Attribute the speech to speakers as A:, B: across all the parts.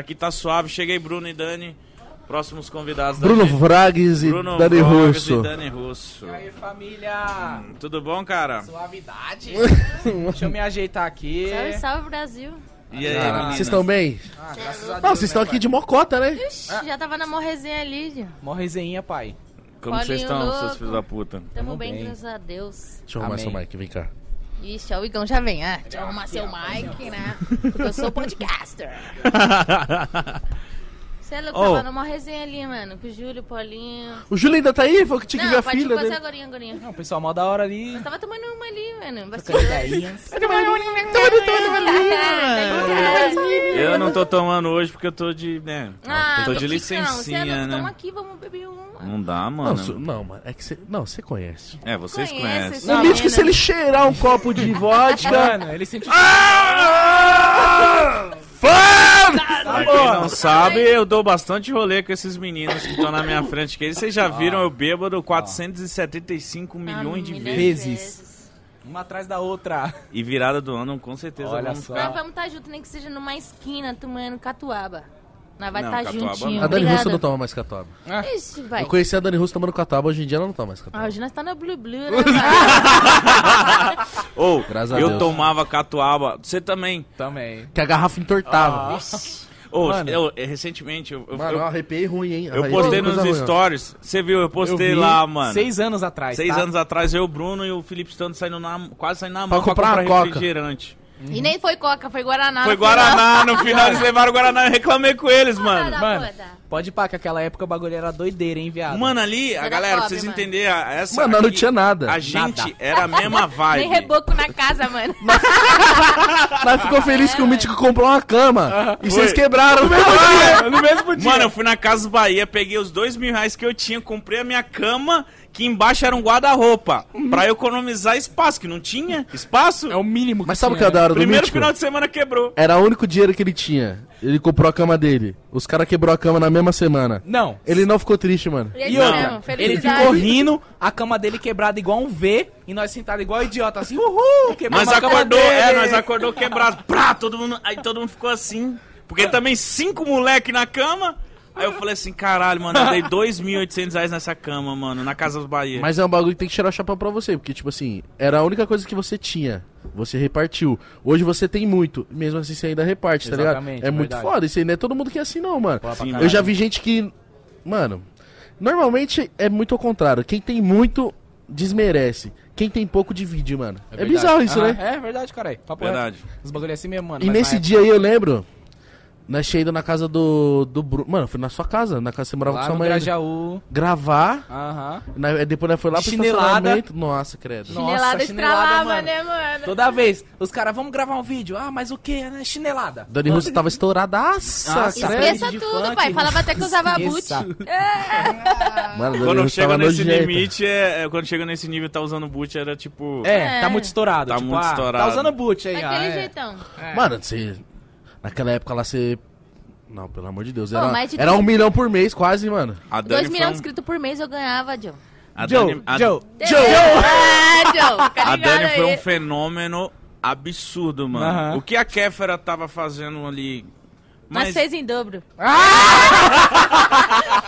A: Aqui tá suave. Cheguei, Bruno e Dani. Próximos convidados
B: Bruno. Vragues e
A: Bruno
B: Dani Russo.
A: e Dani Russo.
C: E aí, família?
A: Tudo bom, cara?
C: Suavidade. Deixa eu me ajeitar aqui.
D: Salve, salve, Brasil.
A: E aí,
B: Ah? Vocês estão bem?
C: Ah, graças a Deus.
B: Não, vocês estão
C: né,
B: aqui de mocota, né?
D: Ixi, já tava na morrezinha ali, já.
C: resenha, pai.
A: Como vocês estão, seus filhos da puta?
D: Tamo
C: bem.
D: bem, graças a Deus.
B: Deixa eu arrumar
C: Amém.
B: seu mic, vem cá.
D: Ixi, o Igão já vem. Ah, deixa eu arrumar seu mic, né? Porque eu sou podcaster. Você é louco,
A: Oh.
D: tava numa resenha ali, mano. Com o Júlio, o Paulinho.
B: O Júlio ainda tá aí? Foi que tinha que ver
D: Não,
B: a
D: pode
B: filha
D: fazer
B: dele.
D: agorinha, agorinha.
C: Não, o pessoal mó da hora ali.
D: Nós tava tomando uma ali, mano.
A: Eu não tô tomando hoje porque eu tô de, né?
D: Ah,
A: tô de
D: Não, é
A: licencinha,
D: louco, toma
A: né?
D: aqui, vamos beber um.
A: Não dá,
B: Não,
A: mano.
B: su- não, mano, é que você. Não, você conhece.
A: É, vocês
D: Conhece,
A: conhecem.
D: sim.
B: O
D: Não,
B: Mítico,
D: né?
B: se ele cheirar um copo de vodka.
C: Mano, ele sente.
B: Ah!
A: Pra quem não sabe, eu dou bastante rolê com esses meninos que estão na minha frente. Que eles, vocês já viram eu bêbado 475 milhões de
D: Ah,
A: vezes.
C: vezes. Uma atrás da outra.
A: E virada do ano, com certeza
C: Olha
A: vamos
C: só.
D: Nós
A: ficar.
D: vamos estar junto, nem que seja numa esquina tomando catuaba. Nós vai
A: Não,
D: estar
A: catuaba
D: juntinho.
A: não.
B: A Dani
D: Obrigada.
B: Russo não toma mais catuaba.
D: Ixi, vai.
B: Eu conheci a Dani Russo tomando catuaba, hoje em dia ela não toma mais
D: Ah,
B: catuaba.
D: hoje nós tá na Blue Blue, né?
A: Ou,
B: Graças a
A: eu
B: Deus.
A: tomava catuaba. Você também.
C: Também.
B: Que a garrafa entortava.
A: Ou,
C: Mano.
A: eu, eu, recentemente, eu, eu,
B: Mano, eu
A: eu,
B: arrepiei ruim, hein?
A: eu
B: Arrepiei
A: postei
B: coisa
A: nos
B: ruim, ó.
A: stories. Você viu, eu postei
C: Eu vi
A: lá, mano.
C: Seis anos atrás.
A: Seis
C: tá?
A: anos atrás, eu, o Bruno e o Felipe Stone saindo na, quase saindo na mão
B: Pra comprar uma Coca.
A: refrigerante.
D: E nem foi Coca, foi Guaraná.
A: Foi
D: no final.
A: Guaraná, no final eles levaram o Guaraná e reclamei com eles, mano.
C: Mano, pode ir pá, que aquela época o bagulho era doideira, hein, viado?
A: Mano, ali, a
D: Era
A: galera, pra vocês entenderem, a- essa.
B: Mano, não
A: aqui,
B: tinha nada.
A: A gente
C: Nada.
A: era a mesma vibe.
D: Nem reboco na casa, mano.
B: Nós ficou feliz que o Mítico comprou uma cama. E
A: Foi.
B: vocês quebraram no mesmo dia.
C: no mesmo dia.
A: Mano, eu fui na Casa Bahia, peguei os dois mil reais que eu tinha, comprei a minha cama, que embaixo era um guarda-roupa. Pra economizar espaço, que não tinha espaço.
C: é o mínimo que
B: Mas sabe o que é da hora do
A: Primeiro
B: Mítico?
A: final de semana quebrou.
B: Era o único dinheiro que ele tinha. Ele comprou a cama dele. Os caras quebrou a cama na mesma semana.
C: Não.
B: Ele não ficou triste, mano.
D: E, é
C: outra, ele ficou rindo, a cama dele quebrada igual um V, e nós sentados igual idiota, assim, uhul, quebramos
A: Nós
C: a cama
A: acordou,
C: dele.
A: é, nós acordou quebrado. Prá, todo mundo, aí todo mundo ficou assim. Porque também cinco moleque na cama. Aí eu falei assim, caralho, mano, eu dei 2.800 reais nessa cama, mano, na Casa dos Bahia.
B: Mas é um bagulho que tem que tirar o chapéu pra você. Porque, tipo assim, era a única coisa que você tinha. Você repartiu. Hoje você tem muito. Mesmo assim, você ainda reparte, tá ligado?
C: Exatamente,
B: É muito
C: verdade.
B: foda. Isso aí não é todo mundo que é assim, não, mano.
C: Pô,
A: Sim.
B: Eu já vi gente que. Mano, normalmente é muito ao contrário. Quem tem muito, desmerece. Quem tem pouco, divide, mano. É,
C: verdade.
B: bizarro isso, né?
C: É verdade, caralho. Papo
A: Verdade.
C: reto. Os bagulho é assim mesmo, mano.
B: E
C: mas
B: nesse dia aí eu lembro. Nós tinha ido na casa do, do Bruno. Mano, fui na sua casa, na casa que você morava
C: Lá
B: com sua mãe.
C: Grajaú.
B: Gravar.
C: Aham.
B: na- depois nós foi lá pro
C: Chinelada.
B: estacionamento. Nossa, credo.
C: Nossa,
D: Chinelada
C: chinelada,
D: estralava,
C: mano.
D: né, mano?
C: Toda vez, os caras, vamos gravar um vídeo. Ah, mas o que? Né? Chinelada.
B: Dani Russo tava estouradaça,
C: Nossa,
B: credo.
D: Esqueça
C: de
D: tudo,
C: funk.
D: pai. Falava até que usava boot.
C: Esqueça.
B: Mano, Dani
A: Quando chega nesse
B: nojenta.
A: limite, é, é- quando chega nesse nível, tá usando boot, era tipo.
C: É,
D: É.
C: tá muito estourado.
A: Tá
C: tipo,
A: muito
C: ah,
A: estourado.
C: Tá usando boot aí, ó.
D: Daquele
C: é.
D: jeitão.
C: É.
B: Mano, você. Naquela época lá você. Não, pelo amor de Deus.
D: Pô,
B: Era,
D: de
B: era
D: dois-
B: um milhão por mês, quase, mano.
A: A
D: Dois
A: Dani foi
D: milhões
A: um-
D: de inscritos por mês eu ganhava, Joe.
A: a
C: Joe,
A: Dani, a,
C: Joe.
D: É, Joe. Fica
A: a
D: ligado
A: Dani foi um fenômeno absurdo, mano.
C: Aham.
A: O que a Kéfera tava fazendo ali.
D: Nós
A: Mas
D: fez em dobro.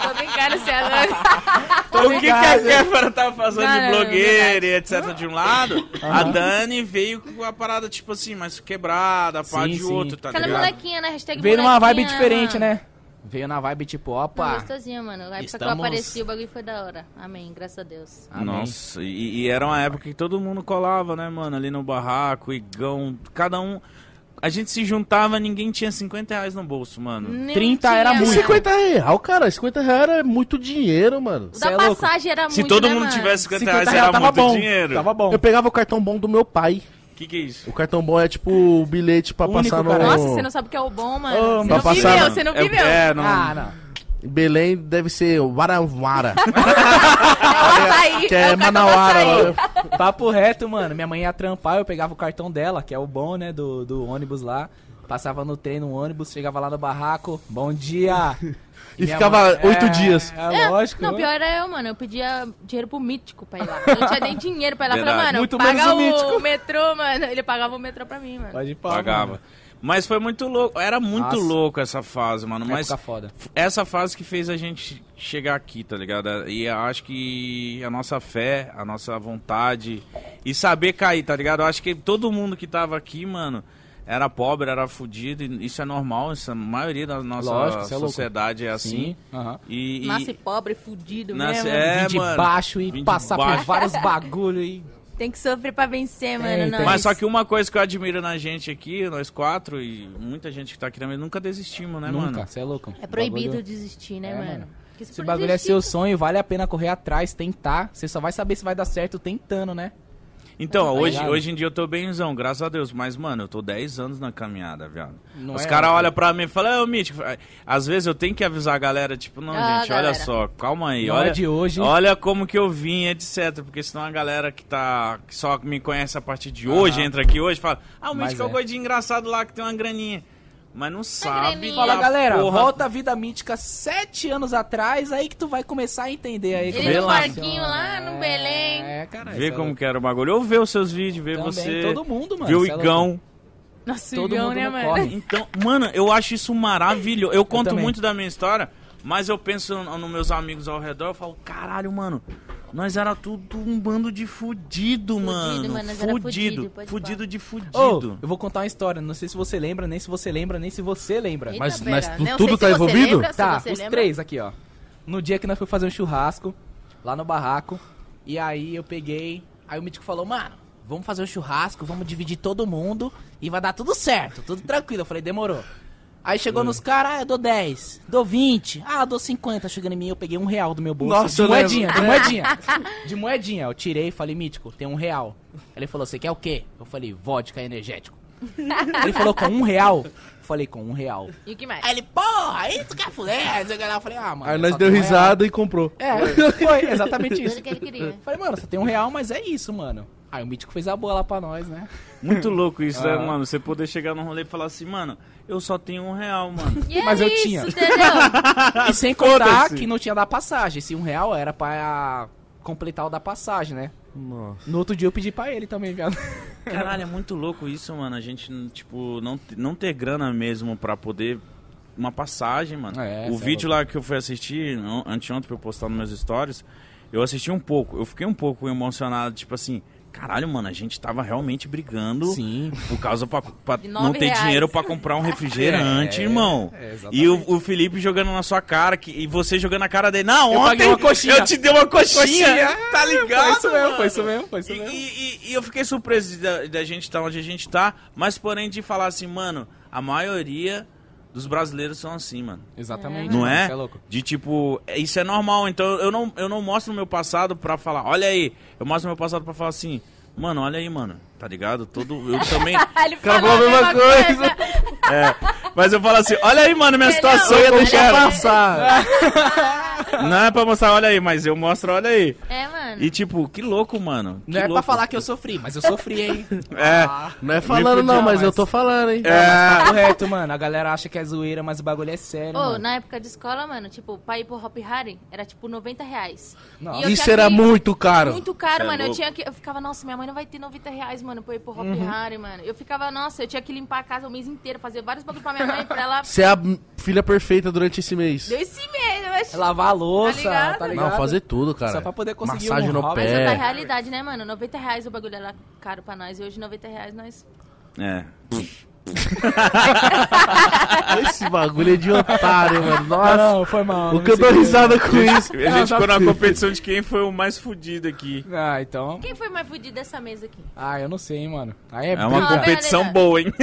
D: Tô brincando, é louco.
A: o que, que a Kéfera tava fazendo
D: Não,
A: de blogueira e etc de um lado, a Dani veio com a parada, tipo assim, mais quebrada, pá
C: Sim,
A: de
C: sim.
A: outro, tá
D: Aquela
A: ligado?
D: molequinha, né? Hashtag
C: Veio numa vibe
D: molequinha,
C: diferente,
D: mano.
C: né? Veio na vibe tipo,
D: Não,
C: opa.
D: gostosinha, mano. A época que eu
C: Estamos-
D: apareci, o bagulho foi da hora. Amém, graças a Deus.
C: Amém.
A: Nossa, e, e era uma época que todo mundo colava, né, mano? Ali no barraco, Igão, cada um. A gente se juntava, ninguém tinha 50 reais no bolso, mano.
D: Nem
C: 30
D: tinha,
C: era muito.
B: 50 real, cara. 50 real era muito dinheiro, mano.
D: O da
C: é louco.
D: passagem era
A: Se
D: muito,
A: todo
D: né,
A: mundo
D: mano?
A: tivesse 50,
C: 50
A: reais,
C: reais
A: era
C: tava
A: muito
C: bom.
A: dinheiro.
C: Tava bom.
B: Eu pegava o cartão bom do meu pai.
A: Que que é isso?
B: O cartão bom é tipo o bilhete pra
C: Único,
B: passar no.
C: cara.
D: Nossa, você não sabe o que é o bom, mano.
C: Ô,
D: você não
B: passar
D: viveu, você não
A: É-
D: viveu.
A: É, não.
C: Ah, não.
B: Belém deve ser Warawara.
D: É açaí.
B: que
D: é
B: é Manauara.
C: Papo reto, mano. Minha mãe ia trampar, eu pegava o cartão dela, que é o bom, né, do, do ônibus lá. Passava no trem, no ônibus, chegava lá no barraco. Bom dia!
B: E
C: minha
B: ficava
C: mãe-
B: oito
C: É,
B: dias.
C: É,
D: É,
C: lógico.
D: Não, pior era eu, mano. Eu pedia dinheiro pro Mítico pra ir lá. Eu não tinha nem dinheiro pra ir lá. Eu Falei, mano,
C: Muito
D: paga
C: menos o
D: o,
C: Mítico.
D: metrô, mano. Ele pagava o metrô pra mim, mano.
C: Pode ir pra,
A: Pagava.
C: mano.
A: Mas foi muito louco. Era muito
C: Nossa.
A: louco essa fase, mano. Mas
C: Época foda.
A: essa fase que fez a gente chegar aqui, tá ligado? E eu acho que a nossa fé, a nossa vontade e saber cair, tá ligado? Eu acho que todo mundo que tava aqui, mano, era pobre, era fudido. E isso é normal, isso, a maioria da nossa
C: Lógico, é
A: sociedade é assim.
C: Sim. aham.
A: E, e-
D: Nasce pobre, fudido
A: Nasce-
D: mesmo.
A: é,
C: de
A: mano.
C: baixo e passar por vários bagulho e.
D: Tem que sofrer pra vencer, mano.
C: É, então.
A: Mas só que uma coisa que eu admiro na gente aqui, nós quatro, e muita gente que tá aqui também, nunca desistimos, né,
C: Nunca,
A: mano?
C: você é louco.
D: É proibido
C: Bagulho-
D: desistir, né,
C: É,
D: mano? se
C: Esse
D: for
C: bagulho é
D: desistir,
C: seu sonho, vale a pena correr atrás, tentar. Você só vai saber se vai dar certo tentando, né?
A: Então,
C: Tá
A: hoje,
C: ligado?
A: hoje em dia eu tô benzão, graças a Deus. Mas, mano, eu tô 10 anos na caminhada, viado.
C: Não
A: Os
C: é,
A: caras
C: mano?
A: olham pra mim e falam, ô, Mítico, às vezes eu tenho que avisar a galera, tipo, não,
D: Ah,
A: gente,
D: galera.
A: olha só, calma aí.
C: Não
A: olha,
C: é de hoje.
A: Olha como que eu vim, etc. Porque senão a galera que tá. que só me conhece a partir de hoje,
C: Aham.
A: entra aqui hoje, fala, ah, o Mítico é o
C: é.
A: gordinho engraçado lá que tem uma graninha. Mas não sabe.
D: graninha.
C: Fala, galera,
A: porra-
C: volta à vida mítica sete anos atrás, aí que tu vai começar a entender aí
D: Ele
C: é
D: no
C: que
D: parquinho
C: funciona.
D: lá no Belém.
C: É, cara.
A: Ver
C: isso
A: como
C: é
A: que era o bagulho. Ou ver os seus vídeos, ver
C: Também,
A: você.
C: todo mundo, mano,
A: Ver o
C: é
A: Igão.
D: Nossa,
C: Todo
D: Igão,
C: mundo
D: né,
C: no
D: mano?
C: corre.
A: Então, mano, eu acho isso maravilhoso. Eu conto
C: também.
A: muito da minha história, mas eu penso no- nos meus amigos ao redor, eu falo, caralho, mano, nós era tudo um bando de fudido, mano.
D: mano, era
A: Fudido,
D: fudido,
A: fudido de fudido.
C: eu vou contar uma história, não sei se você lembra, nem se você lembra, nem se você lembra.
D: Eita,
B: Mas- mas tu-
D: não
B: tudo tá envolvido?
D: lembra,
C: Tá, os
D: lembra.
C: três aqui, ó. No dia que nós fomos fazer um churrasco, lá no barraco, e aí eu peguei, aí o Mítico falou, mano, vamos fazer um churrasco, vamos dividir todo mundo e vai dar tudo certo, tudo tranquilo. Eu falei, demorou. Aí chegou nos caras, ah, eu dou 10, dou 20, ah, eu dou 50. Chegando em mim, eu peguei um real do meu bolso.
B: Nossa,
C: de moedinha,
B: lembro.
C: de moedinha. De moedinha. Eu tirei e falei, Mítico, tem um real. Ele falou, você quer o quê? Eu falei, vodka energético. Ele falou, com um real? Eu falei, com um real.
D: E o que mais?
C: Aí ele, porra, aí tu quer fuder? Que. Eu falei, ah, mano.
B: Aí nós deu
C: um real.
B: risada e comprou.
C: É, foi exatamente isso.
D: Tudo que ele queria.
C: Eu Falei, mano, só tem um real, mas é isso, mano. Aí o Mítico fez a boa lá pra nós, né?
A: Muito louco isso, né,
C: Ah.
A: mano? Você poder chegar num rolê e falar assim, mano, eu só tenho um real, mano.
D: E é
C: Mas eu
D: isso,
C: tinha.
D: entendeu?
C: E sem contar que não tinha da passagem. Esse um real era pra completar o da passagem, né?
B: Nossa.
C: No outro dia eu pedi pra ele também, viado.
A: Caralho, é muito louco isso, mano. A gente, tipo, não, não ter grana mesmo pra poder. Uma passagem, mano.
C: É,
A: o
C: é
A: vídeo lá que eu fui assistir, an- anteontem pra eu postar nos meus stories, eu assisti um pouco. Eu fiquei um pouco emocionado, tipo assim. Caralho, mano, a gente tava realmente brigando
C: Sim.
A: por causa pra, pra não ter
D: reais.
A: dinheiro pra comprar um refrigerante,
C: É,
A: irmão.
C: é, exatamente.
A: e o, o Felipe jogando na sua cara que, e você jogando na cara dele. Não,
C: Eu
A: ontem
C: uma coxinha.
A: eu te dei uma coxinha.
C: Coxinha.
A: Tá ligado?
C: Foi isso mesmo,
A: mano?
C: foi isso mesmo, foi isso
A: E,
C: mesmo.
A: e- e- e eu fiquei surpreso da, da gente estar onde a gente tá, mas porém de falar assim, mano, a maioria dos brasileiros são assim, mano.
C: Exatamente.
A: Não é?
C: louco.
A: De tipo, é- isso é normal. Então eu não, eu não mostro o meu passado pra falar, olha aí. Eu mostro o meu passado pra falar assim, mano, olha aí, mano. Tá ligado? Todo, eu também.
D: Ele
B: cara
D: falou
B: a mesma coisa.
A: é, mas eu falo assim, olha aí, mano, minha
D: Não,
A: situação.
D: eu
A: Eu não
D: deixa
A: quero.
B: passar.
A: Não é pra mostrar, olha aí, mas eu mostro, olha aí.
D: É, mano.
A: E tipo, que louco, mano.
C: Não
A: que
C: é pra
A: louco.
C: falar que eu sofri, mas eu sofri, hein?
A: É.
B: Não é falando não, mas,
C: mas-
B: eu tô falando, hein.
A: É.
C: Correto, mano. A galera acha que é zoeira, mas o bagulho é sério,
D: Ô,
C: mano.
D: na época de escola, mano, tipo, pra ir pro Hop Harry era tipo 90 reais.
C: Nossa.
D: Eu
B: Isso era
D: que-
B: muito caro.
D: Muito caro,
A: é
D: mano. Eu
A: louco.
D: tinha que. Eu ficava, nossa, minha mãe não vai ter 90 reais, mano, pra ir pro Hop
C: Uhum.
D: Harry, mano. Eu ficava, nossa, eu tinha que limpar a casa o mês inteiro, fazer vários bagulho pra minha mãe, pra ela.
B: Você é a filha perfeita durante esse mês.
D: Deu esse mês, eu acho.
C: Lavar a louça,
D: ligado?
C: tá ligado?
B: Não, fazer tudo, cara.
C: Só pra poder conseguir
B: Massagem
C: um
B: no
C: hobby.
D: Mas é
B: pé.
D: realidade, né, mano? 90 reais o bagulho era caro pra nós. E hoje 90 reais nós.
A: É.
B: Esse bagulho é de otário, mano.
C: Não,
B: Nossa.
C: não, foi mal.
B: O
C: não
B: que eu dou risada com isso.
A: A gente
C: Não,
A: ficou
C: tá-
A: na competição de quem foi o mais fudido aqui.
C: Ah, então...
D: Quem foi mais fudido dessa mesa aqui?
C: Ah, eu não sei, hein, mano. Aí é,
A: É uma
D: Não,
A: competição
D: beleza.
A: boa, hein?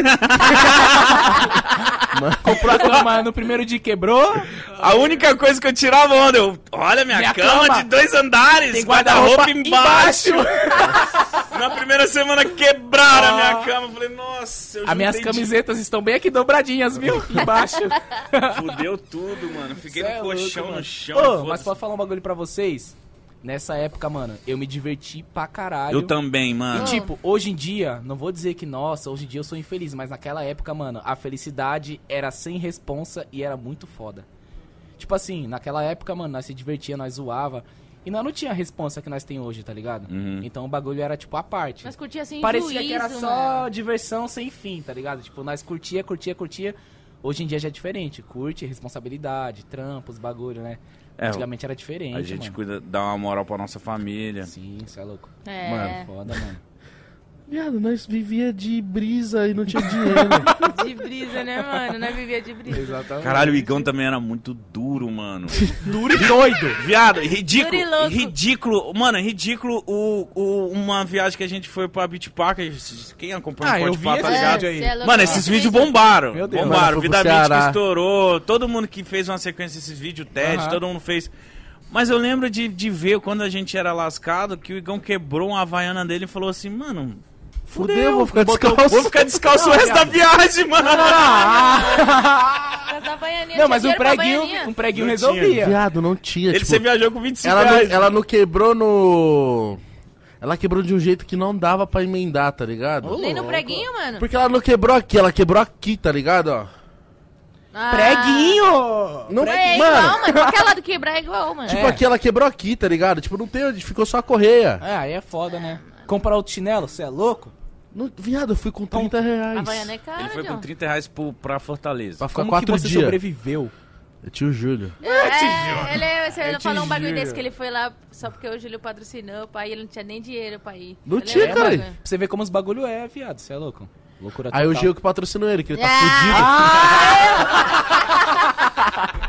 C: Comprou a cama no primeiro dia quebrou.
A: A única coisa que eu tirava onda, eu, olha minha,
C: Minha
A: cama,
C: cama.
A: de dois andares, guarda-roupa
C: guarda-roupa
A: embaixo. Na primeira semana quebraram a minha cama, eu falei, nossa, eu
C: As minhas camisetas estão bem aqui dobradinhas, viu? Embaixo.
A: de- Fudeu tudo, mano. Fiquei
C: Cê
A: no
C: é louco,
A: colchão,
C: mano.
A: no chão.
C: Ô, mas posso falar um bagulho pra vocês? Nessa época, mano, eu me diverti pra caralho.
A: Eu também,
C: E
A: mano.
C: tipo, hoje em dia, não vou dizer que, nossa, hoje em dia eu sou infeliz, mas naquela época, mano, a felicidade era sem responsa e era muito foda. Tipo assim, naquela época, mano, nós se divertia, nós zoava. E nós não tinha a responsa que nós tem hoje, tá ligado?
A: Uhum.
C: Então o bagulho era tipo a parte.
D: Nós curtia assim,
C: Parecia que era
D: juízo,
C: só
D: mano.
C: diversão sem fim, tá ligado? Tipo, nós curtia, curtia, curtia. Hoje em dia já é diferente. Curte, responsabilidade, trampos, bagulho, né?
A: É,
C: Antigamente era diferente,
A: A gente
C: mano.
A: cuida, dá uma moral pra nossa família.
C: Sim, isso é louco.
D: É.
B: Mano.
C: Foda, mano.
B: Viado, nós vivia de brisa e não tinha dinheiro.
D: De brisa, né, mano? Nós vivia de brisa.
C: Exatamente.
A: Caralho, o Igão também era muito duro, mano.
C: duro e doido.
A: Viado, ridículo.
D: Duro e louco.
A: Ridículo. Mano, é ridículo o, o- uma viagem que a gente foi pra Beach Park. Quem acompanha
C: Ah,
A: o
C: vi
A: Pá, tá ligado?
C: aí.
D: é.
A: Mano, esses vídeos bombaram.
C: Meu Deus.
B: Mano,
A: bombaram.
B: pro
A: Vida Mítica
B: Ceará.
A: estourou. Todo mundo que fez uma sequência desses vídeos, o TED, todo mundo fez. Mas eu lembro de, de ver quando a gente era lascado que o Igão quebrou uma havaiana dele e falou assim, mano.
B: Fudeu, vou ficar
A: botou-
B: descalço.
A: Vou ficar descalço o resto da viagem, mano.
D: A baianinha
C: Não,
D: tinha
C: mas um preguinho, um preguinho
A: Não
C: resolvia.
B: Viado, não tinha.
A: Ele
B: tipo,
A: você viajou com 25
B: ela, não,
A: reais.
B: ela não quebrou no. Ela quebrou de um jeito que não dava pra emendar, tá ligado?
D: Nem no preguinho, mano?
B: Porque ela não quebrou aqui, ela quebrou aqui, tá ligado? Ó.
D: Ah.
C: Preguinho!
B: Não,
D: É
B: mano,
D: igual, mano. Qualquer lado quebrar é igual, mano.
B: tipo
C: É.
B: aqui ela quebrou aqui, tá ligado? Tipo, não tem onde, ficou só a correia.
C: É, aí é foda, né? Comprar outro chinelo, você é louco?
B: Não, viado, eu fui com 30
D: A
B: reais.
D: Havaiana é cara,
A: Ele foi com
D: John.
A: 30 reais pro, pra Fortaleza.
B: Pra ficar
C: Como
B: quatro
C: que você
B: dias.
C: sobreviveu?
B: Eu tinha o Júlio.
D: É, ele, você
C: Eu te
D: falou um bagulho
C: juro.
D: desse que ele foi lá só porque o Júlio patrocinou, pai, ele não tinha nem dinheiro pra ir.
B: Não
D: Eu
B: tinha,
D: lembro
B: cara.
D: desse bagulho.
C: Pra você ver como os bagulho é, viado, você é louco. Loucura
B: Aí o
C: total.
B: Gil que patrocinou ele, que ele tá
C: Ah!
B: fudido.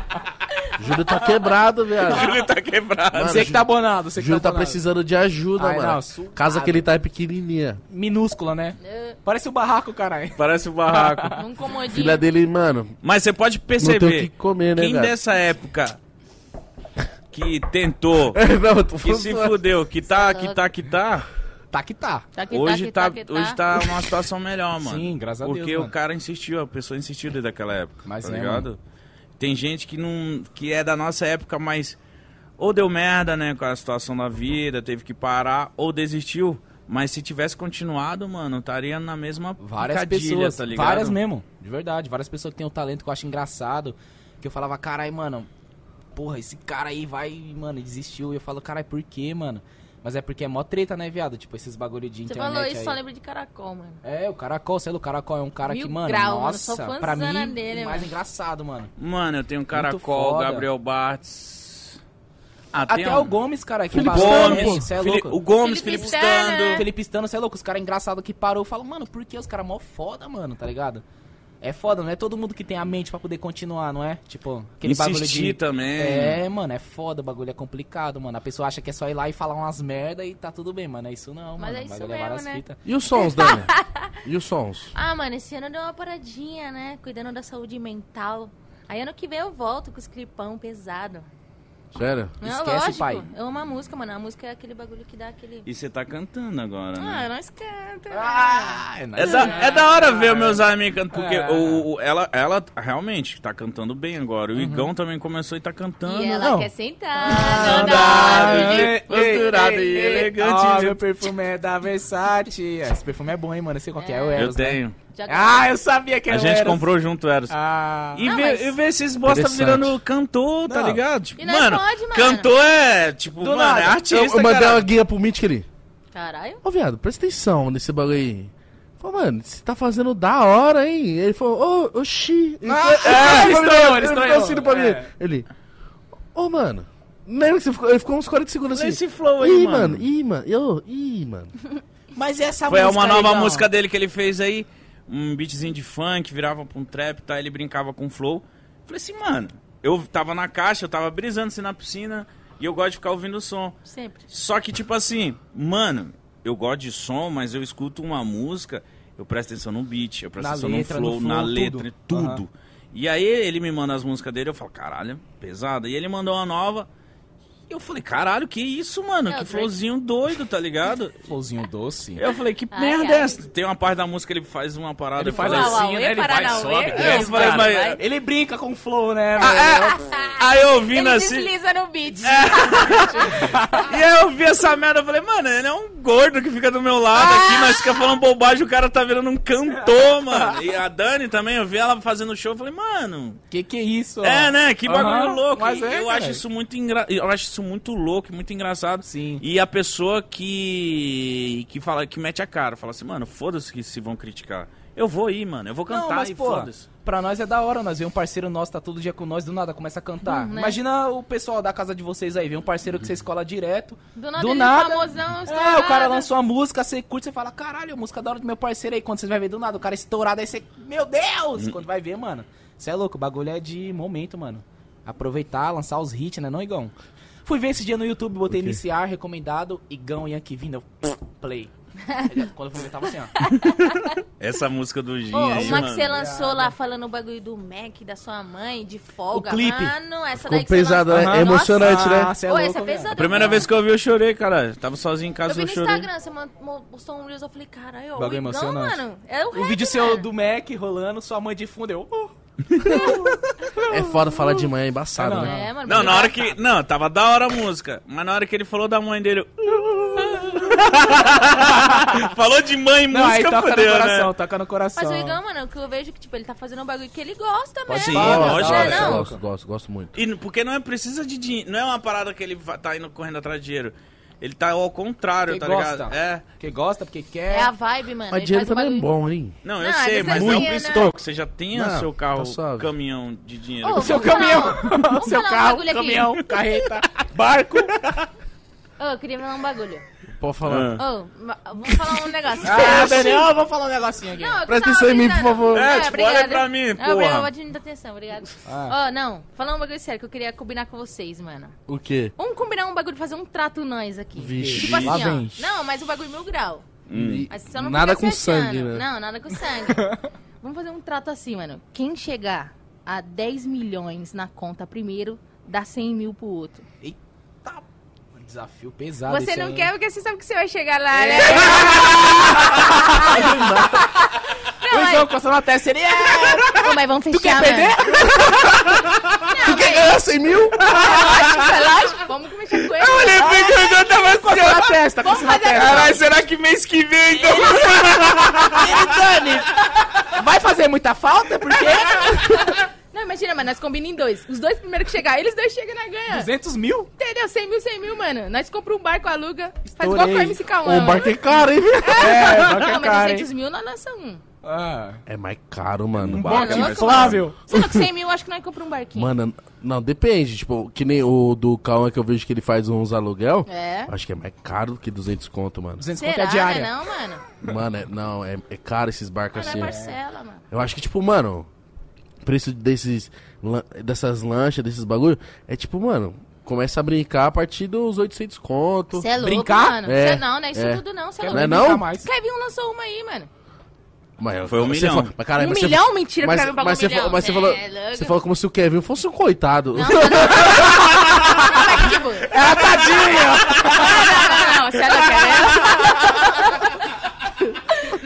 B: O Júlio tá quebrado, viado.
A: O Júlio tá quebrado.
B: Mano,
C: Você que tá bonado, você
B: O
C: que
B: Júlio tá
C: bonado.
B: precisando de ajuda,
C: Ai,
B: mano.
C: não.
B: Casa que ele tá é pequenininha.
C: Minúscula, né?
D: É,
C: Parece o barraco, caralho.
A: Parece o barraco.
D: Um comodinho.
B: Filha dele, mano,
A: Mas você pode
B: não tem o que
A: perceber,
B: comer, né,
A: quem
B: velho?
A: dessa época que tentou,
B: não, eu tô
A: que se fudeu, que tá, que tá, que tá,
C: Tá que tá.
D: Tá que
A: hoje
D: tá,
A: tá,
D: que tá, que
A: hoje tá uma situação melhor, mano.
C: Sim, graças a Deus,
A: Porque o
C: mano.
A: cara insistiu, a pessoa insistiu desde aquela época,
C: Mas
A: tá
C: é,
A: ligado? Tem gente que não que é da nossa época, mas ou deu merda, né, com a situação da vida, teve que parar ou desistiu. Mas se tivesse continuado, mano, estaria na mesma
C: Várias pessoas,
A: tá ligado?
C: várias mesmo, de verdade. Várias pessoas que têm um talento que eu acho engraçado. Que eu falava, carai, mano, porra, esse cara aí vai, mano, desistiu. E eu falo, carai, por quê, mano? Mas é porque é mó treta, né, viado? Tipo, esses bagulho de
D: Você
C: internet
D: falou isso,
C: aí.
D: só lembro de caracol, mano.
C: É, o Caracol, sei lá, o Caracol é um cara
D: Mil
C: que, mano,
D: grau, mano,
C: nossa,
D: sou
C: pra mim,
D: dele,
C: mais
D: mano.
C: engraçado, mano.
A: Mano, eu tenho Caracol. Gabriel Bartz. Ah,
C: Até
A: um-
C: o Gomes, cara, que
B: Felipe pô.
C: cê é
A: Fili-
C: louco.
A: o Gomes,
D: Felipe
A: Felipe
D: Stano,
A: Stando.
D: né?
C: Felipe Stano, você é louco, os caras engraçados que parou. Eu falo, mano, por que os caras mó foda, mano, tá ligado? É foda, não é todo mundo que tem a mente pra poder continuar, não é? Tipo, aquele bagulho
A: Insistir
C: de...
A: também.
C: É, mano, é foda, o bagulho é complicado, mano. A pessoa acha que é só ir lá e falar umas merda e tá tudo bem, mano. É isso não,
D: Mas
C: mano.
D: é isso mesmo, né?
C: fitas.
B: E os sons, Dani? E os sons?
D: Ah, mano, esse ano deu uma paradinha, né? Cuidando da saúde mental. Aí ano que vem eu volto com o scripão pesado.
B: Sério?
D: Não,
C: Esquece,
D: lógico.
C: pai.
D: Eu amo a música, mano. A música é aquele bagulho que dá aquele...
A: E você tá cantando agora,
D: Ah,
A: né?
D: nós canta.
C: Ah, é,
A: É da, é da hora ver meus amigos cantando, porque
C: É.
A: o, o- ela, ela realmente tá cantando bem agora. O Igão também começou e tá cantando.
D: E ela
C: não.
D: quer sentar.
A: Andado
C: Ei,
A: posturado
C: ei,
A: e elegante.
C: Ó, meu perfume é da Versace. Esse perfume é bom, hein, mano? Eu sei qual que é, é o
A: Eu
C: né?
A: tenho.
C: Ah, eu sabia que
A: A
C: era o
A: gente
C: Eros.
A: comprou junto, Eros.
C: Ah,
A: E
D: Não,
A: ver,
D: mas-
A: e ver esses bosta virando cantor, tá
C: Não.
A: ligado? Tipo,
D: E nós
A: mano,
D: pode, mano.
A: cantor é, tipo,
C: Do
A: mano,
C: nada.
A: é
B: Eu,
A: artista,
B: eu mandei
A: cara.
B: uma guia pro Mítico ali.
D: Caralho.
B: Ô, viado, presta atenção nesse bagulho aí. Falei, mano, você tá fazendo da hora, hein? Ele falou, ô, oxi. Ele
C: Ah,
B: falou-
C: é,
B: ele
C: estranhou,
B: ficou-
C: ele
B: ele ficou
C: estranhou.
B: assim pra mim.
C: É.
B: Ele, ô, mano. Lembra que você ficou, ele ficou uns 40 segundos assim.
A: Esse flow aí,
B: ih,
A: mano.
B: mano, ih, mano, eu, ih, mano.
C: Mas essa
A: Foi
C: música
A: uma nova
C: aí,
A: música dele que ele fez aí, um beatzinho de funk, virava pra um trap, tá? Ele brincava com flow. Falei assim, mano, eu tava na caixa, eu tava brisando assim na piscina e eu gosto de ficar ouvindo o som.
D: Sempre.
A: Só que, tipo assim, mano, eu gosto de som, mas eu escuto uma música, eu presto atenção no beat, eu presto
C: Na
A: atenção
C: letra,
A: no
C: no
A: flow,
C: flow,
A: na
C: tudo.
A: letra, tudo.
C: Aham.
A: E aí ele me manda as músicas dele, eu falo, caralho, pesada. E ele mandou uma nova. Eu falei, caralho, que isso, mano?
D: É,
A: que flowzinho doido, tá ligado?
C: Flowzinho doce.
A: Eu falei, que
D: Ai,
A: merda é
D: ai.
A: essa? Tem uma parte da música que ele faz uma parada
C: Ele faz assim, né? Ele vai, sobe,
D: é,
C: desce, cara.
A: mas-.
C: Ele brinca com o flow, né?
A: Ah, é? Aí eu ouvindo
D: Ele
A: assim.
D: desliza no beat.
A: E eu vi essa merda, eu falei, mano, ele é um gordo que fica do meu lado aqui, nós fica falando bobagem, o cara tá virando um cantor, mano. E a Dani também, eu vi ela fazendo show, eu falei, mano,
C: Que que é isso? ó?
A: é, né? Que bagulho louco.
C: mas é,
A: eu
C: cara.
A: acho isso muito engra... eu acho isso muito louco, muito engraçado.
C: Sim.
A: E a pessoa que que fala que mete a cara, fala assim, mano, foda-se que se vão criticar. Eu vou ir, mano. Eu vou cantar
C: Não, mas,
A: e foda-se.
C: pra nós é da hora, nós ver um parceiro nosso, tá todo dia com nós, do nada começa a cantar.
D: Hum, né?
C: Imagina o pessoal da casa de vocês aí, ver um parceiro que você escola direto.
D: Do nada,
C: Do
D: ele
C: nada.
D: famosão,
C: É, o cara lançou uma música, você curte, você fala, caralho, a música da hora do meu parceiro aí. Quando vocês vai ver do nada, o cara estourado, aí você, meu Deus!
A: Hum.
C: Quando vai ver, mano, você é louco, o bagulho é de momento, mano. Aproveitar, lançar os hits, né, não, Igão? Fui ver esse dia no YouTube, botei
B: O quê?
C: iniciar, recomendado, Igão e Yankee vindo, eu, play. Quando eu fui ver, tava assim, ó.
A: Essa música do Gin aí,
D: uma que
A: mano.
D: você lançou lá falando o bagulho do Mac, da sua mãe, de folga.
C: O clipe.
D: Mano, essa
B: Ficou
D: daí que você
B: pesado,
D: lançou.
B: né? É emocionante, né?
C: Cê é
D: Ô,
C: louco,
D: essa é pesada.
A: A primeira vez que eu vi, eu chorei, cara. Tava sozinho em
D: Eu
A: casa,
D: vi
A: eu,
D: no
A: chorei.
D: Instagram, você postou um Reels, eu falei, caralho, o
C: Bagulho
D: Igão,
C: emocionante.
D: mano, é o
C: O
D: rap,
C: vídeo seu do Mac rolando, sua mãe de fundo, eu... oh.
B: É foda falar de manhã, é embaçado,
C: É, não.
B: né?
D: É, mano,
A: Não, na hora
D: engraçado.
A: que. Não, tava da hora a música. Mas na hora que ele falou da mãe dele. falou de mãe e
C: Não, aí
A: música,
C: toca
A: fodeu,
C: no coração,
A: né?
C: toca no coração.
D: Mas o Igão, mano, o que eu vejo é que, tipo, ele tá fazendo um bagulho que ele gosta
C: Pode
D: mesmo.
A: Sim, lógico,
D: né,
A: é.
B: Gosto, gosto, gosto muito.
A: E, porque não é precisa de dinheiro. Não é uma parada que ele tá indo correndo atrás de dinheiro. Ele tá ao contrário,
C: Que
A: tá
C: gosta.
A: ligado? É.
C: Porque gosta, porque quer.
D: É a vibe, mano.
B: Mas dinheiro também é bom, hein?
A: Não,
D: Não,
A: eu
D: às
A: sei, mas
D: é
A: é o
D: né?
A: principal. Que você já tenha
B: Não,
A: seu carro,
B: tá
A: caminhão de dinheiro.
D: Ô,
A: que
C: O seu caminhão, o seu carro, caminhão, carreta, barco.
D: Ô, eu queria falar um bagulho.
B: Pode falar.
A: Ah.
D: Ô, ma- vamos falar um negócio.
C: Ah, Daniel, vamos falar um negocinho aqui.
D: Não, eu
B: Presta atenção em mim, por favor.
A: É, tipo, olha pra mim,
D: Ah,
A: porra.
D: obrigada, eu vou te dar atenção, obrigado. Ó,
C: Ah.
D: não, falar um bagulho sério que eu queria combinar com vocês, mano.
B: O quê?
D: Vamos combinar um bagulho, fazer um trato nós aqui.
B: Vixe.
D: Tipo assim,
C: Lá
D: ó.
C: vem.
D: Não, mas o bagulho mil grau.
A: Hum.
D: Mas só não
B: Nada com sangue, né?
D: Não, nada com sangue. Vamos fazer um trato assim, mano. Quem chegar a 10 milhões na conta primeiro, dá 100 mil pro outro.
C: Eita, um desafio pesado.
D: Você não
C: aí,
D: quer
C: hein?
D: porque você sabe que você vai chegar lá, né?
C: O
D: Não,
C: Igão coçando a testa, ele é...
D: Ô, mas vamos fechar,
C: quer
D: mano.
C: perder?
D: Não,
B: Quer
D: mas-
B: ganhar 100 mil?
D: é lógico. Vamos começar com ele.
A: Eu olhei pro Igor, eu tava assim, ó.
C: a testa,
D: Vamos fazer
C: testa.
A: Caralho, será que mês que vem, então?
C: Ele, Dani, vai fazer muita falta? Porque
D: Não, imagina, mano, nós combinamos em dois. Os dois primeiros que chegar, eles dois chegam na ganha.
C: 200 mil?
D: Entendeu? 100 mil, 100 mil, mano. Nós compramos um barco, aluga, faz igual com o MC Cauã.
B: O barco é caro, hein?
C: É,
D: Não,
C: barco é
D: mas
C: caro,
D: 200
C: hein?
D: mil nós lançamos um.
C: Ah,
B: É mais caro, mano.
C: um
A: barco é
C: inflável.
D: Você não, com 100 mil, acho que nós compramos um barquinho.
B: Mano, não, depende. Tipo, que nem o do Cauã que eu vejo que ele faz uns aluguel.
D: É.
B: Acho que é mais caro do que 200 conto, mano.
C: 200
D: Será,
C: conto é a diária.
D: né, não, mano?
B: Mano, é, não, é, é caro esses barcos
D: Mano, é
B: assim.
D: parcela, mano.
B: Eu acho que, tipo, mano, o preço desses, dessas lanchas, desses bagulho, é tipo, mano, começa a brincar a partir dos 800 conto.
D: Você é louco,
C: Brincar?
D: mano.
B: É,
D: Cê não, não é isso
B: é.
D: tudo não, você é
C: Quer
B: Não é
D: louco.
B: não?
C: mais.
D: Kevin lançou uma aí, mano.
B: Mas,
A: Foi um
B: você
A: milhão.
B: fa- mas, caralho,
D: um
B: mas você-
D: milhão? Mentira,
B: mas,
D: que Kevin pagou
B: mas
D: um
B: você,
D: milhão.
B: mas você
D: É,
B: falou,
D: louco.
B: você falou como se o Kevin fosse um coitado.
D: Não, não, não. Não, tipo,
C: É tadinha!
D: não, não, não, você é louco, é?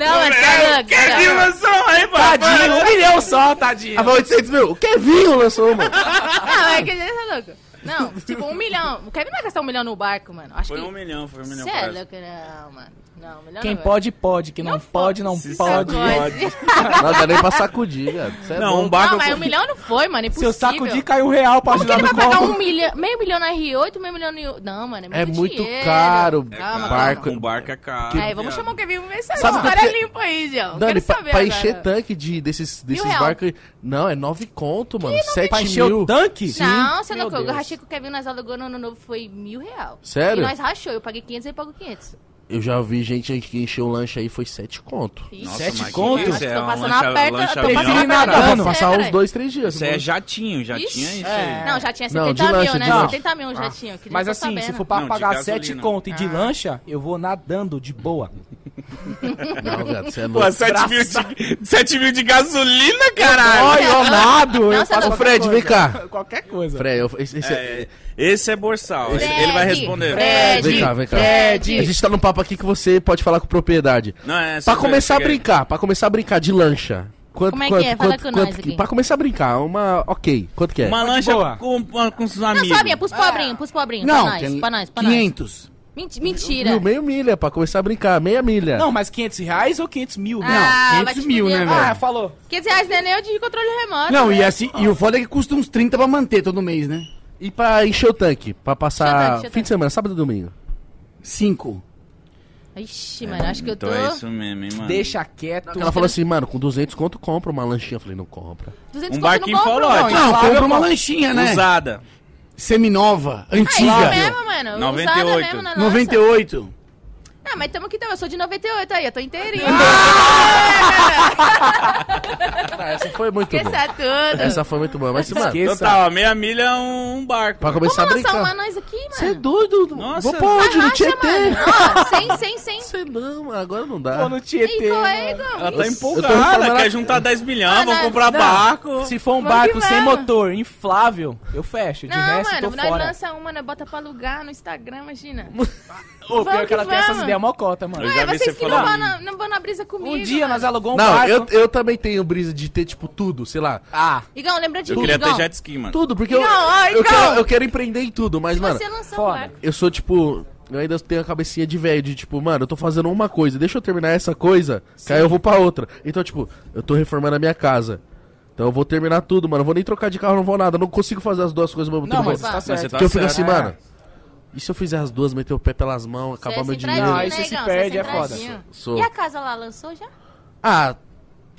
D: Não, mas você é louco.
A: Quer vir
D: não.
A: lançar aí, papai?
C: Tadinho, um milhão só, tadinho.
B: Ah, foi 800 mil. O Kevinho lançou, mano.
D: Não, é que você é louco. Não, tipo, um milhão. O Kevin vai gastar um milhão no barco, mano. Acho
A: Foi
D: que...
A: um milhão, foi um milhão.
D: Você é louco, não, mano. Não,
C: Quem
D: não vai.
C: pode, pode. Quem não,
D: Não
C: pode, não
A: Se
C: pode.
D: Sacode.
B: Não dá nem pra sacudir, velho. É
A: Não,
B: bom.
A: um barco.
D: Não, mas um milhão não foi, mano.
C: Se eu
D: Impossível.
C: sacudir, cai um real pra
D: Como que
C: ajudar
D: ele vai
C: no
D: pagar
C: copo.
D: um milhão, meio milhão na R8, meio milhão no... Não, mano, é
B: É
D: muito
B: caro.
A: É
B: barco.
A: Um barco é caro.
D: Aí, vamos chamar o Kevin pra ver se
B: Sabe
D: história
B: quê?
D: é limpa aí, João.
B: Dani,
D: Quero
B: pra,
D: saber
B: pra
D: agora.
B: encher tanque de, desses, desses barcos. aí- Não, é 9 conto, mano. 7
C: Pra encher
B: mil.
C: o tanque?
D: Não, você não. Eu rachei com o Kevin, nós alugou no ano novo, foi mil real.
B: Sério?
D: E nós rachou, eu paguei 500 e ele pagou 500.
B: Eu já vi gente que encheu o lanche aí, foi 7 conto.
A: Nossa,
C: Sete
A: mas que
C: conto?
A: isso?
D: Acho que
A: É
D: tô passando
A: lancha-
D: aperta,
A: lancha
D: tô passando pra você,
B: passar uns. 2, 3 dias.
A: Isso é jatinho, jatinho é
D: Ixi.
A: isso
C: É.
A: aí.
D: Não, já tinha
B: Não,
D: 70
B: de
D: mil,
B: lancha,
D: né?
B: de lancha.
D: 70 mil já tinha.
C: Mas assim, se
D: sabendo.
C: for pra
A: Não,
C: pagar. 7 conto e de
D: Ah.
C: lancha, eu vou nadando de boa.
B: Não, viado, você é
A: Pô,
B: louco.
A: 7 mil, de, 7 mil de gasolina, caralho.
C: Olha, eu nado, eu
D: Nossa,
C: faço
D: não.
B: Ô, Fred, vem cá.
C: qualquer coisa.
B: Fred, eu- esse, esse-
A: É, esse é Borsal.
D: Fred,
A: ele vai responder.
D: Fred,
B: Vem cá, vem cá.
D: Fred.
B: A gente tá num papo aqui que você pode falar com propriedade.
A: Não, é,
B: Pra começar a brincar, pra começar a brincar de lancha. Quanto,
D: Como é que
B: quanto,
D: é? Fala
B: quanto,
D: com
B: quanto
D: nós
B: que-
D: aqui.
B: Pra começar a brincar, uma. Ok, quanto que é?
A: Uma lancha
C: boa.
A: com, com os
D: Não,
A: amigos.
D: sabe, é pros pobrinhos, pros pobrinhos.
E: Não,
D: pra nós,
E: que é
D: pra nós, pra nós.
E: 500.
D: Menti- Mentira.
B: Mil, meio milha, pra começar a brincar. Meia milha.
C: Não, mas 500 reais ou 500 mil?
D: Ah, vai
E: 500
D: te
E: mil, né, velho?
C: Ah, falou.
D: 500 reais não é nem o de controle remoto.
E: Não,
D: né?
E: e assim, e o foda é que custa uns 30 pra manter todo mês, né?
B: E pra encher o tanque, pra
D: Encher o
B: passar
D: tanque, encher o
B: fim de
D: tanque.
B: semana, sábado e domingo.
E: 5.
D: Ixi, mano, acho que eu tô...
A: Então é isso mesmo, hein, mano.
C: Deixa quieto.
B: Ela falou assim, mano, com 200 conto compra uma lanchinha. Eu falei, não compra.
D: 200
A: Um
D: conto
A: barquinho
D: não
A: Folote.
D: não.
E: Não, compra uma lanchinha, né?
A: Usada.
E: Seminova,
D: Ah, isso
E: antiga.
D: mesmo, mano.
A: 98.
D: Usada mesmo na nossa.
E: 98.
D: Ah, mas tamo que tamo. Eu sou de 98 aí, eu tô inteirinho.
B: Ah, essa foi muito boa.
D: Esqueça tudo.
B: Essa foi muito boa. Mas, mano,
C: Esqueça.
A: Total, meia milha é um, barco.
B: pra começar a
D: Vamos lançar uma
B: brincar.
D: nós aqui, mano.
B: Você é doido?
A: Nossa.
B: Vou pra onde? No
D: Arrasta,
B: Tietê.
D: mano. Ó, sem, sem, sem.
B: Você não, mano, agora não dá.
C: Pô, no Tietê.
D: Igor, é,
C: mano.
D: Igor.
A: Ela
B: Eu-
A: tá
B: eu
A: empolgada, quer juntar 10 milhões,
D: Ah,
A: vamos
D: não,
A: comprar
C: não.
A: barco.
C: Se for um
D: Vamos
C: barco
D: que
C: sem
D: vamos.
C: motor, inflável, eu fecho. De
D: Não,
C: resto,
D: mano,
C: tô
D: nós
C: fora.
D: lança uma, nós bota pra alugar no Instagram, imagina.
C: Ô, pior
D: Vamos
C: que ela
D: que
C: tem essas ideias mocota, mano.
A: Eu já
D: Ué,
A: vi
D: vocês
A: você
D: que não vão,
A: falando.
D: na, não vão na brisa comigo.
C: Um dia
D: mano.
C: nós alugamos um
B: Não,
C: barco.
B: eu, eu também tenho brisa de ter, tipo, tudo, sei lá.
C: Ah,
D: Igão, lembra de
A: Eu
D: mim,
A: queria ter
D: Igão.
A: jet ski, mano.
B: Tudo, porque eu,
D: Não, ai,
B: eu, quero, eu quero empreender em tudo, mas,
D: Se
B: mano,
D: você lançar um
C: foda.
D: barco.
B: eu sou, tipo, eu ainda tenho a cabecinha de velho, de tipo, mano, eu tô fazendo uma coisa, deixa eu terminar essa coisa, que aí eu vou pra outra. Então, tipo, eu tô reformando a minha casa. Então eu vou terminar tudo, mano. Eu vou nem trocar de carro, não vou nada. Eu não consigo fazer as duas coisas ao mesmo
C: não,
B: tempo.
C: mas tá
D: Mas
C: certo.
A: você tá
B: Porque eu fico
A: certo.
B: assim,
C: É.
B: mano. E se eu fizer as duas, meter o pé pelas mãos, acabar
D: Você é
B: meu
D: centradinho,
B: dinheiro?
C: Não,
D: né,
C: isso se
D: Igão?
C: perde,
D: Você
C: é foda.
B: Sou.
D: E a casa lá, lançou já?
B: Ah,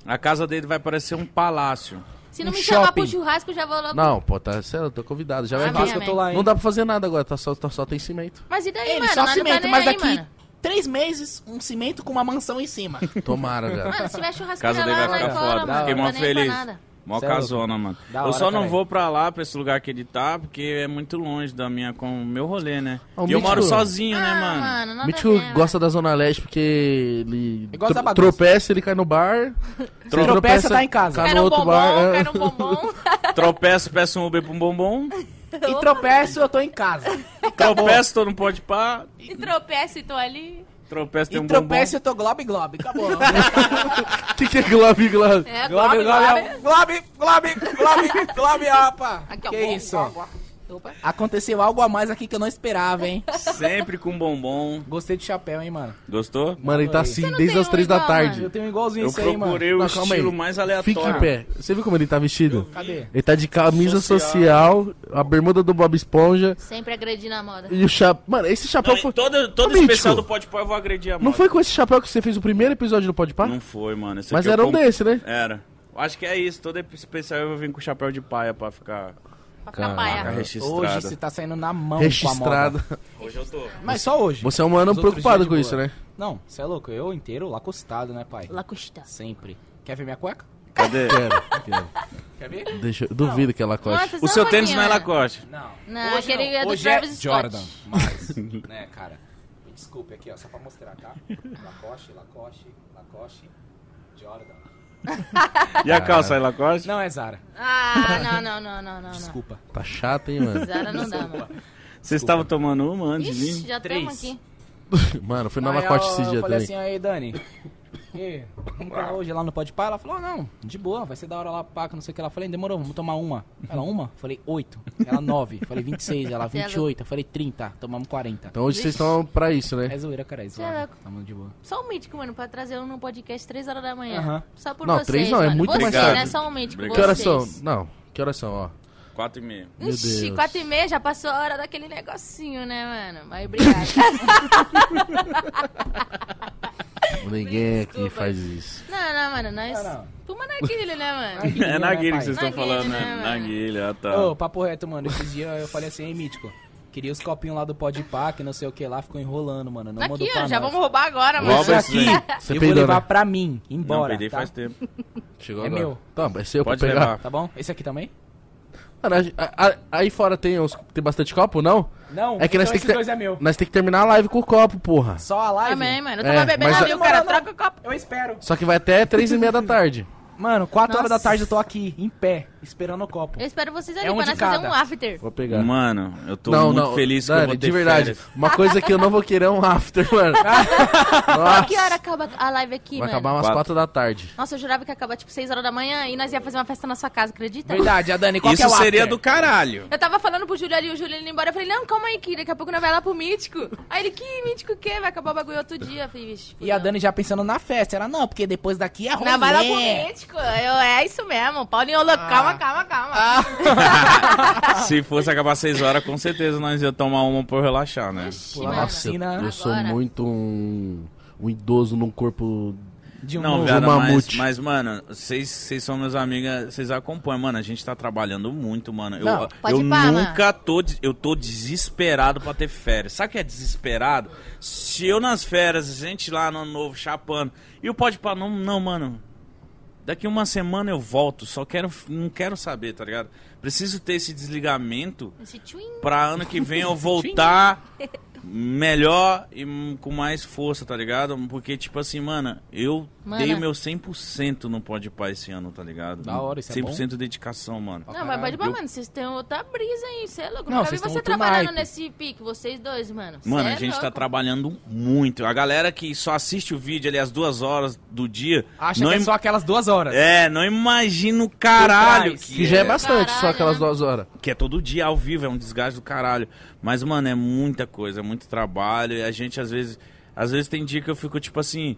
A: A casa dele vai parecer um palácio.
D: Se não
C: Um
D: me chamar
C: shopping.
D: pro churrasco, eu já vou logo.
B: não, pô, tá sério, eu tô convidado. Já vai
D: Amém,
C: que eu tô lá, hein?
B: Não dá pra fazer nada agora, tá só, tá, só tem cimento.
D: Mas e daí,
C: Ele
D: mano?
C: só
D: Nós não
C: cimento,
D: tá nem
C: mas
D: aí,
C: daqui
D: mano.
C: três meses, um cimento com uma mansão em cima.
B: Tomara, velho.
D: Mano, se tiver churrasco
A: casa
D: já
A: dele
D: lá,
A: vai ficar
D: fora,
A: foda.
D: mano.
A: Fiquei
D: não
A: mó
D: tá nem aí pra
A: feliz.
D: nada.
A: Mó
C: é louco.
A: casona, mano.
C: Da
A: eu
C: hora,
A: só não
C: caralho.
A: vou pra lá, pra esse lugar que ele tá, porque é muito longe da minha, com o meu rolê, né?
B: Ah, o
A: e eu moro sozinho, né,
D: Ah,
A: mano?
D: mano, a ver,
B: gosta da Zona Leste porque ele, tro- tropeça, ele cai no bar. se ele
C: Tropeça, tá em casa.
B: Cai no
D: um
B: outro
D: bombom,
B: bar. é.
D: quer um bombom.
A: Tropeço, peço um Uber pra um bombom.
C: E tropeço, eu tô em casa.
A: Tropeço, tô no pode pá.
D: E tropeço e tô ali.
A: Tropeço, tem
C: E
A: um
C: tropeço, eu tô globe, globe. Acabou.
B: O que, que é globe, globe?
D: É,
C: globe,
D: globe,
C: globe, globe, globe, globe, globe, opa.
D: Aqui, ó.
C: Que isso?
D: Opa.
C: Aconteceu algo a mais aqui que eu não esperava, hein?
A: Sempre com bombom.
C: Gostei do chapéu, hein, mano.
A: Gostou?
B: Mano, ele tá assim
D: não
B: desde as
D: um
B: três da
D: igual,
B: tarde.
C: Eu tenho um igualzinho
A: Eu
C: isso aí, mano.
A: procurei o
B: Não, calma aí.
A: estilo mais
B: Fique
A: aleatório.
B: em pé. Você viu como ele tá vestido?
C: Cadê?
B: Ele tá de camisa social, a bermuda do Bob Esponja
D: Sempre agredindo a moda.
B: e o chapéu. Mano, esse chapéu
A: Não,
B: foi.
A: todo todo especial do Pode Pó eu vou agredir a
B: Não
A: moda.
B: foi com esse chapéu que você fez o primeiro episódio do Pode Pá?
A: Não foi, mano. Esse
B: Mas
A: aqui eu
B: era um
A: comp-
B: desse, né?
A: Era. Acho que é isso. Todo especial eu vou vir com chapéu de paia pra ficar
D: Pra ficar paia.
A: registrada.
C: Hoje você tá saindo na mão
B: Registrado.
C: com a moda.
A: Hoje eu tô.
C: Mas só hoje.
B: Você é um mano
C: Os outros
B: preocupado
C: dias de
B: com
C: boa.
B: isso, né?
C: Não, você é louco. Eu inteiro lá acostado, né, pai?
D: Lacusta.
C: Sempre. Quer ver minha cueca?
A: Cadê?
B: Quero, quero.
C: Quer ver?
B: Deixa, eu duvido que ela coste.
D: Nossa,
A: O seu
D: um
A: tênis não é Lacoste.
C: Não.
D: Não,
C: hoje
D: aquele
C: não.
D: é do
C: hoje
D: Travis
C: é
D: Scott.
C: Jordan. Mas, né, cara? Me desculpe aqui, ó, só pra mostrar, tá? Lacoste, Lacoste, Lacoste, Jordan.
A: E a calça é Lacoste?
C: Não é Zara.
D: Ah, não, não, não, não, não.
C: Desculpa.
B: Tá chato, hein, mano?
D: Zara não dá, mano.
A: Vocês estavam tomando uma antes de
D: Ixi,
A: mim?
D: já
C: Três.
D: estamos aqui.
B: Mano, foi na
C: Aí
B: Lacoste esse dia
C: eu falei
B: também.
C: assim, aí, Dani. E, vamos pra hoje lá no Pode Pá? Ela falou, não, de boa, vai ser da hora lá, pá, que não sei o que. Ela falei, demorou, vamos tomar uma. Ela, uma? Falei, oito. Ela, nove. Falei, 26. Ela,
D: Você é
C: 28. Eu falei, 30. Tomamos 40.
B: Então hoje vocês estão pra isso, né?
C: É zoeira, cara, é
D: é
C: zoeira. Tamo de boa.
D: Só um mítico, mano, pra trazer um no podcast 3 horas da manhã.
C: Aham.
D: Só por
B: Não,
D: vocês,
B: três não, é
D: mano.
B: muito
D: Você,
A: mais
D: né? Só um mítico,
A: Obrigado.
B: Que horas
D: vocês.
B: são? Não, que horas são, ó?
A: Quatro e meia.
B: Meu
D: Ixi,
B: Deus.
D: 4 e meia já passou a hora daquele negocinho, né, mano? Mas obrigado.
B: Ninguém aqui
D: Desculpa.
B: faz isso.
D: não, não, mano, nós...
C: Não, não.
D: Fuma naquele, né, mano?
A: É na guilha que vocês estão
D: Na
A: falando,
D: guilha,
A: né?
D: né,
A: Na guilha, ah, tá.
C: Ô, papo reto, mano. Esses dias eu falei assim, ei, Mítico. Queria os copinhos lá do Pode Pá, que não sei o que lá, ficou enrolando, mano. Não mandou
D: Aqui,
C: pra
D: ó, já
C: nós.
D: vamos roubar agora,
A: Rouba
D: mano.
A: Esses
C: aqui.
B: Você
C: eu vou
B: peidou,
C: levar
B: né?
C: pra mim,
A: Não,
C: embora,
A: perdi
C: tá?
A: faz tempo.
B: Chegou
C: É
B: agora.
C: meu.
B: Tá, vai ser eu pra
A: Pode
B: pegar.
A: levar.
C: Tá bom? Esse aqui também?
B: Mano, aí fora tem, uns, tem bastante copo, não?
C: Não,
B: É que nós
C: então
B: tem que
C: dois é meu.
B: Nós tem que terminar a live com o copo, porra.
C: Só a live?
D: Também, mano. Eu
B: É,
D: tava bebendo
B: mas
D: ali,
B: a-
D: o cara
C: não.
D: troca o copo.
C: Eu espero.
B: Só que vai até três e meia da tarde.
C: Mano, 4 horas da tarde eu tô aqui, em pé, esperando o copo.
D: Eu espero vocês ali
C: É um
D: pra nós fazer um after.
B: Vou pegar.
A: Mano, eu tô
B: não,
A: muito
B: não,
A: feliz que
B: Dani,
A: eu vou ter
B: de verdade.
A: férias.
B: Uma coisa que eu não vou querer é um after, mano. Nossa.
D: Que hora acaba a live aqui,
B: Vai
D: mano?
B: acabar umas
A: Quatro.
B: 4 da tarde.
D: Nossa, eu jurava que ia acabar tipo 6 horas da manhã e nós ia fazer uma festa na sua casa, acredita?
C: Verdade, a Dani, qual que
A: Isso
C: é o
A: seria
C: after?
A: do caralho.
D: Eu tava falando pro Júlio ali, o Júlio indo embora. Eu falei, não, calma aí, que daqui a pouco nós vai lá pro Mítico. Aí ele, que Mítico o quê? Vai acabar o bagulho outro dia. Eu falei, vixe.
C: E a Dani já pensando na festa. Ela, não, porque depois daqui é rolê.
D: Não, vai lá pro Mítico. Eu, é isso mesmo. Paulinho, louco,
C: Ah.
D: calma, calma, calma.
A: Se fosse acabar 6 horas, com certeza nós ia tomar uma por relaxar, né?
D: Mano.
C: na piscina.
B: Eu sou
D: Agora.
B: muito um, um idoso num corpo.
C: De um
A: Não,
B: um
A: mas, mas, mano, vocês vocês são meus amigos, vocês acompanham, mano, a gente tá trabalhando muito, mano. Eu,
C: Não,
A: eu
D: pá,
A: nunca tô, eu tô desesperado pra ter férias. Sabe o que é desesperado? Se eu nas férias, a gente lá no ano novo, chapando, e o pode pá, não, não, mano, daqui uma semana eu volto, só quero, não quero saber, tá ligado? Preciso ter esse desligamento
D: Esse
A: pra ano que vem eu voltar melhor e com mais força, tá ligado? Porque, tipo assim, mano, eu
D: Mano.
A: dei o meu 100% no Pode Pá esse ano, tá ligado?
C: Da hora, isso é
A: 100% de dedicação, mano.
D: Não, mas pode
A: Eu-
D: mano, vocês têm outra brisa aí, você é louco.
C: Não,
D: Nunca vi
C: vocês tão
D: você trabalhando
C: naipe.
D: nesse pique, vocês dois, mano. Cê
A: Mano,
D: é
A: a gente tá
D: louco.
A: trabalhando muito. A galera que só assiste o vídeo ali às duas horas do dia.
C: Acha
A: não
C: que é
A: im-
C: só aquelas duas horas.
A: É, não imagina o caralho que,
B: Que já é
A: é.
B: bastante, só
D: Caralho,
B: aquelas
D: né?
B: duas horas.
A: Que é todo dia ao vivo, é um desgaste do caralho. Mas, mano, é muita coisa, é muito trabalho. E a gente, às vezes. Às vezes tem dia que eu fico, tipo assim.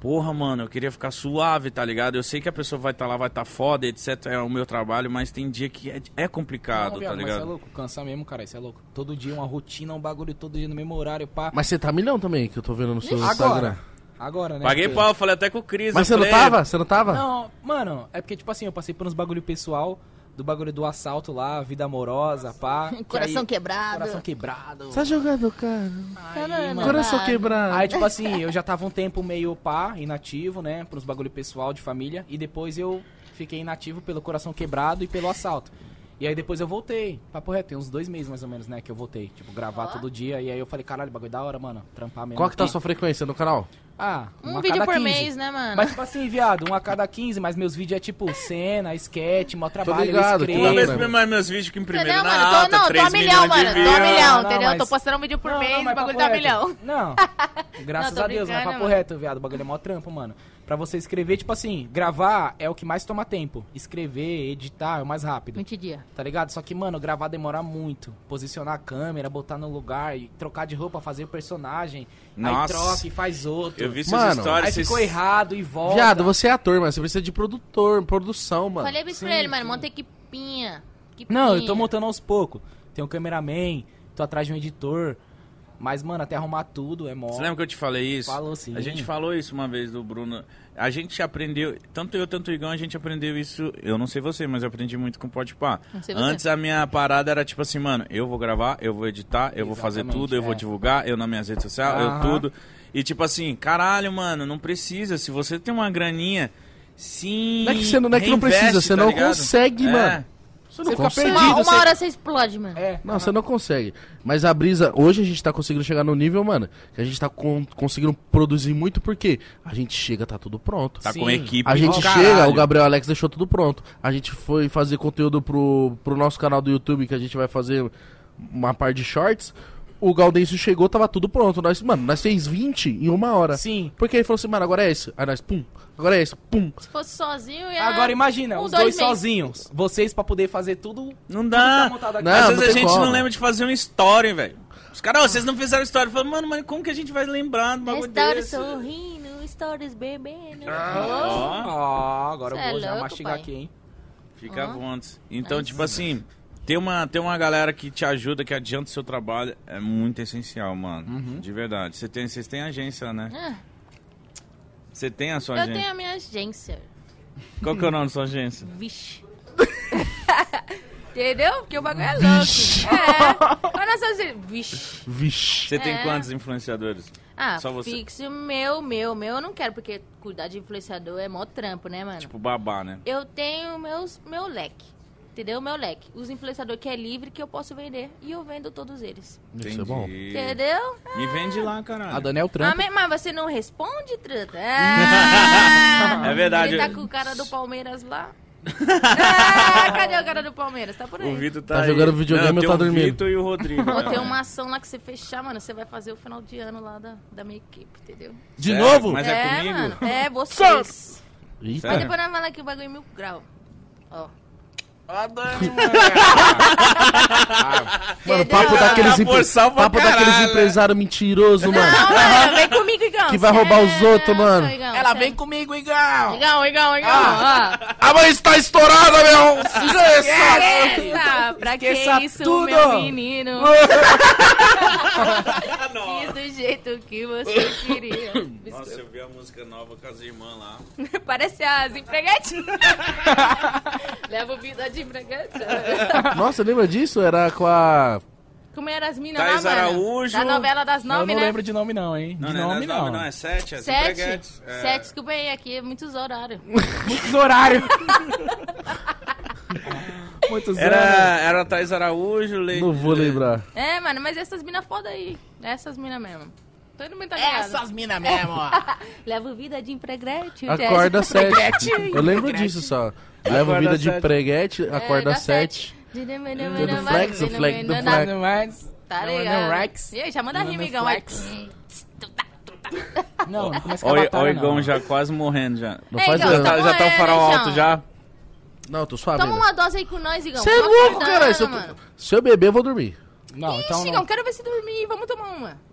A: Porra, mano, eu queria ficar suave, tá ligado? Eu sei que a pessoa vai estar lá, vai estar foda, etc. É o meu trabalho, mas tem dia que é, é complicado,
C: Não,
A: tá
C: viado, mas isso é
A: ligado?
C: louco, cansa mesmo, cara, isso é louco. Todo dia uma rotina, um bagulho todo dia no mesmo horário, pá.
B: Mas você tá milhão também, que eu tô vendo no seu Instagram.
C: Agora, agora, né?
A: Paguei
C: porque-
A: pau, falei até com o Cris.
B: Mas você não tava? Você não tava?
C: Não, mano, é porque, tipo assim, eu passei por uns bagulho pessoal, do bagulho do assalto lá, vida amorosa, pá. que
D: Coração
C: aí-
D: quebrado.
C: Coração quebrado.
B: Tá jogando, cara.
C: Aí,
D: Caramba.
C: mano,
B: Coração quebrado.
C: Aí, tipo assim, eu já tava um tempo meio pá, inativo, né? Pros bagulho pessoal de família. E depois eu fiquei inativo pelo coração quebrado e pelo assalto. E aí depois eu voltei. Papo reto, tem uns dois meses mais ou menos, né? Que eu voltei. Tipo, gravar
D: Ó.
C: todo dia. E aí eu falei, caralho, bagulho da hora, mano. Trampar mesmo.
B: Qual que tá a sua frequência no canal?
C: Ah,
D: Um
C: uma a
D: vídeo
C: cada
D: por
C: 15.
D: mês, né, mano?
C: Mas, tipo assim, viado, um a cada 15, mas meus vídeos é tipo cena, sketch, mó trabalho,
B: ligado,
C: eu
B: que Não,
A: vez primeiro mais meus vídeos que imprimiram
D: Entendeu,
A: na
D: mano?
A: alta,
D: Tô, não, tô
A: 3
D: a milhão, mano. Tô a milhão,
C: Não,
D: entendeu?
C: mas-
D: Tô postando um vídeo por
C: Não,
D: mês,
C: não,
D: o bagulho dá
C: reto.
D: milhão.
C: Não, graças
D: Não, tô
C: a Deus, mas
D: brincando,
C: papo
D: mano.
C: reto, viado, o bagulho é mó trampo, mano. Pra você escrever, tipo assim, gravar é o que mais toma tempo. Escrever, editar é o mais rápido.
D: 20 dias.
C: Tá ligado? Só que, mano, gravar demora muito. Posicionar a câmera, botar no lugar, e trocar de roupa, fazer o personagem.
A: Nossa.
C: Aí troca e faz outro.
A: Eu vi suas
B: Mano,
A: histórias.
C: Aí
A: vocês-
C: ficou errado e volta.
B: Viado, você é ator, mas você precisa de produtor, produção, mano.
D: Falei isso pra ele, mano. Monta equipinha. equipinha.
C: Não, eu tô montando aos poucos. Tem um cameraman, tô atrás de um editor. Mas, mano, até arrumar tudo é mó.
A: Você lembra que eu te falei isso?
C: Falou sim.
A: A gente falou isso uma vez do Bruno. A gente aprendeu, tanto eu, tanto o Igão, a gente aprendeu isso. Eu não sei você, mas eu aprendi muito com o Podpah. Antes a minha parada era tipo assim, mano, eu vou gravar, eu vou editar, eu vou fazer
C: Exatamente,
A: tudo, eu vou
C: é.
A: divulgar, eu nas minhas redes sociais, eu tudo. E tipo assim, caralho, mano, não precisa. Se você tem uma graninha, sim.
B: Não é que você não, não, é que não precisa, você
A: tá
B: não
A: ligado?
B: consegue,
A: É.
B: mano. Você não
C: Você fica
B: consegue.
C: perdido.
D: Uma, uma
C: você-
D: hora você explode, mano.
C: É.
B: Não, você não consegue. Mas a brisa, hoje a gente tá conseguindo chegar no nível, mano, que a gente tá con- conseguindo produzir muito porque a gente chega, tá tudo pronto.
A: Tá
C: Sim.
A: com equipe
B: A gente
A: caralho.
B: chega, o Gabriel Alex deixou tudo pronto. A gente foi fazer conteúdo pro, pro nosso canal do YouTube, que a gente vai fazer uma parte de shorts. O Gaudêncio chegou, tava tudo pronto. Nós, mano, nós fez 20 em uma hora.
C: Sim.
B: Porque ele falou assim, mano, agora é esse. Aí nós, pum, agora é esse, pum.
D: Se fosse sozinho, ia...
C: Agora imagina,
D: um,
C: os
D: dois
C: dois, sozinhos. Vocês pra poder fazer tudo.
A: Não
C: tudo
A: dá.
C: tá montado aqui.
B: Não,
A: Às
B: não
A: vezes a gente
B: como.
A: não lembra de fazer uma story, velho. Os caras, "Ô, vocês não fizeram story. Falo, mano, mas como que a gente vai lembrar do bagulho
D: Stories
A: desse?
D: sorrindo, stories bebendo.
A: Ó,
C: Ó, agora
D: Cê
C: eu vou
D: é
C: já
D: louco,
C: mastigar
D: pai.
C: aqui, hein?
A: fica
D: Ó.
A: voando. Então,
D: É
A: tipo assim, ter uma, ter uma galera que te ajuda, que adianta o seu trabalho, é muito essencial, mano.
C: Uhum.
A: De verdade. Você tem, vocês têm agência, né?
D: Ah,
A: Você tem a sua
D: eu
A: agência?
D: tenho a minha agência.
A: Qual que é o nome da sua agência?
D: Vixe. Entendeu? Porque o bagulho é louco. É. Olha só assim. Vixe.
B: Vixe.
A: Você tem
D: É.
A: quantos influenciadores?
D: Ah,
A: Só você.
D: fixo meu, meu, meu eu não quero, porque cuidar de influenciador é mó trampo, né, mano?
A: Tipo babá, né?
D: Eu tenho meus, meu leque. Entendeu? Meu leque. Os influenciadores que é livre, que eu posso vender. E eu vendo todos eles.
B: Isso é bom.
D: Entendeu?
A: Me vende lá,
C: A
A: caralho.
C: é o
D: Ah,
C: trampo.
D: mas- você não responde, truta? Ah,
A: É verdade.
D: Ele tá com o cara do Palmeiras lá. Ah, cadê o cara do Palmeiras? Tá por aí.
A: O Vitor tá
B: Tá
A: aí.
B: jogando videogame
A: Não,
B: ou
A: tem
B: tá
A: o
B: dormindo?
A: Vitor e o Rodrigo.
D: Vou
A: né?
D: ter uma ação lá que você fechar, mano. Você vai fazer o final de ano lá da, da minha equipe, entendeu?
B: De
A: Sério?
B: novo?
A: Mas é, comigo?
D: mano. É, vocês.
B: Eita.
D: Mas depois nós vamos lá que o bagulho é mil grau. Ó.
B: Mano,
D: Entendeu?
B: papo daqueles,
A: pra
B: papo daqueles empresários mentirosos, mano.
D: Não, mano, vem comigo, Igão.
B: Que vai roubar os outros, mano.
D: Igão,
C: Ela vem comigo, Igão!
D: Igão, Igão, Igão. ó.
B: A mãe está estourada, meu!
D: Esqueça! Pra que
C: Esqueça
D: isso,
C: tudo.
D: meu menino? Fiz do jeito que você queria.
A: Nossa, eu vi a música nova com as irmãs lá.
D: Parece as empreguetes. Levo vida de empregante.
B: Nossa, lembra disso? Era com a...
D: Como eram as minas
A: Thais
D: lá, mano?
A: Araújo.
D: Da novela das
C: Eu
D: nove,
C: não
D: né?
C: lembro de nome não, hein?
A: Não,
C: de
A: não,
C: nome
A: não,
C: não.
A: não, não, é sete, é
D: Sete?
A: É.
D: Sete, desculpa aí, aqui é muitos horários.
C: Muitos horários. Muitos
A: Era,
C: anos.
A: era a Thais Araújo, Leite.
B: Não vou lembrar.
D: É, mano, mas essas minas foda aí. Essas minas mesmo. Todo mundo tá ligado.
C: Essas minas mesmo, ó.
D: Levo vida de empreguete.
B: Acorda sete. Eu lembro disso só. Leva
A: Acorda
B: vida de
A: sete.
B: preguete,
D: É,
B: acorda sete.
D: Tudo
B: Tudo flex, o flex do flex.
D: Tá ligado? E aí, já manda rima,
C: não,
D: Igão.
C: Não, não começa com a batalha,
A: o Igão já quase morrendo já.
B: Não
D: Ei,
B: faz
D: Igão,
B: ano.
D: tá
A: Já, tá o farol alto já.
B: Não, tô suave.
D: Toma uma dose aí com nós, Igão.
B: Você é louco,
D: acordando,
B: cara. Se eu, beber, eu vou dormir.
C: Não, então
D: Ixi,
C: não.
D: Igão, quero ver se dormir. Vamos tomar uma.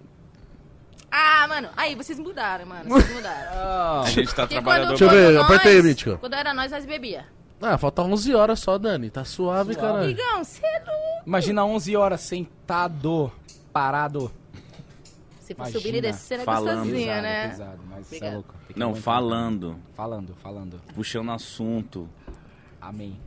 D: Ah, mano. Aí, vocês mudaram, mano. Vocês mudaram.
C: Ah,
A: A gente tá
D: Porque
A: trabalhando.
B: Deixa eu ver,
D: nós-
B: aperta aí, Mítico.
D: Quando era nós, nós bebia.
B: Ah, falta 11 horas só, Dani. Tá suave,
C: Suave.
B: caralho.
D: Igão, você é louco.
C: Imagina 11 horas sentado, parado.
D: Se for
C: Imagina.
D: subir e descer, é
A: Falando.
D: gostosinha,
C: pesado,
D: né?
C: pesado, mas isso é
D: Obrigado.
C: louco. Tem que
A: Não, falando,
C: Falando, falando.
A: puxando assunto.
C: Amém.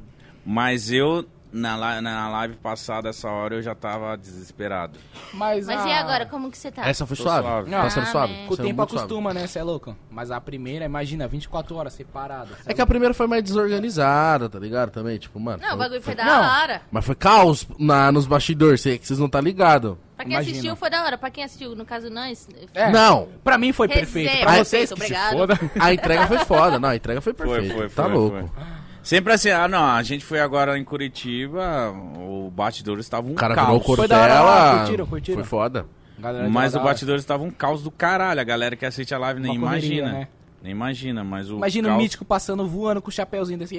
A: Mas eu, na, na live passada, essa hora, eu já tava desesperado.
C: Mas,
D: Mas
C: a-
D: e agora, como que você tá?
B: Essa foi
A: Tô
B: suave?
A: suave.
B: Tá sendo
D: Ah,
B: suave?
C: Com o tempo
B: muito suave.
C: acostuma, né? Você é louco? Mas a primeira, imagina, 24 horas separado. cê
B: É que a primeira foi mais desorganizada, tá ligado? Também, tipo, mano.
D: Não, o
B: foi-
D: bagulho foi da
C: Não.
D: hora.
B: Mas foi caos na, nos bastidores, que vocês não tá ligado.
D: Pra quem
C: Imagina.
D: assistiu, foi da hora. Pra quem assistiu, no caso, nós...
C: É.
B: Não,
C: Pra mim foi
D: Resenha,
C: perfeito. Pra vocês, que
D: obrigado.
C: se foda.
B: a entrega foi foda. Não, a entrega foi
A: Foi,
B: perfeita.
A: foi,
B: tá
A: foi,
B: louco.
A: Sempre assim, ah não, a gente foi agora em Curitiba, o Batidores estava um
B: O cara virou
A: caos.
C: Foi da hora lá, curtiram, curtiram.
B: Foi foda.
A: Mas o. Batidores estava um caos do caralho, a galera que assiste a live nem
C: Uma correria,
A: imagina.
C: né?
A: Nem imagina, mas o
C: Imagina o
A: caos,
C: mítico passando, voando com o chapéuzinho desse.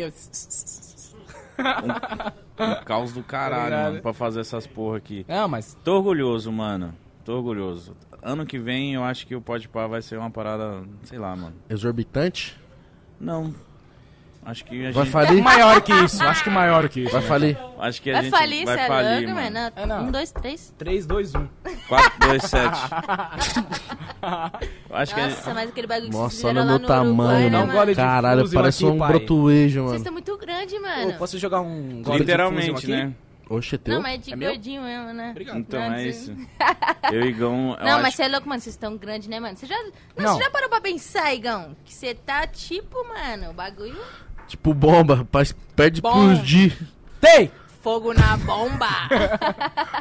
A: um caos do
C: Tá
A: caralho,
C: ligado?
A: mano, pra fazer essas porra aqui.
C: Não, mas
A: Tô orgulhoso, mano. Tô orgulhoso. Ano que vem eu acho que o Pode Pá vai ser uma parada, sei lá, mano.
B: Exorbitante.
A: Não. Acho que a
B: Vai
A: gente
B: falir?
C: maior que isso. Acho que maior que isso.
B: Vai falir?
A: acho que a
D: Vai
A: gente
D: falir,
A: vai
D: é
A: falir, mano.
D: mano.
C: É, não.
D: Um, dois, três.
C: 3, 2, 1.
A: 4 2 7. Acho que a gente...
D: Nossa, mas aquele bagulho que
B: Nossa,
D: vocês
B: olha o meu tamanho,
D: Uruguai, né,
C: Não
B: mano.
C: de
B: Caralho, parece
C: aqui,
B: um
C: pai.
B: brotuejo,
D: Vocês
B: mano.
D: estão muito grandes, mano.
C: Posso jogar um gole
A: literalmente,
C: de
A: né?
B: Oxe, é teu?
D: Não, mas é de
C: É meu?
D: gordinho mesmo, né?
C: Obrigado.
A: Então
D: Não,
A: é
D: de-
A: isso. Eu Igão, eu
D: Não, mas
A: acho...
D: você é louco, mano. Vocês estão grandes, né, mano? Você já, não,
C: Não.
D: Você já parou pra pensar, Igão? Que você tá tipo, mano, o bagulho.
B: Tipo bomba, mas perde
D: Bom.
B: pros G.
C: Tem!
D: Fogo na bomba!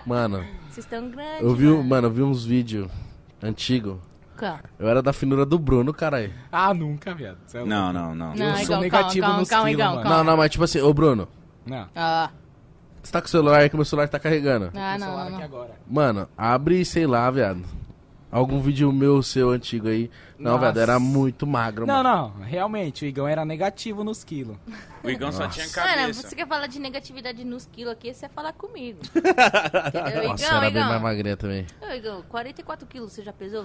B: Mano,
D: Vocês estão grandes.
B: eu vi, um- mano, eu vi uns vídeos antigos.
D: Calma.
B: Eu era da finura do Bruno, caralho.
C: Ah, nunca, viado. Cê é louco.
A: Não, não, não.
C: Eu
D: Não,
C: sou
D: Igão,
C: negativo
D: calma,
C: nos
D: calma,
C: quilos,
D: Igão,
C: mano.
D: calma.
B: Não, não, mas tipo assim, ô Bruno,
C: Não.
D: Ah,
B: você tá com o celular aí que meu celular tá carregando.
D: ah não,
C: celular
D: não,
C: aqui
D: não.
C: agora.
B: Mano, abre, sei lá, viado. Algum vídeo meu, seu, antigo aí. Não,
C: Nossa.
B: viado, era muito magro,
C: Não,
B: mano.
C: não. Realmente, o Igão era negativo nos quilos.
A: O Igão só tinha
D: Mano,
A: cabeça.
D: você quer falar de negatividade nos quilos aqui, você vai falar comigo. Entendeu?
B: Nossa,
D: Igão,
B: era bem mais
D: Igão.
B: magrinha também.
D: Ô, Igão, 44 quilos, você já pesou?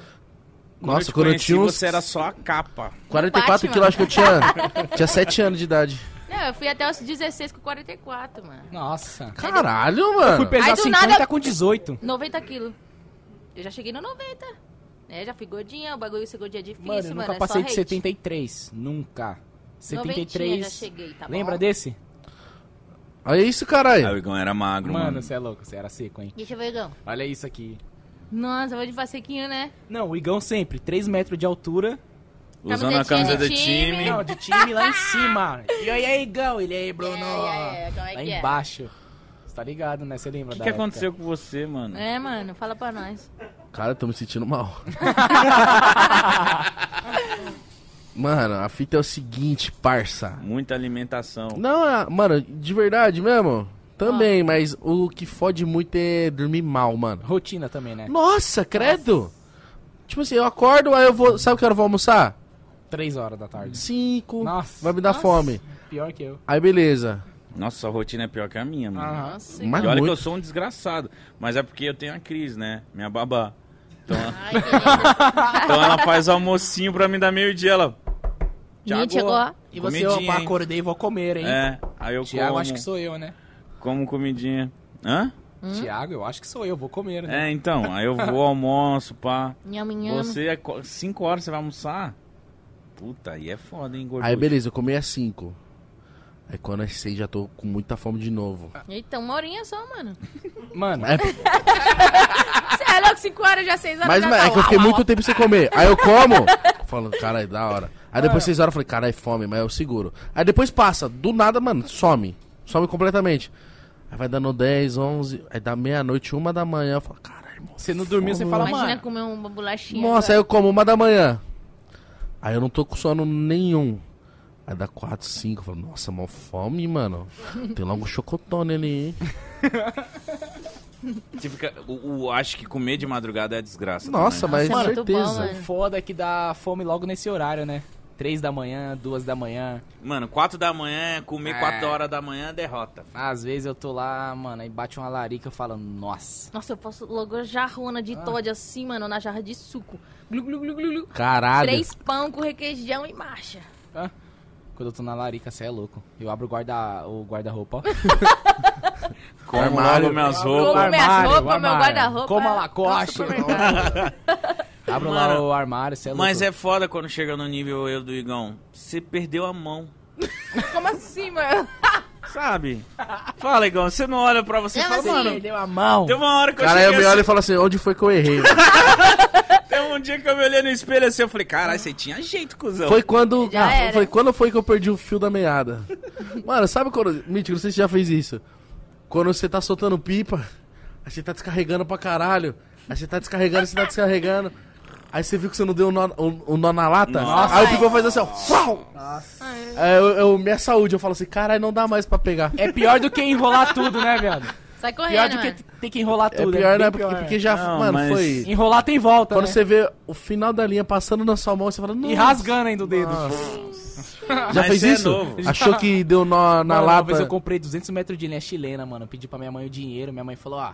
A: Quando
B: Nossa,
A: eu
B: quando eu tinha uns
A: você era só a capa.
B: 44
D: Batman.
B: quilos, acho que eu tinha, tinha 7 anos de idade.
D: Não, eu fui até os 16 com 44, mano.
C: Nossa.
B: Caralho,
C: Eu
B: mano.
C: fui pesar
D: Aí do
C: 50
D: nada-
C: com 18.
D: 90 quilos. Eu já cheguei no 90. É, já fui gordinha, o bagulho ser gordinha é difícil,
C: Mano,
D: mano.
C: eu nunca
D: é
C: passei
D: só
C: de
D: hate.
C: 73. Nunca. 73.
D: já cheguei, tá bom?
C: Lembra desse?
B: Olha isso, caralho.
A: o Igão era magro,
C: Mano,
A: mano.
C: você é louco, você era seco, hein?
D: Deixa eu ver, Igão.
C: Olha isso aqui.
D: Nossa, vou de sequinho, né?
C: Não, o Igão sempre, 3 metros de altura,
A: Usando a camisa do
D: de
A: time.
D: time.
C: Não, de time lá em cima. E aí, Igão? Ele aí, Bruno.
D: É, é, como é
C: lá
D: que é?
C: embaixo. Você tá ligado, né? Você lembra
A: O que,
C: da
A: que
C: época?
A: aconteceu com você, mano?
D: É, mano, fala pra nós.
B: Cara, eu tô me sentindo mal. Mano, a fita é o seguinte, parça.
A: Muita alimentação.
B: Não, é- mano, de verdade mesmo. Também, mas o que fode muito é dormir mal, mano.
C: Rotina também, né?
B: Nossa, credo! Tipo assim, eu acordo, aí eu vou. Sabe que hora eu vou almoçar?
C: Três horas da tarde.
B: Cinco.
C: Nossa.
B: Vai me dar
D: Nossa.
B: fome.
C: Pior que eu.
B: Aí beleza.
A: Nossa, a rotina é pior que a minha, mano.
C: Aham.
D: Nossa,
B: Mas
A: E olha que eu
B: muito.
A: sou um desgraçado. Mas é porque eu tenho a Cris, né? Minha babá. Então, ela-
D: Ai, lindo.
A: então ela faz almocinho pra mim dar meio-dia. Ela.
D: Menino, chegou.
C: E você,
A: hein?
C: acordei e vou comer, hein?
A: É, aí eu
C: Tiago,
A: como,
C: acho que sou eu, né?
A: como comidinha. Hã?
C: Tiago, eu acho que sou eu, vou comer, né?
A: É, então, aí eu vou, almoço, pá.
D: Nhame, nhame.
A: Você, 5 horas você vai almoçar? Puta, aí é foda, hein, gordura.
B: Aí beleza, eu comi às cinco. Aí quando é seis já tô com muita fome de novo.
D: Eita, uma horinha só, mano.
C: Mano,
B: É,
D: Você é louco, 5 horas já, 6 horas
B: mas
D: já
B: mas
D: tá
B: é que eu fiquei muito tempo sem comer. Aí eu como, falando, caralho, da hora. Aí depois seis horas eu falei, caralho, fome, mas eu seguro. Aí depois passa, do nada, mano, some. Some completamente. Aí vai dando 10, 11, aí dá meia-noite, uma da manhã, eu falo, caralho, irmão.
C: você não dormiu, você fala,
D: Imagina
C: mano.
D: comer uma bolachinha.
B: Nossa, aí eu como uma da manhã. Aí eu não tô com sono nenhum. Aí dá 4, 5. Eu falo, nossa, mó fome, mano. Tem logo um chocotone ali, hein?
A: Você fica, o, o- acho que comer de madrugada é desgraça.
B: Nossa,
A: também.
B: mas
D: Nossa, é bom,
B: certeza.
D: mano.
C: Foda que dá fome logo nesse horário, né? Três da manhã, duas da manhã.
A: Mano, 4 da manhã, comer
C: É.
A: 4 horas da manhã é derrota.
C: Às vezes eu tô lá, mano, aí bate uma larica eu falo, nossa.
D: Nossa, eu posso logo jarrona de Todd assim, mano, na jarra de suco. Glu, glu, glu, glu, glu.
B: Caralho.
D: Três pão com requeijão e marcha.
C: Hã? Quando eu tô na larica, você é louco. Eu abro o guarda- o guarda-roupa, ó.
A: Como
B: Armário.
A: minhas
D: Como
A: roupas.
D: minhas
C: armário,
D: roupas,
C: o
D: meu guarda-roupa.
C: Como a Lacoste. Abro lá
A: Mano,
C: o armário, você é louco.
A: Mas é foda quando chega no nível eu do Igão. Você perdeu a mão.
D: Como assim, mano?
A: Sabe? Fala, Igão. Você não olha pra você e fala,
D: assim,
A: mano.
C: Deu a mão.
A: Tem uma hora que eu
B: Cara, aí eu
A: cheguei
B: me olho e
A: assim,
B: falo assim, onde foi que eu errei?
A: Tem um dia que eu me olhei no espelho assim, eu falei, caralho, você tinha jeito, cuzão.
B: Foi quando.
D: Já
B: ah,
D: era.
B: foi quando foi que eu perdi o fio da meada. Mano, sabe quando. Mítico, não sei se você já fez isso. Quando você tá soltando pipa, aí você tá descarregando pra caralho. Aí você tá descarregando, você tá descarregando. Aí você viu que você não deu o nó, o, o nó na lata?
A: Nossa.
B: Aí o pipa faz assim, ó. Flau! Aí eu, eu- minha saúde, eu falo assim, caralho, não dá mais pra pegar.
C: É pior do que enrolar tudo, né, viado?
D: Sai
C: Pior
D: correndo,
C: do que
D: mano.
C: t- ter que enrolar
B: É
C: tudo.
B: pior,
C: bem
B: né? Porque,
C: pior.
B: porque já,
A: Não,
B: mano,
A: mas-
B: foi.
C: Enrolar tem volta,
B: Quando
C: né?
B: você vê o final da linha passando na sua mão, você fala,
C: E rasgando ainda o dedo.
B: Já
A: Mas
B: fez
A: é
B: isso?
A: novo.
B: Achou que deu nó na
C: Mano, Uma vez
B: lata?
C: eu comprei 200 metros de linha chilena, mano. Pedi pra minha mãe o dinheiro. Minha mãe falou, ó...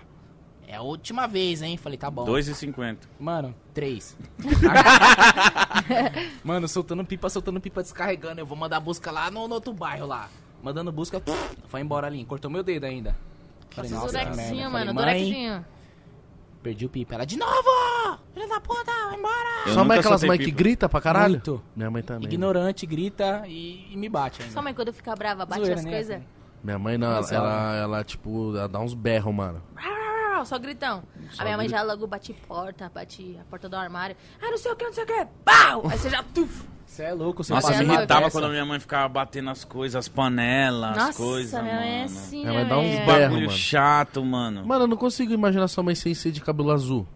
C: É a última vez, hein? Falei, tá bom.
A: 2,50.
C: Mano, três. Mano, soltando pipa, soltando pipa, descarregando. Eu vou mandar busca lá no, no outro bairro lá. Mandando busca, foi embora ali. Cortou meu dedo ainda. Falei, nossa, que merda.
D: Durexinho,
C: Falei,
D: mano,
C: mãe,
D: durexinho.
C: perdi o pipa. Ela, de novo! Filha da puta, vai embora!
A: Eu
B: Sua mãe é aquelas
A: soltei
B: mães que
A: pipa.
B: grita pra caralho?
C: Muito.
B: Minha mãe também.
C: Ignorante, grita e, e me bate ainda.
D: Sua mãe, quando fica brava, bate
C: Zoeira,
D: as
C: né?
D: coisas.
B: Minha mãe não, ela, ela-
C: ela,
B: tipo, ela dá uns berros, mano.
D: Só gritão.
B: Só
D: a minha mãe
B: grito.
D: já logo bate porta, bate a porta do armário. Ah, não sei o que, não sei o que. Pau! Aí você já... Tuf.
C: Você é louco, você
A: Nossa, me
D: é
A: irritava quando a minha mãe ficava batendo as coisas, as panelas, as
D: Nossa,
A: coisas,
D: minha mãe é
A: mano.
D: assim,
B: Minha
D: né,
B: dá uns.
A: Bagulho
B: mano.
A: chato, mano.
B: Mano, eu não consigo imaginar sua mãe sem ser de cabelo azul.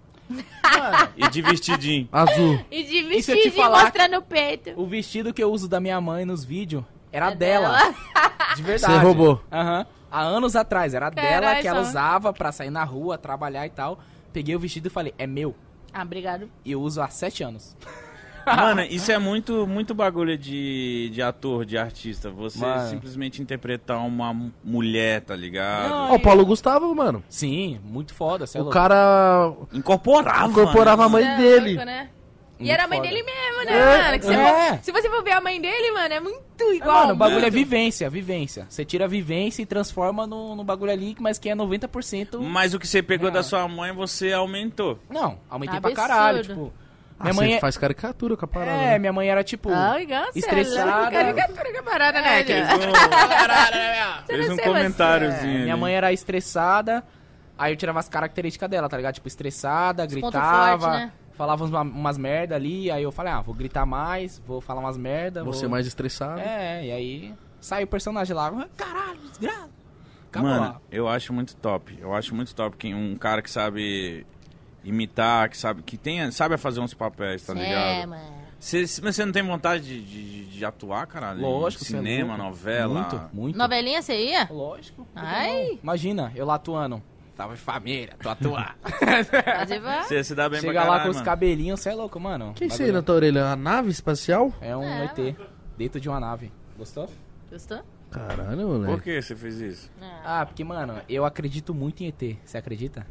A: E de vestidinho.
B: Azul.
D: E de
C: E se eu te
D: vestidinho
C: falar
D: mostrando o peito.
C: O vestido que eu uso da minha mãe nos vídeos era
D: É
C: dela.
D: dela.
C: De verdade.
B: Você roubou.
C: Aham. Há anos atrás. Era dela
D: Caralho,
C: que ela
D: só.
C: usava pra sair na rua, trabalhar e tal. Peguei o vestido e falei, é meu.
D: Ah, obrigado.
C: E eu uso há sete anos.
A: Mano, isso é muito, muito bagulho de, de ator, de artista. Você
C: Mano.
A: simplesmente interpretar uma mu- mulher, tá ligado?
C: Não,
B: Ó, o Paulo Gustavo, mano.
C: Sim, muito foda. É
B: O
C: louco.
B: cara
A: Incorporava.
B: incorporava a mãe
D: Cê é
B: dele.
D: louco, né? E era a mãe
C: foda.
D: dele mesmo, né,
B: É,
D: mano? Você
C: é.
D: for- se você for ver a mãe dele, mano, é muito
C: É,
D: igual.
C: mano, o bagulho é
D: muito.
C: vivência, vivência. Você tira a vivência e transforma no, no bagulho ali, mas que é 90%.
A: Mas o que você pegou
C: Não.
A: da sua mãe, você aumentou.
C: Não, aumentei pra
D: Absurdo.
C: caralho, tipo.
B: Ah,
C: Minha
B: você
C: mãe é...
B: faz caricatura com a parada.
C: É,
B: né?
C: minha mãe era tipo.
D: Ah.
C: Estressada.
D: Caricatura que é parada, né,
C: É, que
D: Jean?
C: eles não-
A: Fez um comentáriozinho.
C: É, minha mãe era estressada, aí eu tirava as características dela, tá ligado? Tipo, estressada, gritava.
D: fortes, né?
C: Falava umas, umas merda ali, aí eu falei, ah, vou gritar mais, vou falar umas merda.
B: Você
C: vou...
B: mais estressado.
C: É, e aí sai o personagem lá, "Ah, caralho, desgraça. Acabou
A: Mano,
C: lá.
A: eu acho muito top. Eu acho muito top quem um cara que sabe imitar, que sabe que tenha, sabe fazer uns papéis, tá
D: É,
A: ligado?
D: mano.
A: Cê, cê- mas você não tem vontade de, de, de atuar, caralho?
C: Lógico, é
A: cinema,
C: louco.
A: novela.
C: Muito, muito.
D: Novelinha você ia?
C: Lógico. que
D: Ai.
C: não? Imagina, eu lá atuando. Em família, tô atuando.
D: Pode ir pra...
A: Você se dá bem
C: Chega
A: pra
C: lá
A: caralho,
C: com os
A: mano.
C: cabelinhos, você é louco, mano.
B: Que isso aí na tua orelha? Uma nave espacial?
C: É um
D: É,
C: ET, dentro de uma nave. Gostou?
D: Gostou?
B: Caralho,
A: Por
B: moleque.
A: que você fez isso?
C: Ah, porque, mano, eu acredito muito em ET. Você acredita?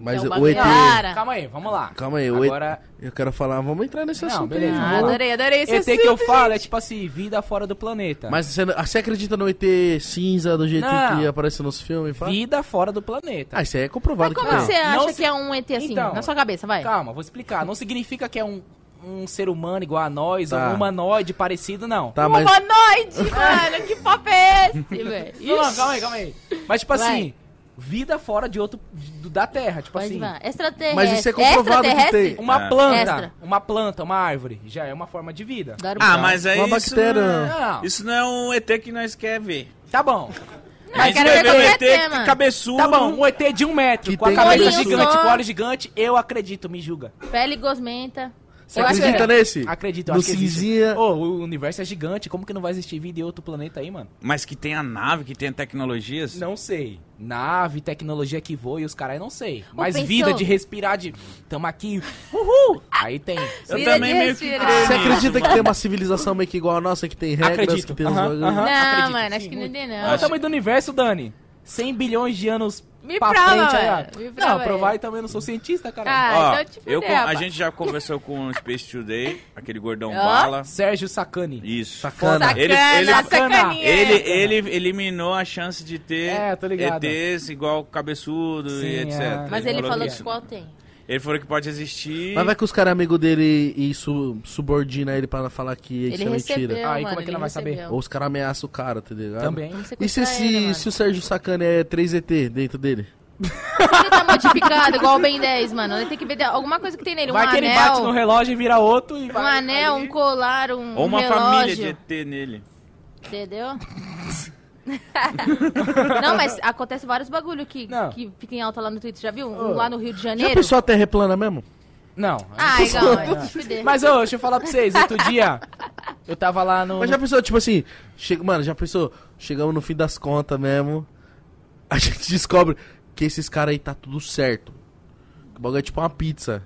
B: Mas
D: Então,
B: o
D: bagulho-
B: ET
D: Cara.
C: Calma aí, vamos lá.
B: Calma aí, o ET.
C: Agora,
B: Eu quero falar, vamos entrar nesse
C: Não,
B: assunto
C: beleza,
B: aí.
D: Ah, adorei, adorei esse
C: ET que eu
D: assunto,
C: falo é
D: gente.
C: tipo assim, vida fora do planeta.
B: Mas você, você acredita no ET cinza do jeito
C: Não.
B: que aparece nos filmes? pá?
C: Vida fora do planeta.
B: Ah, isso aí é comprovado
D: Mas
B: que
D: como
B: tem.
D: você
C: Não
D: acha
C: se-
D: que é um ET assim?
C: Então,
D: na sua cabeça, vai.
C: Calma, vou explicar. Não significa que é um, um ser humano igual a nós,
B: Tá.
C: um humanoide parecido, não.
B: Tá, mas
D: Humanoide, mano, que papo é esse, velho?
C: Não, não, calma aí, calma aí. Mas tipo
D: Vai.
C: assim, vida fora de outro. do- da Terra. Tipo
D: Pode
C: assim.
D: Extraterrestre.
B: Mas isso é comprovado que tem.
C: Uma
A: É.
C: planta,
D: Extra.
C: uma planta, uma árvore, já é uma forma de vida.
A: Ah, mas é
B: Uma
A: isso.
B: bactéria.
A: Não é, isso não é um ET que nós quer ver.
C: tá bom.
D: Não, eu quero ver
A: ver o ET
D: mano.
A: cabeçudo.
C: Tá bom, um ET de um metro,
B: Que
C: com a cabeça gigante, com olho gigante, eu acredito, me julga.
D: Pele gosmenta.
B: Você
D: Eu
B: acredita
D: que-
B: nesse?
C: Acredito, eu
B: No
C: acho que
B: cinzinha.
C: Ô, o universo é gigante, como que não vai existir vida em outro planeta aí, mano?
A: Mas que tem a nave, que tem tecnologias.
C: Não sei. Nave, tecnologia que voa e os caras não sei. Mas
D: pensou?
C: vida de respirar de. Tamo aqui. Uhul! Aí tem.
A: Eu
D: Vida
A: também meio que creio
B: Você acredita que tem uma civilização meio que igual a nossa, que tem regras,
C: Acredito.
B: que tem uns
C: Aham,
B: bagulho?
C: aham.
D: Não,
C: acredito,
D: mano,
C: sim,
D: acho que não tem,
C: Olha
D: não.
C: o tamanho do universo, Dani. 100 bilhões de anos
D: Me
C: pra
D: prova,
C: frente. aí, ó.
D: me prova
C: não, provar e também não sou cientista, cara.
D: Ah,
A: Ó,
D: então te
A: eu, a gente já conversou com o Space Today, aquele gordão bala.
C: Sérgio Sacani.
A: Isso.
B: Sacana.
D: Sacana,
A: Ele- ele-
D: sacaninha.
A: Ele, ele eliminou a chance de ter
C: É.
A: ETs igual cabeçudo
C: Sim,
A: e etc.
C: é.
D: Mas ele falou
A: que
D: que qual tem.
A: Ele falou que pode existir.
B: Mas vai que os caras amigos dele e su subordina ele pra falar que isso é mentira.
D: recebeu,
C: Aí,
D: mano,
C: como é que
D: ele
C: não vai saber?
D: recebeu.
B: Ou os caras ameaçam o cara, tá ligado?
C: Também.
B: E se,
D: sequestrar
B: se,
D: ele,
B: se o Sérgio Sacana é 3ET dentro dele?
D: Ele tá modificado, igual o Ben 10, mano. Ele tem que ver alguma coisa que tem nele. Um
C: Vai que ele
D: anel,
C: bate no relógio e vira outro e
D: um
C: vai.
D: anel,
C: aí-
D: um colar, um
A: Ou uma
D: relógio.
A: família de ET nele.
D: Entendeu? não, mas acontece vários bagulho que,
C: Não.
D: que fica em alta lá no Twitter. Já viu? Um lá no Rio de
B: Já
D: Janeiro.
B: pensou a Terra é plana mesmo?
C: Não.
D: Te fuder.
C: Mas, ô, deixa eu falar pra vocês. Outro dia, eu tava lá no.
B: Mas já pensou, tipo assim, chega, mano, já pensou, chegamos no fim das contas mesmo, a gente descobre que esses caras aí tá tudo certo. O bagulho é tipo uma pizza.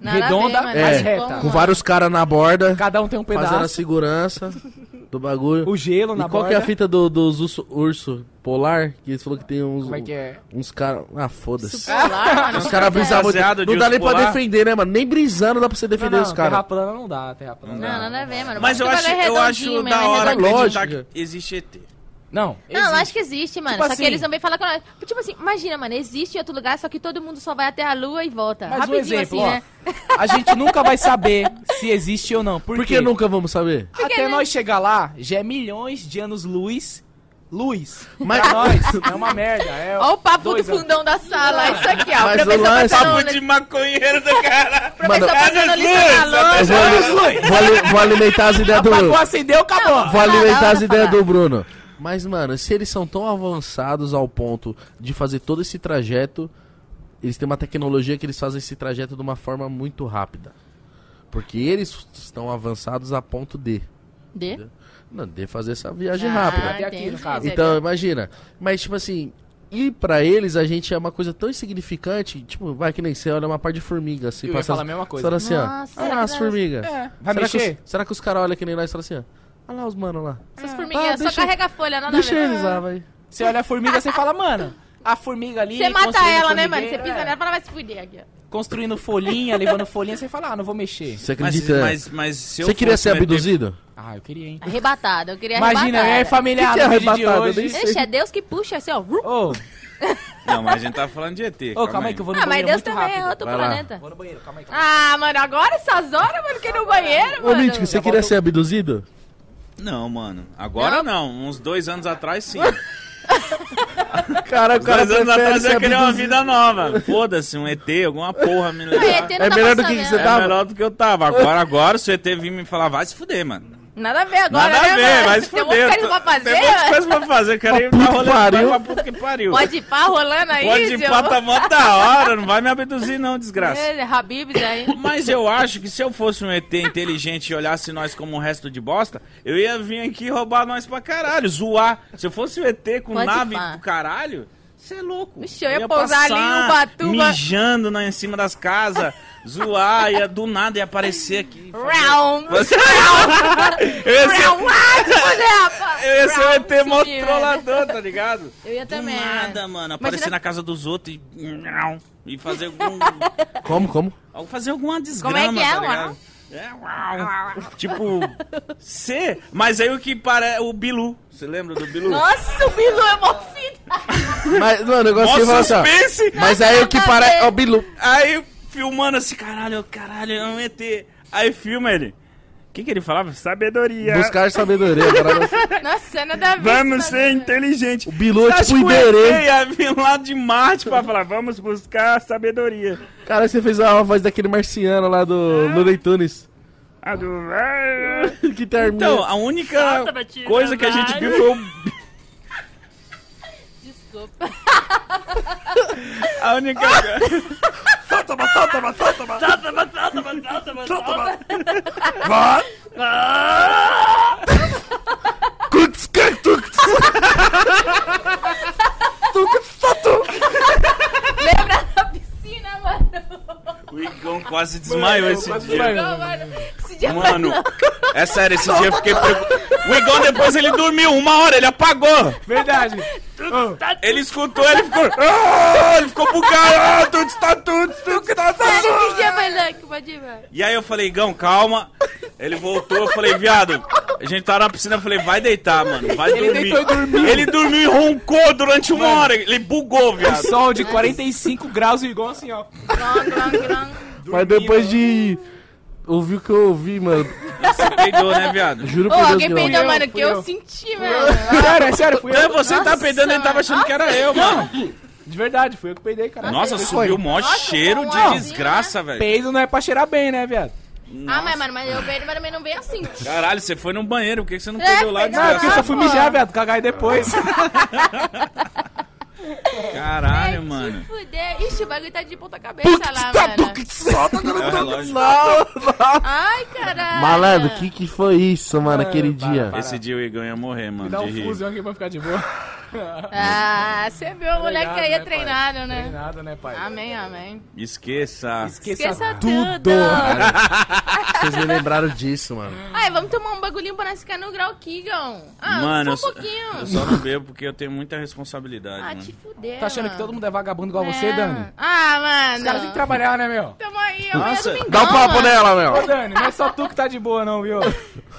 D: Nada
C: redonda,
D: mano.
B: mas
D: Como,
C: reta.
B: Com vários caras na borda,
C: Cada um tem um
B: fazendo a
C: pedaço.
B: segurança do bagulho.
C: O gelo
B: E
C: na
B: qual
C: borda.
B: que é a fita do- dos urso, urso polar? Que eles falaram que tem uns,
C: Como é que é?
B: uns caras... Ah, foda-se. Os caras brisavam
A: de
B: Não dá nem pra
A: polar?
B: defender, né, mano? Nem brisando dá pra você defender
C: não,
B: os
C: não, Terra
B: caras.
C: plana não dá, terra plana.
D: Não, nada a ver, mano.
A: Mas eu
D: Porque
A: acho,
D: é
A: eu acho da
D: é
A: hora acreditar
B: Lógico.
A: que existe ET.
C: Não,
D: Não,
C: existe.
D: acho que existe, mano.
C: Tipo
D: só
C: assim-
D: que eles também falam com nós. Tipo assim, imagina, mano, existe em outro lugar, só que todo mundo só vai até a lua e volta.
C: Mas um
D: Rapidinho
C: exemplo,
D: assim,
C: ó.
D: né?
C: A gente nunca vai saber se existe ou não. Por,
B: Por
C: quê?
B: que nunca vamos saber?
C: Até nós chegar lá, já é milhões de anos luz. Luz.
B: Mas-
C: Pra nós, é uma merda. É
D: Ó o papo do
C: dois anos.
D: fundão da sala. Isso aqui, ó.
B: Mas
D: o
B: lance-
A: Papo de maconheiro do cara.
B: Mano,
D: passando
B: eu
D: lousa.
B: vou, vou ali- vou alimentar as ideias do...
C: Apagou, acendeu, acabou.
B: Vou alimentar as ideias do Bruno. Mas, mano, se eles são tão avançados ao ponto de fazer todo esse trajeto, eles têm uma tecnologia que eles fazem esse trajeto de uma forma muito rápida. Porque eles estão avançados a ponto de.
D: De?
B: Não, de fazer essa viagem
D: Ah,
B: rápida.
C: Até aqui, no caso.
B: Então, imagina. Mas, tipo assim, e pra eles a gente é uma coisa tão insignificante. Tipo, vai que nem você olha uma par de formiga assim.
C: Eu ia
B: passa-
C: falar a mesma coisa.
B: Fala assim, ó.
D: Nossa,
B: lá
D: que
B: as formigas.
C: É, vai
B: será, que
C: mexer?
B: os, será que os caras olham que nem nós e falam assim, ó. Olha lá os mano lá.
D: Essas
B: Ah,
D: formiguinhas, só
B: deixa-
D: carrega a folha, nada
B: Deixa
D: ver.
B: eles lá, vai.
C: Você olha a formiga, você fala, mano, a formiga ali.
D: Você mata
C: construindo
D: ela, né, mano? Você
C: formigueiro,
D: pisa
C: é,
D: nela e fala, vai se fuder aqui, ó.
C: Construindo folhinha, levando folhinha, você fala, ah, não vou mexer.
B: Você
A: Mas,
B: acredita?
A: mas, mas se eu
B: Você queria
A: fosse
B: ser
A: meter-
B: abduzido?
C: Ah, eu queria, hein.
D: Arrebatado, eu queria
C: Imagina,
D: arrebatada.
C: é familiar
B: Que que é
C: no vídeo de
B: arrebatado? Eu
C: hoje.
B: nem sei.
D: Ixi, é Deus que puxa assim, ó.
C: Ô,
A: Não, mas a gente tá falando de ET.
C: ô, calma aí que eu vou no
D: Ah, mas
C: banheiro
D: Deus
C: muito
D: também
C: rápido.
D: é outro
B: Vai lá.
D: planeta.
C: Vou no banheiro, calma aí. calma aí.
D: Ah, mano, agora essas horas, mano, que no banheiro,
B: Ô,
D: mano.
B: Mítico, você queria ser abduzido?
A: Não, mano. Agora
D: Não?
A: não. Uns dois anos atrás, sim.
B: Cara, o cara
A: Dois anos atrás eu
B: ser
A: ia querer uma vida nova. Foda-se, um ET, alguma porra me levar.
D: ET não
B: É
D: tá
B: melhor do que você
D: né?
A: É
B: tava.
A: melhor do que eu tava. Agora, agora, se o ET vir me falar, vai se fuder, mano.
D: Nada a ver agora,
A: Nada
D: né,
A: a ver,
D: mano?
A: vai se
D: Tem um monte de coisa pra fazer,
A: Tem um monte de
D: mano.
A: coisa pra fazer. Eu quero ir
B: Pra
A: pra rolê
B: pariu.
A: pra puta que pariu.
D: Pode ir pá rolando aí,
A: Pode ir pra tá mó da hora, não vai me abduzir não, desgraça.
D: Ele, Habibs aí.
A: Mas eu acho que se eu fosse um ET inteligente e olhasse nós como um resto de bosta, eu ia vir aqui roubar nós pra caralho, zoar. Se eu fosse um ET com
D: Pode
A: nave
D: pá.
A: do caralho, você é louco.
D: Vixe, eu ia pousar ali em Ubatuba.
A: Mijando na, em cima das casas, zoar, ia do nada ia aparecer aqui.
D: Round.
A: eu ia ser, eu ia ser
D: Round,
A: ET mó
D: sumir,
A: trollador, tá ligado?
D: Eu ia também.
A: Do nada, mano. Aparecer
D: Imagina-
A: na casa dos outros e. E fazer algum.
B: Como, como?
A: Fazer alguma desgrama,
D: Como é que é,
A: tá ligado? É, uau. Tipo, C, mas aí o que parece. O Bilu. Você lembra do Bilu?
D: Nossa, o Bilu é mó fita.
B: Mas, mano, o negócio que
A: Nossa,
B: assim! Mas aí o que
D: Nada a
B: parece
D: ver.
B: é o Bilu.
A: Aí filmando assim, caralho, caralho, é um ET. Aí filma ele. O que, que ele falava? Sabedoria.
B: Buscar sabedoria. Cara.
D: Nossa, nada a ver.
A: Vamos
D: isso,
A: ser
D: mano.
A: inteligentes.
B: O Bilu é tipo
A: o
B: Iberê.
A: Vir lá de Marte pra falar, vamos buscar sabedoria.
B: Cara, você fez a voz daquele marciano lá do Looney Tunes.
A: A do...
B: que termina.
A: Então, a única coisa que a gente viu foi o...
D: Desculpa.
A: A única...
B: Cuts, cuts, cuts.
D: Lembra da piscina, mano?
A: O Igão quase desmaiou esse dia.
D: Não, mano. Esse dia
A: Mano, é sério, esse dia eu fiquei preocupado. O Igão depois ele dormiu, uma hora, ele apagou.
C: Verdade.
A: Ele escutou, ele ficou. Ah, ele ficou bugado. Ah, tudo está tudo, tudo está tudo. E aí eu falei, Igão, calma. Ele voltou, eu falei, viado, a gente tava na piscina, eu falei, vai deitar, mano, vai
C: Ele
A: dormir.
C: deitou e dormiu.
A: Ele dormiu e roncou durante uma hora, ele bugou, viado.
C: Sol de 45 graus e igual assim, ó.
B: Mas depois de ouvir o que eu ouvi, mano.
A: Você peidou, né, viado?
B: Juro
D: Ô,
B: por Deus
D: alguém
B: que não.
D: peidou,
C: eu,
D: mano,
C: fui
D: que eu,
C: eu.
D: senti, mano.
C: Sério, é sério, fui eu.
A: você tá
D: Nossa,
A: peidando, ele tava
D: mano.
A: achando que era eu, mano.
C: De verdade, fui eu que peidei, cara.
A: Nossa, subiu o maior
D: Nossa,
A: cheiro de desgraça, velho.
C: Peido não é pra cheirar bem, né, viado?
D: Ah, mas, mano, mas eu peido, mas também não veio assim.
A: Caralho, você foi no banheiro, por que que você não
D: É,
A: peidou lá,
C: Não, é porque eu só fui mijar, viado. Cagar aí depois.
A: Caralho,
D: Ai,
A: mano.
D: Se fuder. Ixi, o bagulho tá de ponta cabeça lá, mano.
A: É o relógio.
D: Ai, caralho.
B: Malandro, o que que foi isso, mano, aquele
C: para,
B: dia?
C: para.
A: Esse dia o Igão ia morrer, mano,
C: Dá
A: de
C: um fusão aqui pra ficar de boa.
D: Ah, você viu o moleque aí é
C: né,
D: treinado,
C: pai?
D: né?
C: Treinado, né, pai?
D: Amém, amém.
A: Esqueça.
C: Esqueça,
D: Esqueça
C: tudo.
D: tudo.
B: Vocês me lembraram disso, mano.
D: Ai, vamos tomar um bagulhinho pra nós ficar no grau Kigão. Ah,
A: Mano, eu
D: só um pouquinho.
A: eu só não bebo porque eu tenho muita responsabilidade,
D: Ah,
A: mano.
D: te fuder,
C: Tá achando que todo mundo é vagabundo igual você,
D: É.
C: Dani?
D: Ah, mano.
C: Os caras têm que trabalhar, né, meu?
D: Tamo aí, amanhã
A: Nossa,
D: domingão,
B: Dá um papo
D: mano.
B: nela,
C: Ô,
B: meu.
C: Dani, não é só tu que tá de boa, não, viu?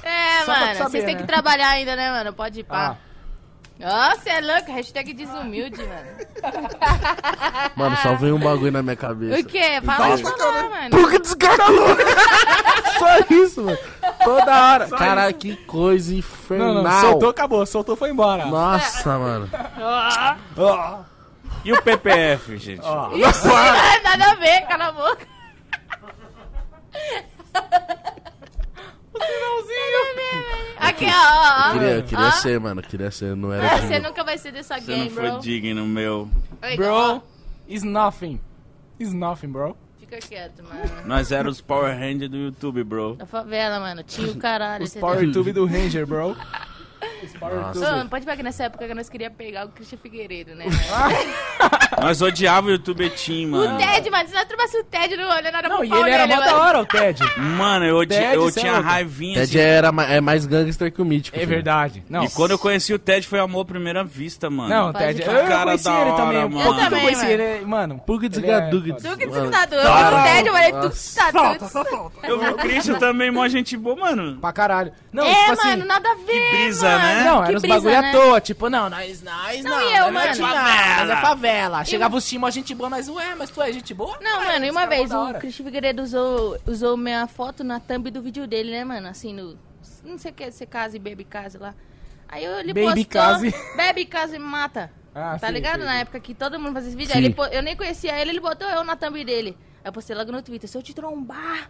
D: É,
C: Só
D: mano,
C: saber,
D: vocês têm
C: né?
D: que trabalhar ainda, né, mano? Pode ir
C: Ah,
D: pá. Nossa, é louco. Hashtag desumilde, mano.
B: Mano, só veio um bagulho na minha cabeça.
D: O quê? Fala de falar, mano.
B: Porque descaralhou! Só isso, mano. Toda hora. Caralho, que coisa infernal.
C: não, não, soltou, acabou. Soltou, foi embora.
B: Nossa, mano.
A: E o PPF, gente?
D: Ixi, nada a ver, cala a boca. Aqui, ó, ó, ó.
B: Queria, eu queria
D: Ó.
B: ser, mano. Queria ser, não era
D: Ah. Você nunca vai ser dessa
A: Você não
D: game,
A: foi
D: bro.
A: digno, meu.
C: Bro, is nothing. Is nothing, bro.
D: Fica quieto, mano.
A: Nós éramos os Power Rangers do YouTube, bro.
D: Da favela, mano. Tinha o caralho.
C: Os
D: entendeu?
C: Power Tube do Ranger, bro. Os Power
B: Nossa.
C: Tube.
D: Não pode pegar que nessa época que nós queríamos pegar o Christian Figueiredo, né?
A: Nós odiávamos o YouTube Team,
D: O
A: mano.
D: Ted, mano, se nós trouxesse o Ted, não olha nada
C: Não, e ele era mó da hora, o Ted.
A: Mano, eu, odi-
C: Ted,
A: eu
C: cê é
A: tinha
C: louco.
A: raivinha
B: Ted
A: assim.
B: era, ma- é mais gangster que o Mítico.
C: É
B: filho.
C: verdade. Não,
A: E quando eu conheci o Ted foi amor à primeira vista, mano.
C: Não,
D: Pode
C: Ted.
D: crer.
C: Eu, eu
A: Cara
C: conheci
A: da
C: ele
A: hora,
C: também.
A: mano.
C: Um pouquinho que eu
D: também,
C: conheci
D: mano.
C: ele, mano.
B: Pulga
C: ele é
B: desgaduga.
D: Eu vi o Ted, eu falei, tu que tá doido.
A: Eu vi o Christian também, mó gente boa, mano.
C: Pra caralho. Não,
D: É,
C: tipo assim.
D: mano, nada a ver,
A: que brisa,
D: mano.
A: né?
C: Não,
D: Que
C: era
D: brisa,
C: bagulho
D: né?
C: à toa, tipo, não, nós, nós,
D: Não,
C: não,
D: e eu,
C: nós
D: mano?
C: Não, nós é favela. Chegava os timos, a gente boa, nós, ué, mas tu é gente boa?
D: Não, mano, e uma vez o
C: hora.
D: Christian Figueiredo usou, usou minha foto na thumb do vídeo dele, né, mano? Assim, no. Não sei o que, você casa e bebe casa lá. Aí eu- ele
C: Baby
D: postou,
C: case.
D: Bebe casa e mata.
C: Ah,
D: tá
C: sim,
D: ligado?
C: sim,
D: Na época que todo mundo fazia esse vídeo. Aí ele eu nem conhecia ele, ele botou eu na thumb dele. Aí eu postei logo no Twitter, se eu te trombar,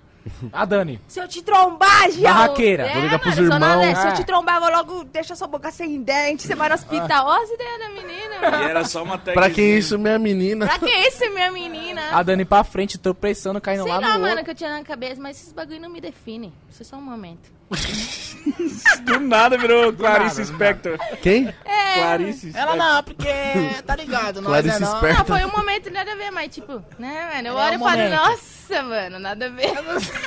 C: A Dani.
D: se eu te trombar, Gial.
C: Barraqueira.
D: É,
B: Vou ligar pros
D: mano,
B: irmãos.
D: Se eu
C: Ah.
D: te trombar, eu vou logo deixar sua boca sem dente, você vai no hospital. Ó as ideias da menina,
A: E
D: mano.
A: era só uma
B: Pra
A: tagzinha.
B: que isso, minha menina?
D: Pra que isso, minha menina?
C: A Dani pra frente, tropeçando, caindo
D: Sei
C: lá
D: lá,
C: no
D: mano,
C: outro.
D: que eu tinha na cabeça, mas esses bagulho não me definem. Isso é só um momento.
A: Do nada virou Clarice Spector.
B: Quem?
A: Clarice
C: Ela não, porque tá ligado, nós
B: Clarice
C: é não.
D: Não, foi um momento nada a ver, mas tipo, né, mano? Eu
C: É
D: olho
C: um
D: e falo,
C: momento.
D: nossa, mano, nada a ver.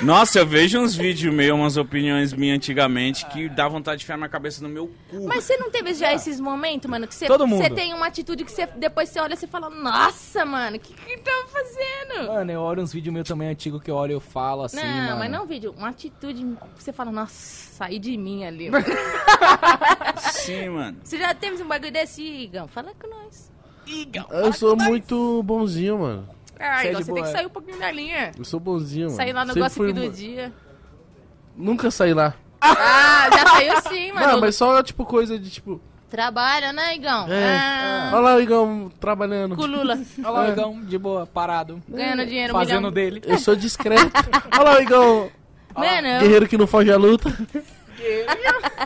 A: Nossa, eu vejo uns vídeos meus, umas opiniões minhas antigamente que dá vontade de enfiar minha cabeça no meu cu.
D: Mas você não teve já esses momentos, mano, que você,
C: Todo mundo.
D: você tem uma atitude que você, depois você olha e você fala, nossa, mano, o que que eu tava fazendo?
C: Mano, eu olho uns vídeos meus também antigos que eu olho e eu falo assim,
D: não,
C: mano.
D: mas não vídeo, uma atitude que você fala, nossa, saí de mim ali. mano.
A: Sim, mano.
D: você já teve um bagulho desse, Igão? Fala com nós.
B: Eu sou muito bonzinho, mano.
D: Ah,
C: Você é
D: Igão,
C: de
D: você tem
C: boa,
D: que
C: é.
D: sair um pouquinho da linha.
B: Eu sou bonzinho, mano.
D: Sair lá no
B: Sempre
D: gossip do dia.
B: Nunca saí lá.
D: Ah, já saiu sim, mano.
B: Não, mas só, tipo, coisa de, tipo...
D: Trabalha, né, Igão?
B: É.
D: Ah,
B: Olha lá o Igão trabalhando.
D: com o Lula.
C: Olha lá o Igão, de boa, parado.
D: Ganhando dinheiro,
C: Fazendo
D: milhão.
C: dele.
B: Eu sou discreto. Olha lá o Igão,
D: Mano, eu...
B: guerreiro que não foge à luta.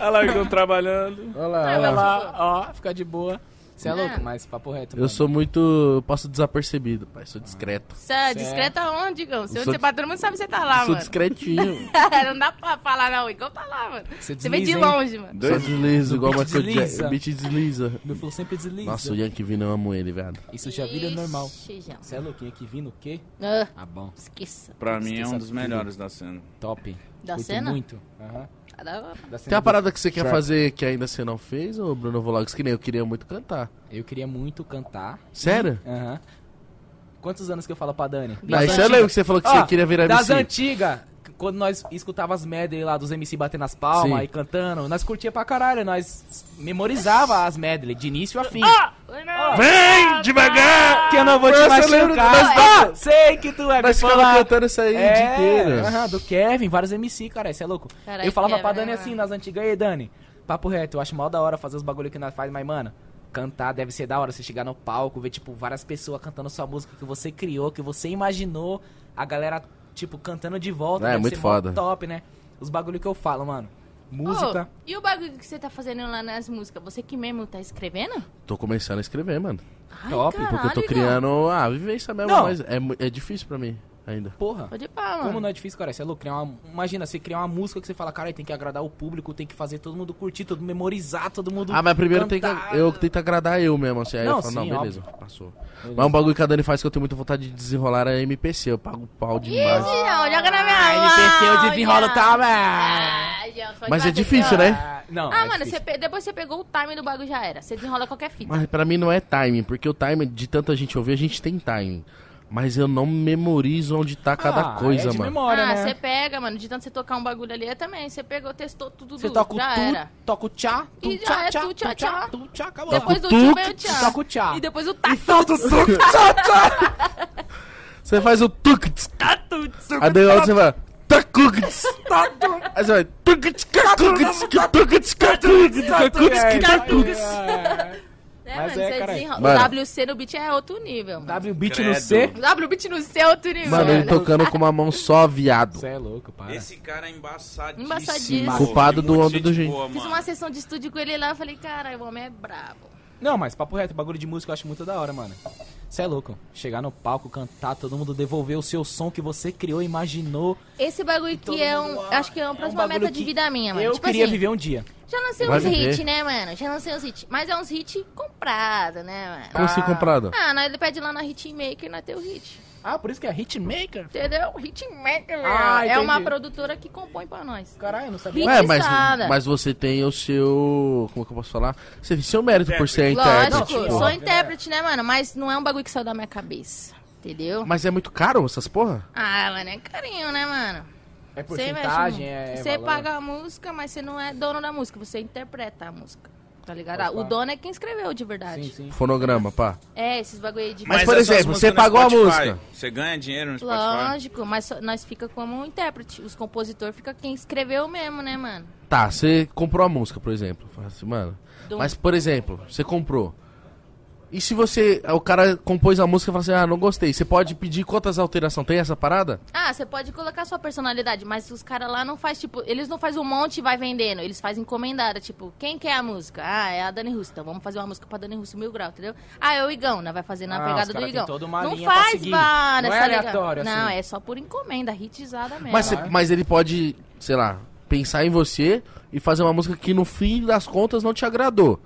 A: Olha lá, eu trabalhando.
B: Olha lá,
D: É,
B: olha
C: Olha
B: lá.
C: lá, ó, fica de boa. Você é louco, mas papo reto.
B: Eu
C: mano.
B: sou muito... eu Passo desapercebido, pai. Sou discreto.
D: Você é discreto aonde, Igão? Se
B: sou
D: você bate, todo mundo sabe que você tá lá,
B: sou
D: mano.
B: discretinho.
D: não dá pra falar, não. Igão tá lá, mano.
C: Você
D: Você vem de
C: hein?
D: longe, mano.
B: sou deslizo, igual Michael
C: desliza.
B: Jackson. Beat desliza.
C: Meu flow sempre desliza.
B: Nossa, o Yankee Vino, eu amo ele, velho.
C: Isso já vira normal. Você é louquinho aqui vindo o quê?
D: Ah,
C: Ah, bom.
D: esqueça.
A: Pra mim é um dos melhores da cena.
C: Top.
D: Da
C: Curto
D: cena?
C: muito. Aham.
B: Tem uma parada que você quer
C: Trap.
B: fazer que ainda você não fez, ô Bruno Vlogs? Que nem eu queria muito cantar.
C: Eu queria muito cantar.
B: Sério?
C: Aham. Quantos anos que eu falo pra Dani?
B: Não,
C: Das
B: isso eu lembro que você falou que
C: Ó,
B: você queria virar
C: Das
B: MC.
C: antigas, quando nós escutava as medley lá dos MC batendo as palmas
B: Sim.
C: e cantando, nós curtia pra caralho, nós memorizava as medley, de início a fim.
B: Vem devagar!
C: Que eu não vou te
B: eu
C: machucar.
B: das-
C: Ah, sei que tu é
B: Nós ficava cantando isso aí o dia inteiro.
C: É, aham, do Kevin, vários MC, cara, isso é louco.
D: Caralho,
C: eu falava pra
D: Kevin,
C: Dani
D: né,
C: assim, nas antigas, aí Dani, papo reto, eu acho mal da hora fazer os bagulho que nós faz, mas mano, cantar deve ser da hora, você chegar no palco, ver tipo várias pessoas cantando sua música que você criou, que você imaginou, a galera tipo cantando de volta,
B: É,
C: deve
B: muito foda.
C: top, né? Os bagulho que eu falo, mano. Música.
D: Ô, e o bagulho que você tá fazendo lá nas músicas? Você que mesmo tá escrevendo?
B: Tô começando a escrever, mano.
D: Ai,
C: Top,
B: Porque eu tô
D: caralho,
B: criando. Ah, vivência mesmo,
C: Não.
B: mas é, mu- é difícil pra mim ainda.
C: Porra.
D: Pode ir pá, mano.
C: Como não é difícil, cara? Você é louco. Criar uma... Imagina, você criar uma música que você fala, cara, tem que agradar o público, tem que fazer todo mundo curtir, todo mundo memorizar, todo mundo.
B: Ah, mas primeiro tem que, eu tento agradar eu mesmo, assim. Aí
C: Não,
B: eu falo,
C: sim,
B: não, beleza,
C: óbvio.
B: passou.
C: Beleza.
B: Mas um bagulho que a Dani faz que eu tenho muita vontade de desenrolar é MPC. Eu pago pau demais.
D: Ih, João, joga na minha
C: Ah,
D: mão.
C: NPC eu desenrolo também.
D: Ah,
B: Mas é difícil,
D: ó.
B: né?
C: Ah, não,
D: Ah,
C: é
D: mano, você pe- depois você pegou o time do bagulho já era. Você desenrola qualquer fita.
B: Mas pra mim não é timing, porque o timing de tanta gente ouvir, a gente tem timing. Mas eu não memorizo onde tá cada
C: Ah,
B: coisa,
C: é de
B: mano.
C: memória,
D: ah,
C: né?
D: você pega, mano, de tanto você tocar um bagulho ali, eu também. Você pegou, testou tudo,
C: Você toca o
D: já
C: tu,
D: era.
C: toca o tchá, tu
D: E
C: tchá,
D: é
C: tchá,
D: tu, tchá,
C: tu tchá,
D: tchá.
C: tu tchá, acabou.
D: Depois
B: o
D: do
B: tu,
D: tio veio o tchá.
C: toca o tchá.
D: E depois o tá.
B: Você faz o tucts. Aí daí você vai. Tacucts. Aí você vai. Tucts, cacucts, tucts, cacuts, cacuts, cacuts.
D: É,
C: Mas
D: mano,
C: é.
B: Mano.
D: O WC no beat é outro nível. mano.
C: W beat
A: Credo.
C: no C.
D: O W beat no C é outro nível.
B: Mano, ele tocando com uma mão só, viado.
C: Você é louco, para.
A: Esse cara é embaçadíssimo.
D: Embaçadíssimo.
B: Culpado do onda do gente.
A: boa,
D: Fiz uma sessão de estúdio com ele lá, eu falei, cara, o homem é brabo.
C: Não, mas papo reto, bagulho de música eu acho muito da hora, mano. Você é louco. Chegar no palco, cantar, todo mundo devolver o seu som que você criou, imaginou.
D: Esse bagulho que é um.
C: ah,
D: Acho que é uma
C: é um
D: próxima meta de vida minha, mano.
C: eu
D: tipo
C: queria
D: assim,
C: viver um dia.
D: Já lancei uns hits, né, mano? Já lancei uns hits. Mas é uns hits comprados, né, mano?
B: Como assim comprado?
D: Ah, nós ele pede lá na Hitmaker e nós tem o hit.
C: Ah, por isso que é hitmaker?
D: Entendeu? Hitmaker.
C: Ah,
D: é uma produtora que compõe pra nós.
C: Caralho, eu não sabia.
D: Hit
B: É, mas, mas você tem o seu. Como que eu posso falar? Você tem seu mérito por ser intérprete.
D: Lógico,
C: tipo,
D: sou intérprete, né, mano? Mas não é um bagulho que saiu da minha cabeça. Entendeu?
B: Mas é muito caro essas porra?
D: Ah, mano, é carinho, né, mano?
C: É
D: Você,
C: porcentagem,
D: mexe,
C: é.
D: Você
C: valor.
D: paga a música, mas você não é dono da música, você interpreta a música. Tá ligado? Ah, o dono é quem escreveu de verdade.
C: Sim, sim.
B: Fonograma, pá.
D: É, esses bagulho aí de
B: Mas, por
A: essas
B: exemplo, você pagou a música.
A: Você ganha dinheiro no Spotify?
D: Lógico, mas só- nós fica como um intérprete. Os compositores fica quem escreveu mesmo, né, mano?
B: Tá, você comprou a música, por exemplo. Assim, mano.
D: Do-
B: Mas, por exemplo, você comprou. E se você. O cara compôs a música e fala assim, ah, não gostei. Você pode pedir quantas alterações? Tem essa parada?
D: Ah, você pode colocar sua personalidade, mas os caras lá não faz tipo, eles não fazem um monte e vai vendendo, eles fazem encomendada, tipo, quem quer a música? Ah, é a Dani Russo, então vamos fazer uma música pra Dani Russo Mil Grau, entendeu? Ah, é o Igão, né? Vai fazer na
C: Ah, os
D: pegada do Igão.
C: toda uma
D: não faz várias,
C: Não é
D: tá ligado?
C: aleatório,
D: Não,
C: assim.
D: é só por encomenda, hitizada mesmo.
B: Mas, mas ele pode, sei lá, pensar em você e fazer uma música que no fim das contas não te agradou.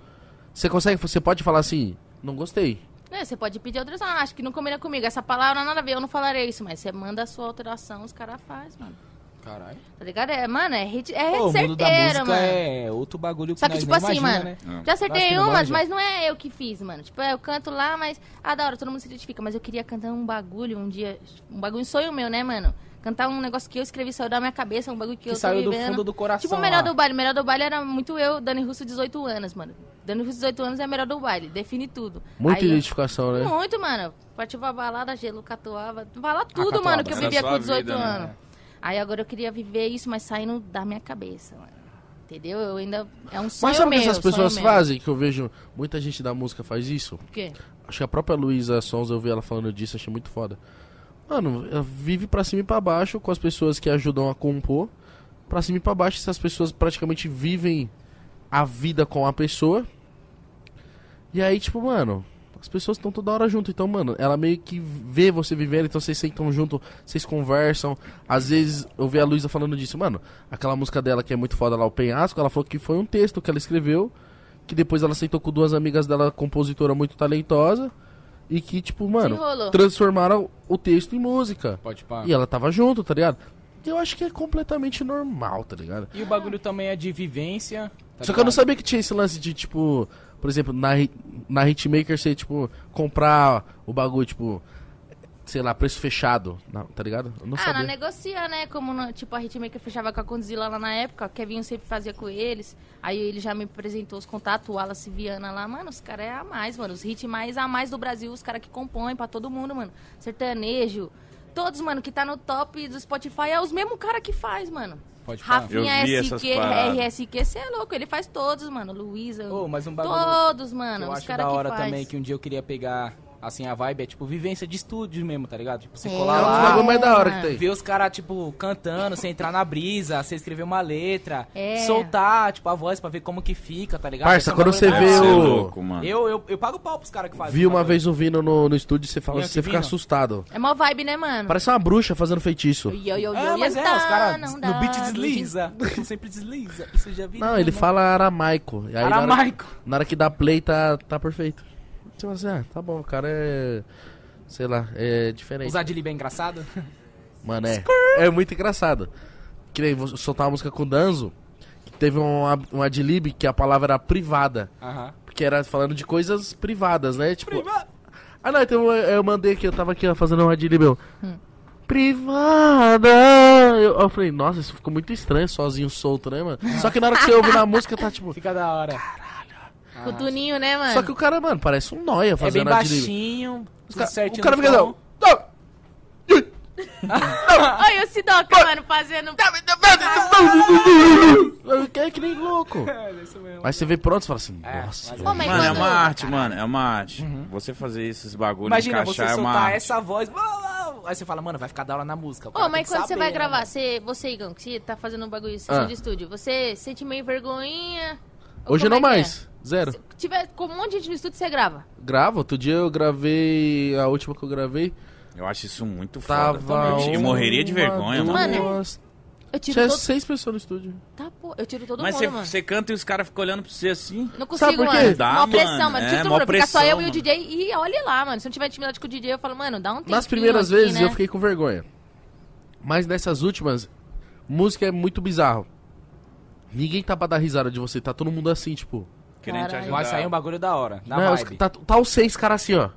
B: Você consegue, você pode falar assim, não gostei.
D: É, você pode pedir alteração, ah, acho que não combina comigo, essa palavra nada a ver, eu não falarei isso, mas você manda a sua alteração, os caras fazem, mano.
C: Caralho.
D: Tá ligado? É, mano, é hit, é
C: Pô, o
D: hit
C: mundo da
D: certeira,
C: música
D: mano.
C: é outro bagulho que
D: Só que,
C: nós
D: tipo
C: nem
D: assim,
C: imagina,
D: mano,
C: né?
D: já acertei umas, mas não é eu que fiz, mano. Tipo, eu canto lá, mas. Ah, da hora, todo mundo se identifica. Mas eu queria cantar um bagulho um dia. Um bagulho sonho meu, né, mano? Cantar um negócio que eu escrevi, saiu da minha cabeça, um bagulho que,
C: Que
D: eu tô
C: saiu do
D: vivendo.
C: fundo do coração
D: Tipo, o melhor do baile. O melhor do baile era muito eu, Dani Russo, 18 anos, mano. Dani Russo, 18 anos é melhor do baile. Define tudo.
B: Muita
D: Aí
B: identificação, né?
D: Muito, mano. Partiu pra balada, gelo, catuava. Fala tudo,
C: catuaba,
D: mano, que eu
A: era
D: vivia com 18
A: vida, né?
D: anos. Aí agora eu queria viver isso, mas saindo da minha cabeça, mano. Entendeu? Eu ainda. É um sonho
B: Mas sabe o que essas pessoas
D: meu.
B: fazem? Que eu vejo muita gente da música faz isso?
D: O quê?
B: Acho que a própria Luísa Sons, eu vi ela falando disso, achei muito foda. Mano, ela vive pra cima e pra baixo com as pessoas que ajudam a compor. Pra cima e pra baixo, essas pessoas praticamente vivem a vida com a pessoa. E aí, tipo, mano, as pessoas estão toda hora junto. Então, mano, ela meio que vê você vivendo, então vocês sentam junto, vocês conversam. Às vezes, eu vi a Luísa falando disso, mano, aquela música dela que é muito foda lá, o Penhasco, ela falou que foi um texto que ela escreveu, que depois ela sentou com duas amigas dela, compositora muito talentosa, e que, tipo, mano, transformaram o texto em música.
C: Pode pá.
B: E ela tava junto, tá ligado? Eu acho que é completamente normal, tá ligado?
C: E o bagulho também é de vivência. tá
B: Só que eu não sabia que tinha esse lance de, tipo, por exemplo, na, na Hitmaker você, tipo, comprar o bagulho, tipo, sei lá, preço fechado, não, tá ligado? Eu não
D: ah,
B: sabia.
D: não negocia, né? Como, no- tipo, a Hitmaker fechava com a Condzilla lá na época, o Kevinho sempre fazia com eles. Aí ele já me apresentou os contatos, o Wallace Viana lá. Mano, os caras é a mais, mano. Os hits mais a mais do Brasil, os caras que compõem pra todo mundo, mano. Sertanejo. Todos, mano, que tá no top do Spotify é os mesmos cara que faz, mano.
C: Pode.
A: Eu
D: Rafinha SQ. RSQ, você é louco, ele faz todos, mano. Luísa.
C: Ô, mas um bagulho
D: Todos,
C: que
D: mano.
C: eu
D: Os
C: acho da
D: que
C: hora
D: faz.
C: também, que um dia eu queria pegar, assim, a vibe é, tipo, vivência de estúdio mesmo, tá ligado? Tipo, você
D: É,
C: colar
B: É um
C: lá,
B: bagulho mais da hora que tem.
C: ver os caras, tipo, cantando, você entrar na brisa, você escrever uma letra,
D: É.
C: soltar, tipo, a voz pra ver como que fica, tá ligado?
B: Parça,
C: é
B: quando você vê.
A: Você é
B: o-
A: louco, mano.
C: Eu, eu, eu pago pau pros caras que fazem.
B: Vi uma vez o Vino no, no estúdio, você fala,
C: é
B: você fica assustado.
D: É mó vibe, né, mano?
B: Parece uma bruxa fazendo feitiço.
D: Yo, yo, yo,
C: É, mas é, os caras
D: não
C: no beat desliza. sempre desliza. Isso eu já vi.
B: Não, ele fala aramaico. E
C: Aramaico.
B: Na hora que dá play, tá, tá perfeito. Você fala assim, ah, tá bom, o cara é. Sei lá, é diferente.
C: Os adlib é engraçado.
B: Mano, é. É muito engraçado. Que nem vou soltar uma música com o Danzo, que teve um, um adlib que a palavra era privada.
C: Aham.
B: Porque era falando de coisas privadas, né? Tipo. Ah, não, então eu, eu mandei aqui, eu tava aqui ó, fazendo um adlib meu. Privada! Eu, eu falei, nossa, isso ficou muito estranho, sozinho, solto, né, mano? Só que na hora que você ouve na música, tá tipo.
C: Fica da hora.
D: Com o Tuninho, né, mano?
B: Só que o cara, mano, parece um noia
C: É bem
B: fazendo
C: baixinho,
B: ca-
C: certinho
B: o cara fica assim.
D: Olha o Sidoca, mano, fazendo.
B: Que é que nem louco.
C: É, isso mesmo.
B: Aí você vê pronto e fala assim,
C: É,
B: nossa.
C: mas-
D: mas
A: Mano, é
D: quando-
A: uma arte, mano. É uma arte. Você fazer esses bagulhos,
C: Imagina você
A: encaixar é uma
C: soltar
A: arte.
C: essa voz. Aí você fala, mano, vai ficar da hora na música.
D: Ô, mas quando você
C: saber,
D: vai
C: né,
D: gravar, você, você, Igão, que você tá fazendo um bagulho, sessão
B: Ah.
D: de estúdio, você sente meio vergonhinha?
B: Hoje não
D: é que é?
B: Zero.
D: Se tiver com um monte de gente no estúdio, você grava.
B: Gravo. Outro dia eu gravei. A última que eu gravei.
A: Eu acho isso muito foda.
B: Tava.
A: também. Eu morreria de vergonha, mano.
D: Mano, Eu tiro
B: Tinha
D: todo.
B: seis pessoas no estúdio.
D: Tá, pô, eu tiro todo
A: Mas
D: mundo,
A: você-
D: mano.
A: você canta e os caras ficam olhando pra você assim.
D: Não
B: Sabe
D: consigo,
B: por quê?
D: mano.
A: Dá,
D: Mó pressão,
A: mano.
D: mano.
A: É,
D: Tiro todo mundo. Fica só
A: pressão,
D: eu e o
A: mano.
D: DJ e olhe lá, mano. Se não tiver intimidade com o DJ, eu falo, mano, dá um tempo.
B: Nas primeiras vezes
D: né?
B: eu fiquei com vergonha. Mas nessas últimas, música é muito bizarro. Ninguém tá pra dar risada de você, tá todo mundo assim, tipo.
A: Querendo te
D: Caralho.
A: ajudar.
C: Vai sair um bagulho da hora. Na
B: né, os-
C: vibe.
B: tá, tá os seis caras assim, ó.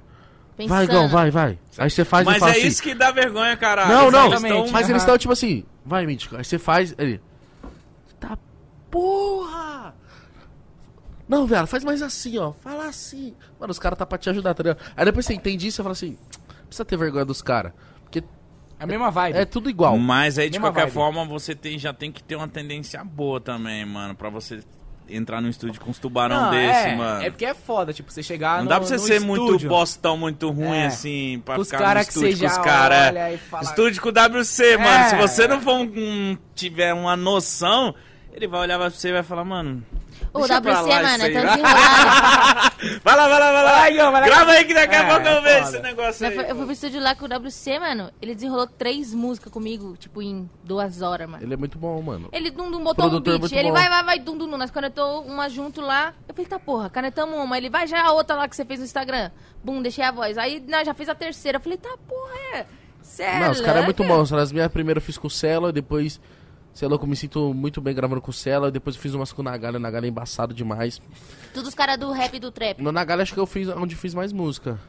D: Pensando.
B: Vai, Gão, vai, vai. Aí você faz e
A: Mas
B: fala
A: é
B: assim.
A: isso que dá vergonha, caralho.
B: Não, não,
A: Eles tão-
B: mas eles estão tipo assim, vai, Mítico. Aí você faz, ele. Tá porra! Não, velho, faz mais assim, ó. Fala assim. Mano, os caras tá pra te ajudar, tá ligado? Aí depois você entende isso e fala assim, precisa ter vergonha dos caras. Porque
C: É a mesma vibe.
B: é tudo igual.
A: Mas aí, de
C: Mesma
A: qualquer
C: vibe.
A: forma, você tem, já tem que ter uma tendência boa também, mano. Pra você entrar no estúdio com uns tubarão
C: Não,
A: desse,
C: é,
A: mano.
C: É porque é foda, tipo, você chegar
A: Não
C: no
A: dá pra você
C: no
A: ser muito
C: estúdio,
A: bostão, muito ruim,
C: É.
A: assim, pra
C: Com os
A: ficar no
C: cara que
A: estúdio
C: você
A: com os caras.
C: fala-
A: Estúdio com o WC, mano.
C: É.
A: Se você não for um, um- tiver uma noção, ele vai olhar pra você e vai falar, mano.
D: O
A: pra
D: WC, mano, é
A: aí,
D: tão
A: vai. lá, vai lá, vai lá.
C: Vai, vai lá.
A: Grava aí que daqui a
C: É,
A: pouco eu
C: é
A: vejo esse negócio
D: Eu
A: aí.
D: fui- eu fui pro estúdio lá com o WC, mano. Ele desenrolou três músicas comigo, tipo, em duas horas, mano.
B: Ele é muito bom, mano.
D: Ele dum, dum, botou um
B: Produtor
D: beat, ele
B: bom.
D: vai, vai, vai, dum, dum, dum. Nós canetou uma junto lá. Eu falei, tá porra, canetamos uma. Ele vai já a outra lá que você fez no Instagram. Bum, deixei a voz. Aí nós já fez a terceira. Eu falei, tá porra, é. Cê é
B: Não, os caras é muito bons. As minhas primeiras eu fiz com o Celo, depois. Sei lá, eu me sinto muito bem gravando com o Celo. Depois eu fiz umas com o Nagalha. O Nagalha é embaçado demais.
D: Tudo os caras do rap e do trap.
B: No Nagalha acho que eu fiz onde fiz mais música.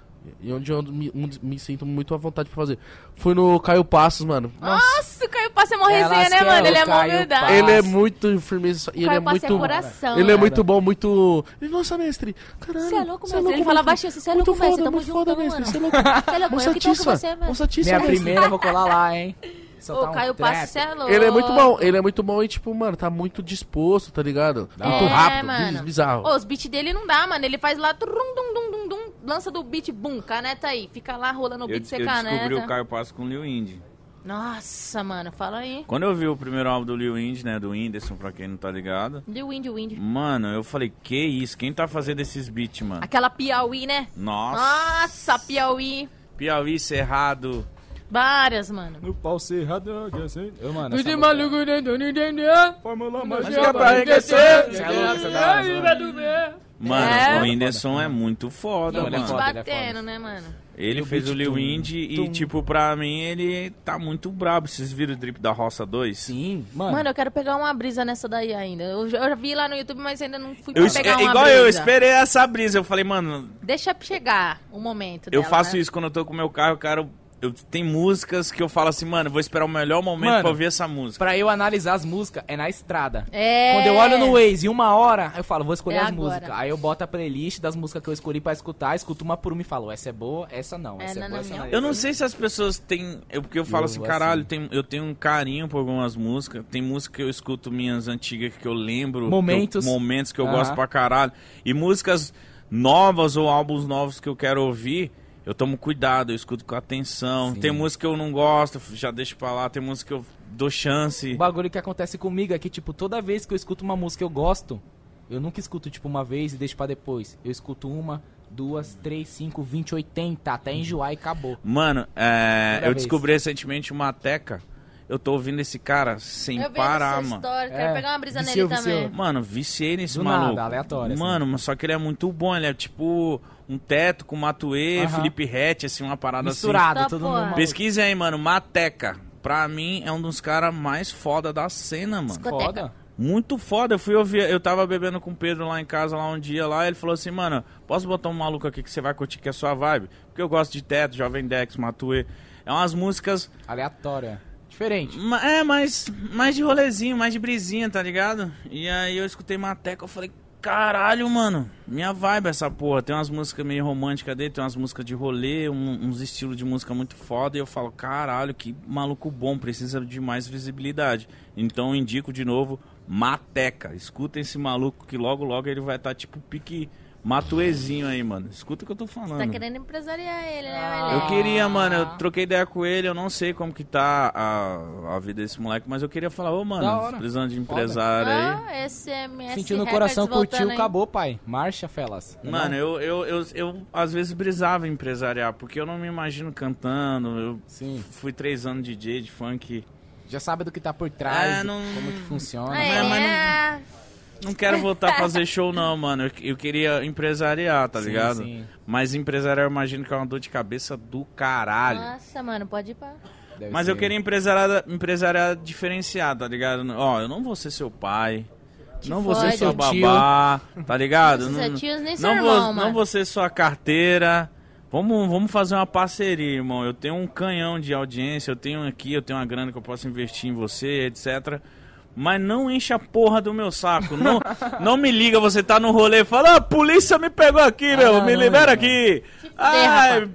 B: E onde eu me, onde me sinto muito à vontade pra fazer. Fui no Caio Passos, mano. Nossa,
D: Nossa, o Caio Passa é mó resenha, né,
C: é
D: mano?
C: o
D: Ele é mó
C: Caio
D: humildade.
B: Ele é muito firmeza. Ele
D: Caio
B: é
D: Passa
B: muito.
D: é coração,
B: ele é muito bom, muito. Ele, nossa, mestre. Caralho.
D: Você é louco,
B: cê
D: mestre. Ele fala baixinho assim, cê é louco, mestre,
B: foda,
D: tamo
B: muito foda,
D: juntão,
B: mestre.
D: mano.
B: Cê é louco.
D: Você é louco, eu que tô com você,
B: tiça,
C: Minha
B: mestre.
C: primeira eu vou colar lá, hein? Soltar
D: Ô,
C: um
D: Caio
C: trap.
D: Passa, você é louco.
B: Ele é muito bom, ele é muito bom e, tipo, mano, tá muito disposto, tá ligado? muito
D: É,
B: rápido,
D: mano.
B: biz- bizarro.
D: Ô, os beats dele não dá, mano. Ele faz lá, trum, dum, dum, dum, dum, lança do beat, bum, caneta aí. Fica lá rolando o beat, você
A: eu descobri o
D: caneta.
A: Caio Passo com o Lil Indy.
D: Nossa, mano, fala aí.
A: Quando eu vi o primeiro álbum do Lil Indy, né, do Whindersson, pra quem não tá ligado.
D: The Wind, Wind.
A: Mano, eu falei, que isso? Quem tá fazendo esses beats, mano?
D: Aquela Piauí, né?
A: Nossa.
D: Nossa, Piauí.
A: Piauí, Cerrado.
D: Várias, mano.
C: No pau cerrado, que assim. Ô, mano,
D: Tudo maluco
C: música-
D: dentro do entender.
C: Fórmula
A: Mágica é pra enriquecer.
C: Você é louco, você zoada.
A: Mano,
D: É.
A: o Whindersson é muito foda,
C: Não, ele é
A: mano.
C: foda.
D: batendo, né, mano?
A: Ele fez o Lil
C: tum,
A: Indy e, tipo, pra mim, ele tá muito brabo. Vocês viram o Drip da Roça 2?
C: Sim, mano.
D: Mano, eu quero pegar uma brisa nessa daí ainda. Eu, já- eu já vi lá no YouTube, mas ainda não fui
A: Eu,
D: pegar
A: é
D: uma
A: igual
D: brisa.
A: eu, eu esperei essa brisa. Eu falei, mano,
D: Deixa chegar o momento
A: eu
D: dela,
A: faço
D: né?
A: isso quando eu tô com o meu carro, cara. Eu, tem músicas que eu falo assim, mano, vou esperar o melhor momento
C: Mano,
A: pra ouvir essa música.
C: Pra eu analisar as músicas, é na estrada.
D: É.
C: Quando eu olho no Waze em uma hora, eu falo, vou escolher
D: É
C: as
D: agora.
C: músicas. Aí eu boto a playlist das músicas que eu escolhi pra escutar, escuto uma por uma e falo, essa é boa, essa não,
D: É,
C: essa é,
D: não,
C: boa,
D: não,
C: essa
D: não.
C: é
A: Eu não sei se as pessoas têm. Eu, porque eu falo
C: Eu,
A: assim,
C: assim.
A: caralho, tem- eu tenho um carinho por algumas músicas. Tem música que eu escuto minhas antigas que eu lembro. que eu-
C: Momentos.
A: momentos que eu
C: Aham.
A: gosto pra caralho. E músicas novas ou álbuns novos que eu quero ouvir. Eu tomo cuidado, eu escuto com atenção.
C: Sim.
A: Tem música que eu não gosto, já deixo pra lá. Tem música que eu dou chance.
C: O bagulho que acontece comigo é que, tipo, toda vez que eu escuto uma música que eu gosto, eu nunca escuto, tipo, uma vez e deixo pra depois. Eu escuto uma, duas, três, cinco, vinte, oitenta, até enjoar e acabou.
A: Mano, é, eu
C: vez.
A: descobri recentemente uma teca. Eu tô ouvindo esse cara sem
D: Eu
A: parar,
D: essa
A: mano.
D: história, quero
C: É,
D: pegar uma brisa
C: viciou,
D: nele
C: viciou.
D: também.
A: Mano, viciei nesse
C: Do
A: maluco.
C: nada, aleatório, assim.
A: Mano, mas só que ele é muito bom. Ele é tipo um teto com Matuê,
C: Aham.
A: Felipe Rett, assim, uma parada
C: Misturado,
D: Tá,
C: tudo
D: porra.
C: no
A: assim. Pesquise aí, mano. Mateca. Pra mim, é um dos caras mais foda da cena, mano.
D: Discoteca.
C: Foda.
A: Muito foda. Eu fui ouvir, eu tava bebendo com o Pedro lá em casa lá um dia lá, ele falou assim, mano, posso botar um maluco aqui que você vai curtir que é a sua vibe? Porque eu gosto de teto, Jovem Dex, Matuê. É umas músicas
C: Aleatória. Diferente.
A: Ma- É, mais, mais de rolezinho, mais de brisinha, tá ligado? E aí eu escutei Mateca, eu falei, caralho, mano, minha vibe é essa porra. Tem umas músicas meio românticas dele, tem umas músicas de rolê, um- uns estilos de música muito foda. E eu falo, caralho, que maluco bom, precisa de mais visibilidade. Então indico de novo Mateca. Escuta esse maluco que logo logo ele vai estar tipo pique matuezinho aí, mano. Escuta o que eu tô falando.
D: Tá querendo empresariar ele, né,
C: Ah.
D: velho?
A: Eu queria, mano, eu troquei ideia com ele, eu não sei como que tá a, a vida desse moleque, mas eu queria falar, ô, mano, precisando de empresário aí.
D: Ah, SMS
C: Sentiu no coração, curtiu,
D: aí.
C: acabou, pai. Marcha, felas. Não é
A: Mano,
C: não?
A: eu, eu, eu, eu às vezes brisava em empresariar, porque eu não me imagino cantando. Eu
C: Sim.
A: fui três anos de DJ de funk.
C: Já sabe do que tá por trás,
A: É, não-
C: como que funciona.
D: É,
A: Mas- mas
D: é...
A: Não quero voltar a fazer show, não, mano. Eu, eu queria empresariar, tá
C: Sim,
A: ligado?
C: sim.
A: Mas empresariar eu imagino que é uma dor de cabeça do caralho.
D: Nossa, mano, pode ir pra...
C: Deve
A: Mas
C: ser.
A: eu queria empresariar, empresariar diferenciado, tá ligado? Ó, eu não vou ser seu pai.
D: Te
A: não vou ser sua
C: Seu tio.
A: babá, tá ligado?
D: Não
A: Não,
D: ser seu tio, nem
A: não
D: irmão,
A: vou,
D: mano.
A: não vou ser sua carteira. Vamos, vamos fazer uma parceria, irmão. Eu tenho um canhão de audiência, eu tenho aqui, eu tenho uma grana que eu posso investir em você, etc. Mas não enche a porra do meu saco. Não, não me liga, você tá no rolê e fala, ah, a polícia me pegou aqui, meu,
C: não,
A: me
C: não,
A: libera
C: não.
A: aqui. Ai,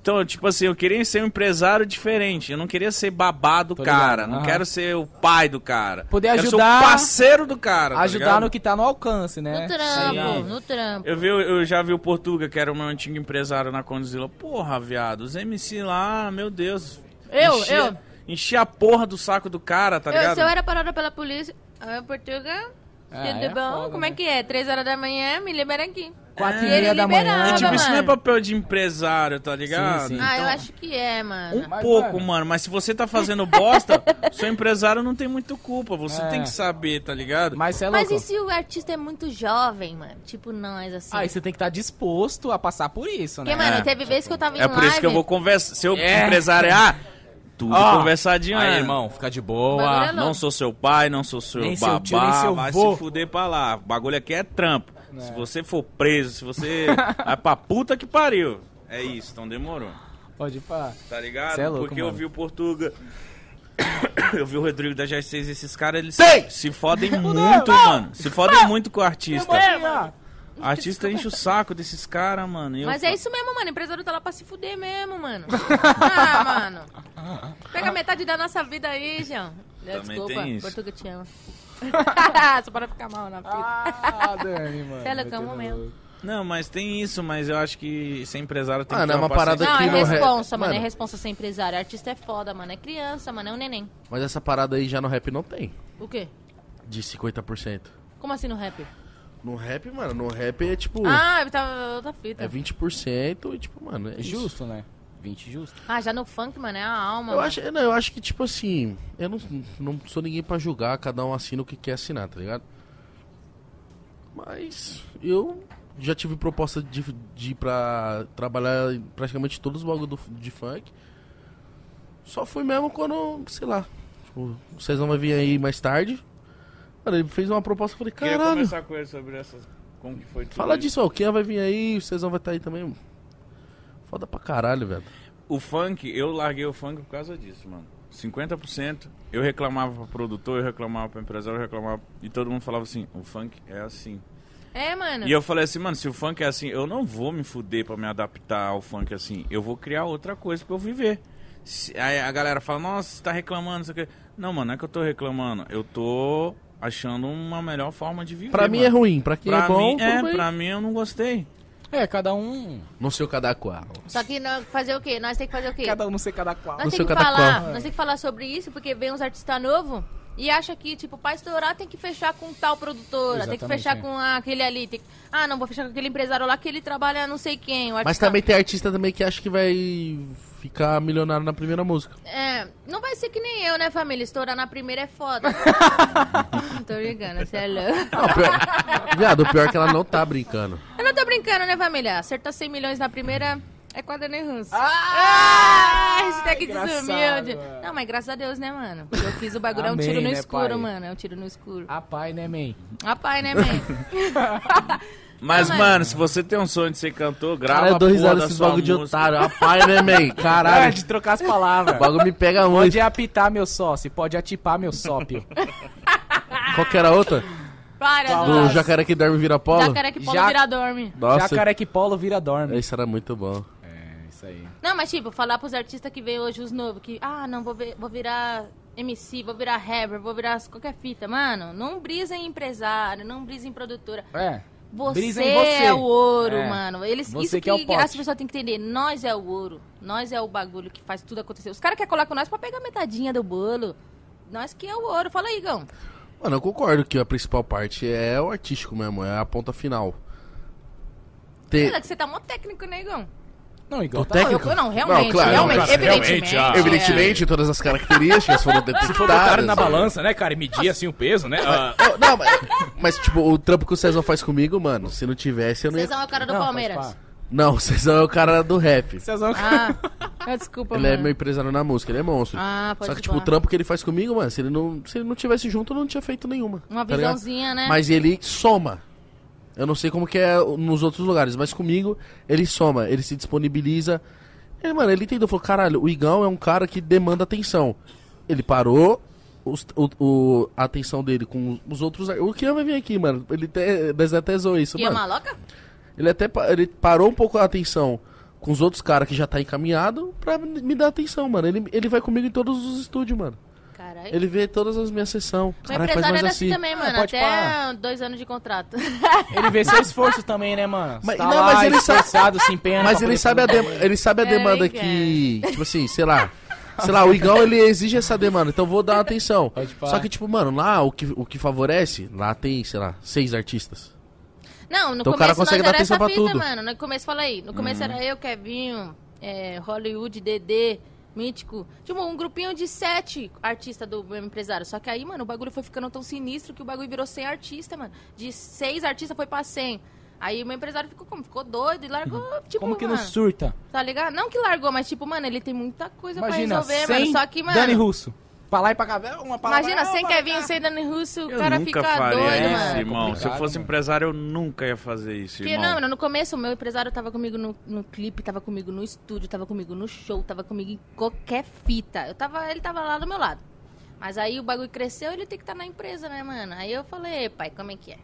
A: então, tipo assim, eu queria ser um empresário diferente. Eu não queria ser babá do
C: Tô
A: cara.
C: ligado,
A: Não
C: aham.
A: quero ser o pai do cara.
C: Poder
A: quero
C: ajudar-
A: ser o parceiro do cara. tá
C: Ajudar
A: ligado?
C: no que tá no alcance, né?
D: No trampo,
C: Sim.
D: no trampo.
A: Eu, vi, eu já vi o Portuga, que era o meu antigo empresário na Condzilla. Porra, viado, os MC lá, meu Deus.
D: Eu,
A: enchia,
D: eu.
A: Enchia a porra do saco do cara, tá
D: Eu,
A: ligado?
D: se eu era parada pela polícia, ah, Portugal,
C: Ah,
D: tudo
C: é
D: bom?
C: foda,
D: Como é
C: né?
D: que é? Três horas da manhã, me libera aqui.
C: Quatro e
D: ele
C: meia da manhã.
A: E, tipo, isso não é papel de empresário, tá ligado?
C: sim.
D: Ah, eu
A: Então,
D: acho que é, mano.
A: Um
C: Mas,
A: pouco,
C: mano.
A: mano. Mas se você tá fazendo bosta, seu empresário não tem muito culpa. Você
C: É.
A: tem que saber, tá ligado?
C: Mas é
D: Mas e se o artista é muito jovem, mano? Tipo nós, assim.
C: Aí você tem que estar disposto a passar por isso, né?
D: Porque, mano,
A: É.
D: teve vezes que eu tava em
A: É por isso que eu
D: live,
A: vou conversar. Se eu
C: É.
A: empresariar, tudo
C: Ó,
A: conversadinho,
C: Aí, irmão, fica de boa.
D: é
A: Não sou seu pai, não sou seu
C: Nem seu
A: babá,
C: tio, nem seu
A: vai
C: vô.
A: se fuder pra lá. O bagulho aqui é trampo. Se você for preso, se você vai pra puta que pariu. É isso, então demorou.
C: Pode ir pra...
A: Tá ligado?
C: É louco,
A: Porque eu
C: mano.
A: vi o Portuga. Eu vi o Rodrigo da G6, esses caras, eles
B: Sei!
A: se fodem muito, mano. Se fodem muito com o artista.
C: É,
A: artista enche o saco desses caras, mano. eu
D: Mas
A: fa-
D: é isso mesmo, mano. O empresário tá lá pra se fuder mesmo, mano. ah, mano. Pega metade da nossa vida aí, João.
A: Também
D: Desculpa,
A: tem isso.
D: Portuga te ama. Só para ficar mal na fita.
C: Ah, Dani, mano.
D: Cê é louco.
A: Não, mas tem isso, mas eu acho que ser empresário tem
B: Ah,
A: que
B: não,
A: ter
B: é uma parada
D: Não,
B: aqui
D: é
B: no rap-
D: responsa, mano. É
B: Mano.
D: responsa ser empresário. Artista é foda, mano. É criança, mano. É um neném.
B: Mas essa parada aí já no rap não tem.
D: O quê?
B: De 50%.
D: Como assim no rap?
B: No rap, mano, no rap é tipo.
D: Ah, eu tava outra fita.
B: É 20% e tipo, mano, é isso.
C: justo, né? 20 justo.
D: Ah, já no funk, mano, é a alma.
B: Eu
D: mano.
B: acho, não, eu acho que, tipo assim, eu não, não sou ninguém pra julgar, cada um assina o que quer assinar, tá ligado? Mas eu já tive proposta de, de ir pra trabalhar em praticamente todos os bagulhos do- de funk. Só fui mesmo quando, sei lá, tipo, o Cezão vai vir aí mais tarde. Mano, ele fez uma proposta, eu falei,
A: Queria
B: caralho,
A: conversar com ele sobre essas. Como que foi tudo
B: fala
A: isso.
B: disso, ó, o Kian vai vir aí, o Cezão vai estar aí também. Foda pra caralho, velho.
A: O funk, eu larguei o funk por causa disso, mano. 50%. Eu reclamava pro produtor, eu reclamava pro empresário, eu reclamava. E todo mundo falava assim: o funk é assim.
D: É, mano.
A: E eu falei assim, mano, se o funk é assim, eu não vou me fuder pra me adaptar ao funk assim. Eu vou criar outra coisa pra eu viver. Aí a galera fala, nossa, você tá reclamando, não sei o quê. Não, mano, não é que eu tô reclamando. Eu tô achando uma melhor forma de viver.
B: Pra mim
A: mano.
B: é ruim, pra quem
A: Pra
B: é bom,
A: mim, é,
B: bem.
A: pra mim eu não gostei.
C: É, cada um...
B: No seu cada qual.
D: Só que nós fazer o quê? Nós tem que fazer o quê?
C: Cada um não sei cada qual.
D: Nós
B: No
D: tem
B: seu
D: que
B: cada
D: falar,
B: qual.
D: nós tem que falar sobre isso, porque vem uns artistas novos e acha que, tipo, pra estourar tem que fechar com tal produtora, tem que
C: Exatamente,
D: fechar
C: é.
D: com aquele ali. tem que- Ah, não, vou fechar com aquele empresário lá que ele trabalha não sei quem.
B: Mas também tem artista também que acha que vai ficar milionário na primeira música.
D: É, não vai ser que nem eu, né, família? Estourar na primeira é foda. tô brincando, você é louco.
B: Não, pior... Viado, o pior é que ela não tá brincando.
D: Eu não tô brincando, né, família? Acertar 100 milhões na primeira é quadra russo. Ah! Hashtag
C: engraçado,
D: desumilde.
C: mano.
D: Não, mas graças a Deus, né, mano? Eu fiz o bagulho, é um
C: Amém,
D: tiro no
C: né,
D: escuro,
C: pai?
D: mano. É um tiro no escuro.
C: A pai, né, man?
D: Rapaz, né, man?
A: Mas,
D: Não,
A: mano, se você tem um sonho de ser cantor, grava
B: Cara, eu dou
A: a porra
B: risada
A: da
B: desses
A: sua
B: bagulho de
A: música.
B: otário. Rapaz, né, man?
C: É,
B: Caralho.
C: de trocar as palavras.
B: O bagulho me pega muito.
C: Pode apitar meu sócio, pode atipar meu sópio.
B: Qual que era a outra?
D: Para?
B: Do
D: Nossa.
B: jacaré que dorme vira polo?
D: Jacaré que polo
C: Ja-
D: vira dorme.
B: Nossa,
C: Jacaré que polo vira dorme.
B: esse era muito bom.
C: Isso aí.
D: Não, mas tipo, falar pros artistas que vem hoje, os novos, que, ah, não, vou, ver- vou virar MC, vou virar rapper, vou virar qualquer fita. Mano, não brisa em empresário, não brisa em produtora.
C: É.
D: Você,
C: Brisa em você.
D: é o ouro,
C: É.
D: mano. Eles,
C: Você
D: isso
C: que é o pote.
D: as pessoas têm que entender. Nós é o ouro. Nós é o bagulho que faz tudo acontecer. Os caras querem colar com nós pra pegar metadinha do bolo. Nós que é o ouro. Fala aí, Gão.
B: Mano, eu concordo que a principal parte é o artístico mesmo, é a ponta final. Ter...
D: Olha que você tá mó técnico, né, Gão?
C: Não, igual
B: Do
C: tá-
B: técnico?
D: Eu- não, realmente,
B: Não, claro,
D: realmente,
B: claro,
D: evidentemente.
F: realmente, ah.
B: Evidentemente, todas as características foram detectadas.
F: Se for botar na balança, né, cara, e medir assim o peso, né? ah,
B: Não, não, mas, mas, tipo, o trampo que o Cezão faz comigo, mano, se não tivesse, eu não ia...
D: Vocês são a cara do
C: Não,
D: Palmeiras.
B: Não, o Cezão é o cara do rap.
C: Cezão-
D: Ah, ah, desculpa,
B: Ele é
D: mano.
B: meu empresário na música, ele é monstro.
D: Ah, pode
B: Só que, tipo, o trampo que ele faz comigo, mano, se ele não, se ele não tivesse junto, eu não tinha feito nenhuma.
D: Uma
B: tá ligado?
D: visãozinha, né?
B: Mas ele soma. Eu não sei como que é nos outros lugares, mas comigo ele soma, ele se disponibiliza. Ele, mano, ele entendeu, falou, caralho, o Igão é um cara que demanda atenção. Ele parou, os- o, o- a atenção dele com os outros. O Kian vai vir aqui, mano. Ele até, zoou isso,
D: E é
B: mano.
D: maloca?
B: Ele até ele parou um pouco a atenção com os outros caras que já tá encaminhado pra me me dar atenção, mano. Ele, ele vai comigo em todos os estúdios, mano.
D: Caralho.
B: Ele vê todas as minhas sessões.
D: Meu
B: Caralho, faz
D: empresário
B: mais
D: era assim
B: assim.
D: também, mano.
C: pode
D: Até
C: parar.
D: dois anos de contrato.
C: Ele vê seu esforço também, né, mano?
B: Mas-
C: tá
B: não,
C: lá,
B: mas ele sabe-
C: esforçado, se empenhando.
B: Mas
C: pra
B: ele
C: poder
B: sabe, a
C: fazer-
B: dem- ele sabe a
D: É,
B: demanda
D: cara.
B: que. Tipo assim, sei lá. Sei lá, o Igão ele exige essa demanda, então vou dar atenção.
C: Pode parar.
B: Só que, tipo, mano, lá o que, o que favorece, lá tem, sei lá, seis artistas.
D: Não, no
B: Então o cara
D: começo
B: consegue
D: nós
B: dar
D: era
B: atenção
D: essa
B: pra
D: fita,
B: tudo.
D: mano. No começo, fala aí. No começo era eu, Kevinho, é, Hollywood, Dedê, Mítico. Tipo, um grupinho de sete artistas do meu empresário. Só que aí, mano, o bagulho foi ficando tão sinistro que o bagulho virou 100 artistas, mano. De seis artistas foi pra 100. Aí o meu empresário ficou como? Ficou doido e largou, tipo,
C: Como que não
D: mano,
C: surta?
D: Tá ligado? Não que largou, mas tipo, mano, ele tem muita coisa
C: Imagina,
D: pra resolver,
C: sem
D: mano. Só que, mano...
C: Dani Russo. Pra lá e pra cá, uma palavra.
D: Imagina, sem
C: Opa,
D: Kevinho, sem Dani Russo, o
A: Eu
D: cara
A: nunca
D: fica
A: faria
D: doido,
A: isso,
D: mano.
A: irmão. Se eu fosse
C: mano.
A: empresário, eu nunca ia fazer isso,
D: Porque
A: irmão.
D: não, no começo o meu empresário tava comigo no, no clipe, tava comigo no estúdio, tava comigo no show, tava comigo em qualquer fita. Eu tava, ele tava lá do meu lado. Mas aí o bagulho cresceu, ele tem que estar na empresa, né, mano? Aí eu falei, pai, como é que é?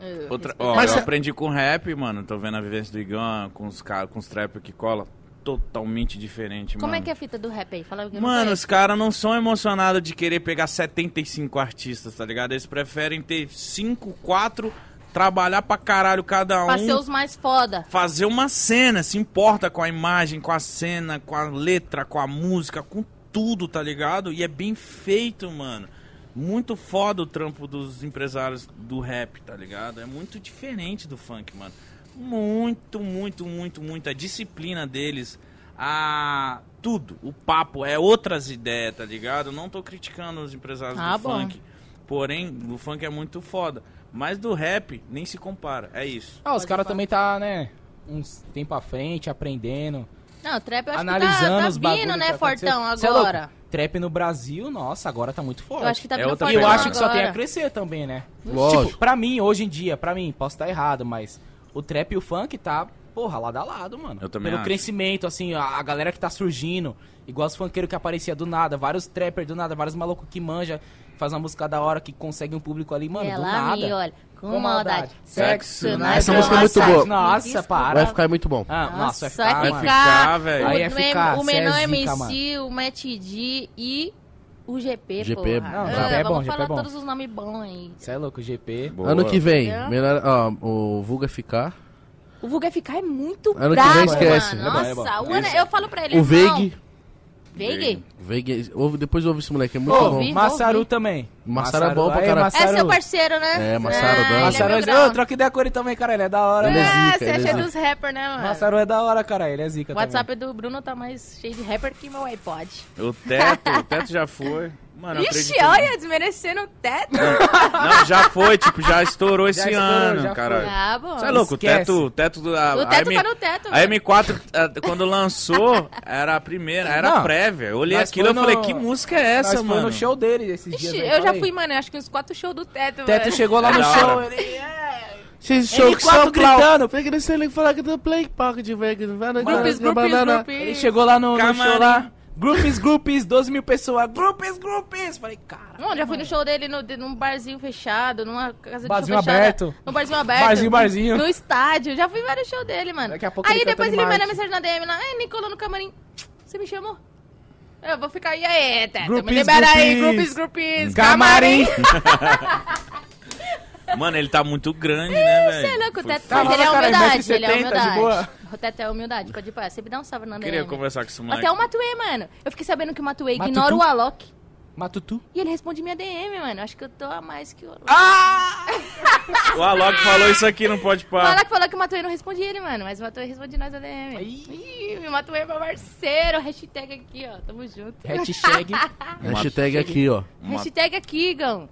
D: Eu
A: Outra, ó, eu
B: cê-
A: aprendi com rap, mano. Tô vendo a vivência do Igão com os, com os trap que cola. Totalmente diferente,
D: Como
A: mano.
D: é que é a fita do rap aí? Fala que
A: Mano, os caras não são emocionados de querer pegar 75 artistas, tá ligado? Eles preferem ter 5, 4, trabalhar pra caralho cada um.
D: Pra ser os mais foda.
A: Fazer uma cena, se importa com a imagem, com a cena, com a letra, com a música, com tudo, tá ligado? E é bem feito, mano. Muito foda o trampo dos empresários do rap, tá ligado? É muito diferente do funk, mano. Muito, muito, muito, muito. A disciplina deles, a. Tudo. O papo é outras ideias, tá ligado? Não tô criticando os empresários
D: Ah,
A: do
D: bom.
A: funk. Porém, o funk é muito foda. Mas do rap, nem se compara. É isso.
C: Ah, os caras também tá, né, uns tempo à frente, aprendendo,
D: Não, o trap eu acho
C: analisando
D: que tá,
C: os
D: tá
C: bagulhos.
D: vindo, né,
C: tá.
D: Fortão,
C: é
D: agora.
C: Trap no Brasil, nossa, agora tá muito forte.
D: eu acho que tá
A: É outra
C: E eu acho que só tem a crescer também, né?
B: Lógico.
C: Tipo, pra mim, hoje em dia, pra mim, posso estar errado, mas o trap e o funk tá, porra, lado a lado, mano.
A: Eu também
C: Pelo
A: acho.
C: crescimento, assim, a, a galera que tá surgindo, igual os funkeiros que aparecia do nada, vários trappers do nada, vários malucos que manja, faz uma música da hora, que consegue um público ali, mano, do nada.
D: me olha com maldade. Sexo
A: na
D: na
B: Essa música é muito boa.
C: Nossa, para.
B: Vai ficar muito bom.
C: Ah, nossa, vai ficar,
D: vai
A: velho.
C: Aí
D: o,
C: ia ficar,
D: o
C: é
D: Menor
C: zica,
D: MC, o Matt D e o GP,
B: GP,
D: porra.
C: não,
D: Ah,
C: GP é bom,
D: vamos
C: GP
D: falar
C: é bom.
D: todos os nomes bons aí.
C: Você é louco, GP.
A: Boa.
B: Ano que vem, melhor, ó, o Vulga ficar.
D: O Vulga ficar é muito
B: Ano que
D: brabo,
B: vem esquece.
D: mano.
C: É bom, é bom.
D: Nossa, o Ana, eu falo pra ele,
B: O Veig.
D: Veig?
B: Veig, ouve, depois ouve esse moleque, é muito
D: Ouvi.
B: bom.
C: Massaru
D: ouvi.
C: também.
B: Massaro é bom pra
C: Aí,
B: caralho.
D: É seu parceiro, né?
B: É, Massaro,
D: Ah,
C: Massaru
D: é
C: é... Ô, troca ideia com ele também, cara. Ele é da hora.
B: Ele é
C: né?
D: É,
B: zica,
D: você
B: ele é
D: acha
B: zica.
D: dos rappers, né, mano?
C: Massaru é da hora, cara. Ele é zica
D: O WhatsApp do Bruno tá mais cheio de rapper que meu iPod.
A: O teto, o teto já foi. Mano,
D: Ixi, olha, desmerecendo o teto.
A: Não, já foi, tipo, já estourou esse
C: estourou,
A: ano,
C: já
A: caralho.
D: Ah, bom.
A: Você é louco, o
C: Esquece.
A: teto, o teto do. A,
D: O
A: a
D: teto
A: M-
D: tá no teto,
A: A
D: velho.
A: M4, a- quando lançou, era a primeira, era a
C: Não,
A: prévia. Eu olhei aquilo e falei, que música é essa,
C: Nós
A: mano?
C: foi no show dele esses dias.
D: Ixi,
C: aí,
D: eu já fui, mano, acho que uns quatro shows do teto,
C: Teto
D: velho.
C: chegou lá
A: É
C: no
A: da
C: show. Ele... é.
B: Vocês
C: M4 gritando.
B: Fica nesse ele falar que do Play Pocket, velho.
D: Grupos, grupos, grupos.
C: Ele chegou lá no, no show lá. Groupies, groupies, 12 mil pessoas. Groupies, groupies. Falei, cara.
D: Não, já fui no show dele no, de- num barzinho fechado, numa casa de
C: Barzinho
D: show fechada.
C: aberto.
D: No barzinho aberto.
C: Barzinho, barzinho.
D: No estádio. Já fui vários shows dele, mano.
C: Daqui a pouco
D: Aí
C: ele
D: depois ele manda mensagem na DM lá. Ei, Nicola no camarim. Você me chamou? Eu vou ficar, e aí, Teto?
C: Groupies,
D: me libera aí,
C: groupies.
D: grupos, grupos.
C: Camarim.
A: Mano, ele tá muito grande, né,
D: Você é
A: velho?
D: louco, o
A: Foi
D: Teto,
A: foda.
D: mas ele é
C: cara,
D: humildade, ele é
C: 1,70 de
D: humildade.
C: boa.
D: O Teto é humildade, pode ir pra Sempre dá um salve na DM.
A: Queria conversar com esse moleque.
D: Até o Matuê, mano. Eu fiquei sabendo que o Matuê
C: Matutu?
D: ignora o Alok.
C: Matutu.
D: E ele responde minha DM, mano. Acho que eu tô a mais que o Alok.
C: Ah!
A: O Alok falou isso aqui, não pode
D: O
A: parar.
D: Alok falou que o Matuê não responde ele, mano. Mas o Matuê responde nós a DM. Ih, o Matuê é meu parceiro. Hashtag aqui, ó. Tamo junto.
C: Hashtag.
B: Hashtag aqui, ó.
D: Hashtag aqui, Gão.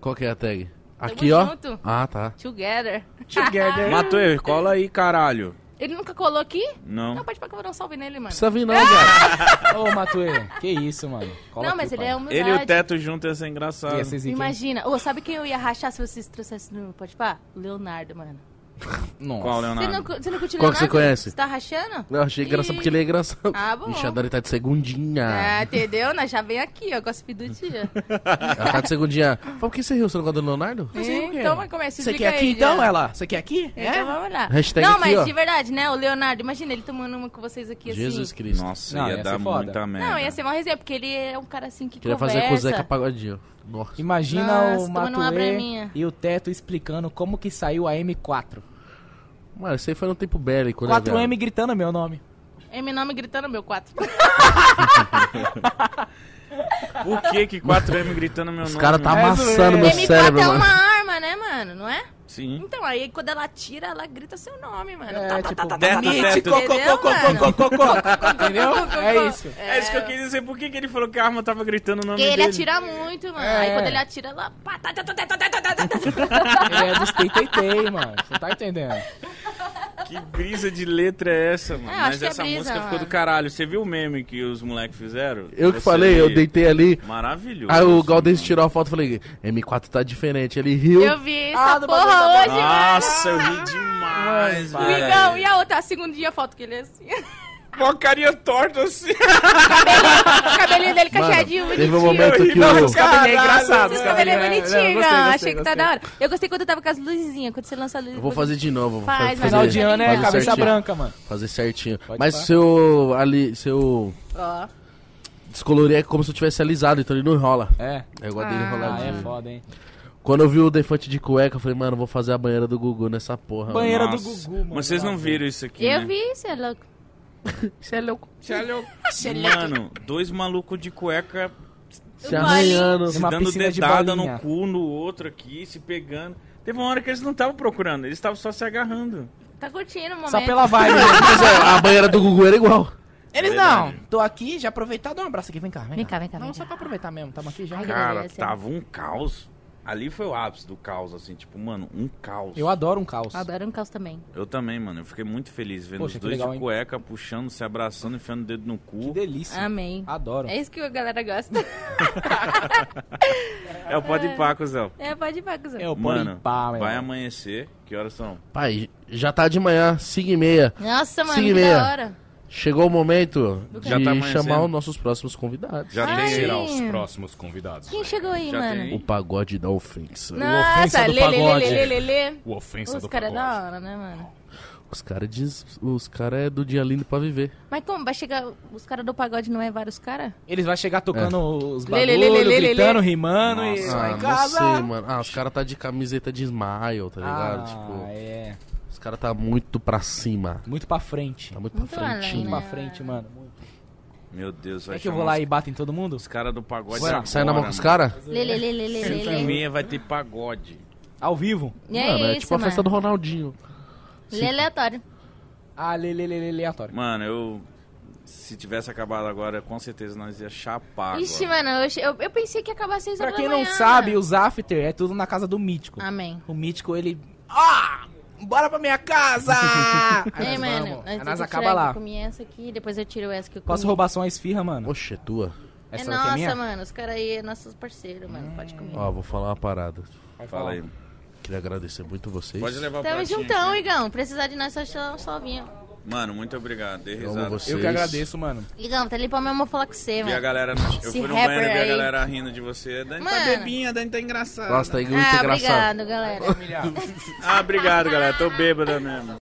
B: Qual que é a tag? Aqui, ó.
D: junto.
B: Ah, tá.
D: Together.
C: Together.
A: Matuê, cola aí, caralho.
D: Ele nunca colou aqui?
A: Não.
D: Não, pode pra que eu vou dar um salve nele, mano.
B: Precisa vir não, cara.
C: Ô, Matuê. Que isso, mano. Cola
D: não,
C: aqui,
D: mas ele
C: pai.
D: é humildade.
A: Ele e o Teto junto ia ser engraçado.
C: Ia ser?
D: Imagina. Ô, sabe quem eu ia rachar se vocês trouxessem no Pode Pá? O Leonardo, mano.
C: Nossa.
A: Qual,
D: Você não,
A: Leonardo?
D: você não curte
B: Qual que você conhece?
D: Você tá rachando?
B: Eu achei engraçado porque ele é engraçado.
D: Ah, bom.
B: Ixi, a Dani tá de segundinha.
D: É, entendeu? Nós já vem aqui, ó, gosto do dia.
B: Ela tá de segundinha. Fala, por que você riu? Você não gosta do Leonardo?
D: então, mas começa,
C: Você
D: explica
C: quer aqui
D: aí,
C: então,
D: já.
C: ela? Você quer aqui?
D: Então vamos lá.
B: Hashtag
D: não,
B: aqui,
D: mas
B: ó.
D: de verdade, né? O Leonardo, imagina ele tomando uma com vocês aqui
B: Jesus
D: assim.
B: Cristo.
A: Nossa,
C: Não,
A: ia,
C: ia
A: dar
C: foda.
A: muita merda.
D: Não, ia ser uma resenha, porque ele é um cara assim que
B: Queria
D: conversa.
B: fazer com o Zeca Pagodinho. Nossa.
C: Imagina
D: Nossa,
C: o
D: breminha.
C: e o Teto explicando como que saiu a M4.
B: Mano, isso aí foi no tempo bélico, né,
C: 4M
B: velho?
C: gritando meu nome.
D: M nome gritando meu 4.
A: Por que que 4M gritando meu nome?
B: Os caras tá amassando é meu
D: M4
B: cérebro,
D: é
B: mano.
D: é uma arma, né, mano? Não é?
A: Sim.
D: Então, aí quando ela tira, ela grita seu nome, mano.
C: É, tipo,
D: Entendeu?
C: É isso.
A: É isso que eu queria dizer. Por que, que ele falou que a arma tava gritando o nome dele?
D: Porque ele atira muito, mano. Aí quando ele atira, ela...
C: Ele é dos teitei, mano. Você tá entendendo?
A: Que brisa de letra é essa, mano?
D: É,
A: Mas
D: que é
A: essa
D: brisa,
A: música ficou
D: mano.
A: do caralho. Você viu o meme que os moleques fizeram?
B: Eu que
A: Você
B: falei, eu
A: ali?
B: deitei ali.
A: Maravilhoso.
B: Aí o Galdês tirou a foto e falei, M4 tá diferente. Ele riu.
D: Eu vi essa
C: Ah,
D: porra
C: da
D: hoje,
A: Nossa, eu ri demais,
C: Mano,
D: mano. e a outra, a segundinha foto que ele é assim.
A: Uma carinha torta assim.
D: o cabelinho dele
B: Mano,
D: cacheadinho,
B: teve um
D: bonitinho.
B: momento que
C: Não,
B: o...
C: os cabelinhos é engraçado.
D: Esse cabelo é bonitinho, não.
C: gostei,
D: Achei que tá da hora. Eu gostei quando tava com as luzinhas, quando você lança a luz.
B: Eu vou fazer de novo.
D: Faz,
B: fazer,
C: Final de ano é
B: fazer
C: cabeça
B: certinho.
C: branca, mano.
B: Fazer certinho.
C: Pode
B: Mas
C: falar.
B: seu ali, seu
D: Ó.
B: descolorir é como se eu tivesse alisado, então ele não enrola.
C: É.
B: É igual dele
D: Ah.
C: Ah,
B: enroladinho.
C: é foda, hein?
B: Quando eu vi o defante de cueca, eu falei, mano, vou fazer a banheira do Gugu nessa porra.
C: Banheira
A: Nossa.
C: do Gugu, mano.
A: Mas vocês não viram isso aqui,
D: Eu
A: né?
D: vi, você é louco.
B: Você é louco.
A: Mano, dois malucos de cueca
B: Se arranhando.
A: se dando
C: de
A: dedada
C: bolinha.
A: no cu, no outro aqui, se pegando. Teve uma hora que eles não estavam procurando, eles estavam só se agarrando.
D: Tá curtindo o momento.
C: Só pela vibe.
B: Mas é, a banheira do Gugu era igual.
C: Eles não. Tô aqui, já aproveitar, dá um abraço aqui. Vem cá, vem,
D: Vem cá, vem cá,
C: Não,
D: vem
C: só
D: cá.
C: pra aproveitar mesmo. Tamo aqui já.
D: Ai,
A: Cara, tava um caos. Ali foi o ápice do caos, assim, tipo, mano, um caos.
C: Eu adoro um caos.
D: Adoro um caos também.
A: Eu também, mano. Eu fiquei muito feliz vendo
C: Poxa,
A: os
C: que
A: dois
C: legal,
A: de
C: hein?
A: cueca, puxando, se abraçando, enfiando o dedo no
C: Que
A: cu.
C: delícia.
D: Amém.
C: Adoro.
D: É isso que a galera gosta.
A: É o pode ir pá, cuzão.
D: É, pode ir pra cuzão.
C: É o
A: Mano,
C: pá,
A: vai amanhecer. Que horas são?
B: Pai, já tá de manhã, 5 e meia.
D: Nossa, mano, que
B: meia.
D: da hora.
B: Chegou o momento
D: Do
B: de
A: Já tá amanhecendo.
B: chamar os nossos próximos convidados.
A: Já
D: Ai.
A: tem.
G: será os próximos convidados.
D: Quem chegou aí,
A: Já
D: mano?
A: tem.
B: O pagode da ofensa.
D: Nossa,
G: ofensa do
D: lê, lê, lê,
G: pagode.
D: lê, lê, lê.
G: O ofensa
D: Os
G: do
D: caras é da hora, né, mano?
B: Os caras diz, os cara é do dia lindo pra viver.
D: Mas como? Vai chegar. Os caras do pagode não é vários caras?
C: Eles vão chegar tocando os
D: Lê,
C: bagulho,
D: lê, lê, lê, lê,
C: gritando,
D: lê.
C: rimando e
A: Nossa.
B: Ah,
C: em
B: não
C: casa.
B: sei, mano. Ah, os caras tá de camiseta de smile, tá ligado?
C: Ah,
B: tipo,
C: é.
B: Os caras tá muito pra cima.
C: Muito pra frente.
B: Tá muito,
D: Muito
B: pra
D: além,
B: frentinho.
C: Muito
D: né?
C: pra frente, mano. Muito.
A: Meu Deus, vai
C: É que eu vou lá
A: os-
C: e bato em todo mundo?
A: Os caras do pagode
B: Sai,
A: agora,
B: sai na mão com os caras?
A: Cinco e meia vai ter pagode.
C: Ao vivo?
D: E é
B: mano, é
D: isso,
B: tipo a
D: mano.
B: festa do Ronaldinho.
D: Lê aleatório.
C: Ah, lê, lê, lê, aleatório.
A: Mano, eu... Se tivesse acabado agora, com certeza nós ia chapar
D: Ixi,
A: agora.
D: mano, eu, eu, eu pensei que ia acabar 6
C: Pra
D: horas
C: quem
D: da
C: não
D: manhã,
C: sabe,
D: mano.
C: os after é tudo na casa do Mítico.
D: Amém.
C: O Mítico, ele... Ah! Bora pra minha casa! Aí
D: Ei,
C: nós
D: mano,
C: vamos. Aí
D: antes
C: nós
D: eu
C: acaba
D: tirar,
C: lá.
D: Eu comi essa aqui, depois eu tiro essa que eu
C: Posso
D: comi.
C: roubar só uma esfirra, mano?
B: Oxe, é tua.
D: É
C: Essa daqui é
D: nossa,
C: minha?
D: mano, os caras aí é nossos parceiros, mano, pode comer.
B: Ó, vou falar uma parada.
A: Fala aí.
B: Queria agradecer muito vocês.
A: Pode levar o
D: Tamo
A: pratinho
D: juntão,
A: aqui.
D: Igão. Precisar de nós, só, só vinha.
A: Mano, muito obrigado. Dei
B: Eu amo
A: risada.
B: vocês.
C: Eu que agradeço, mano.
D: Igão, tá ali pra mesmo falar com
A: Vi a
D: mano.
A: galera, no... eu
D: Esse
A: fui no
D: rapper
A: banheiro e vi a
D: aí.
A: galera rindo de você. Dani tá
D: Mano.
A: bebinha, Dani tá engraçada.
B: Nossa, tá muito
D: Ah,
B: engraçado.
D: obrigado, galera.
A: Ah, obrigado, galera. Tô bêbada mesmo.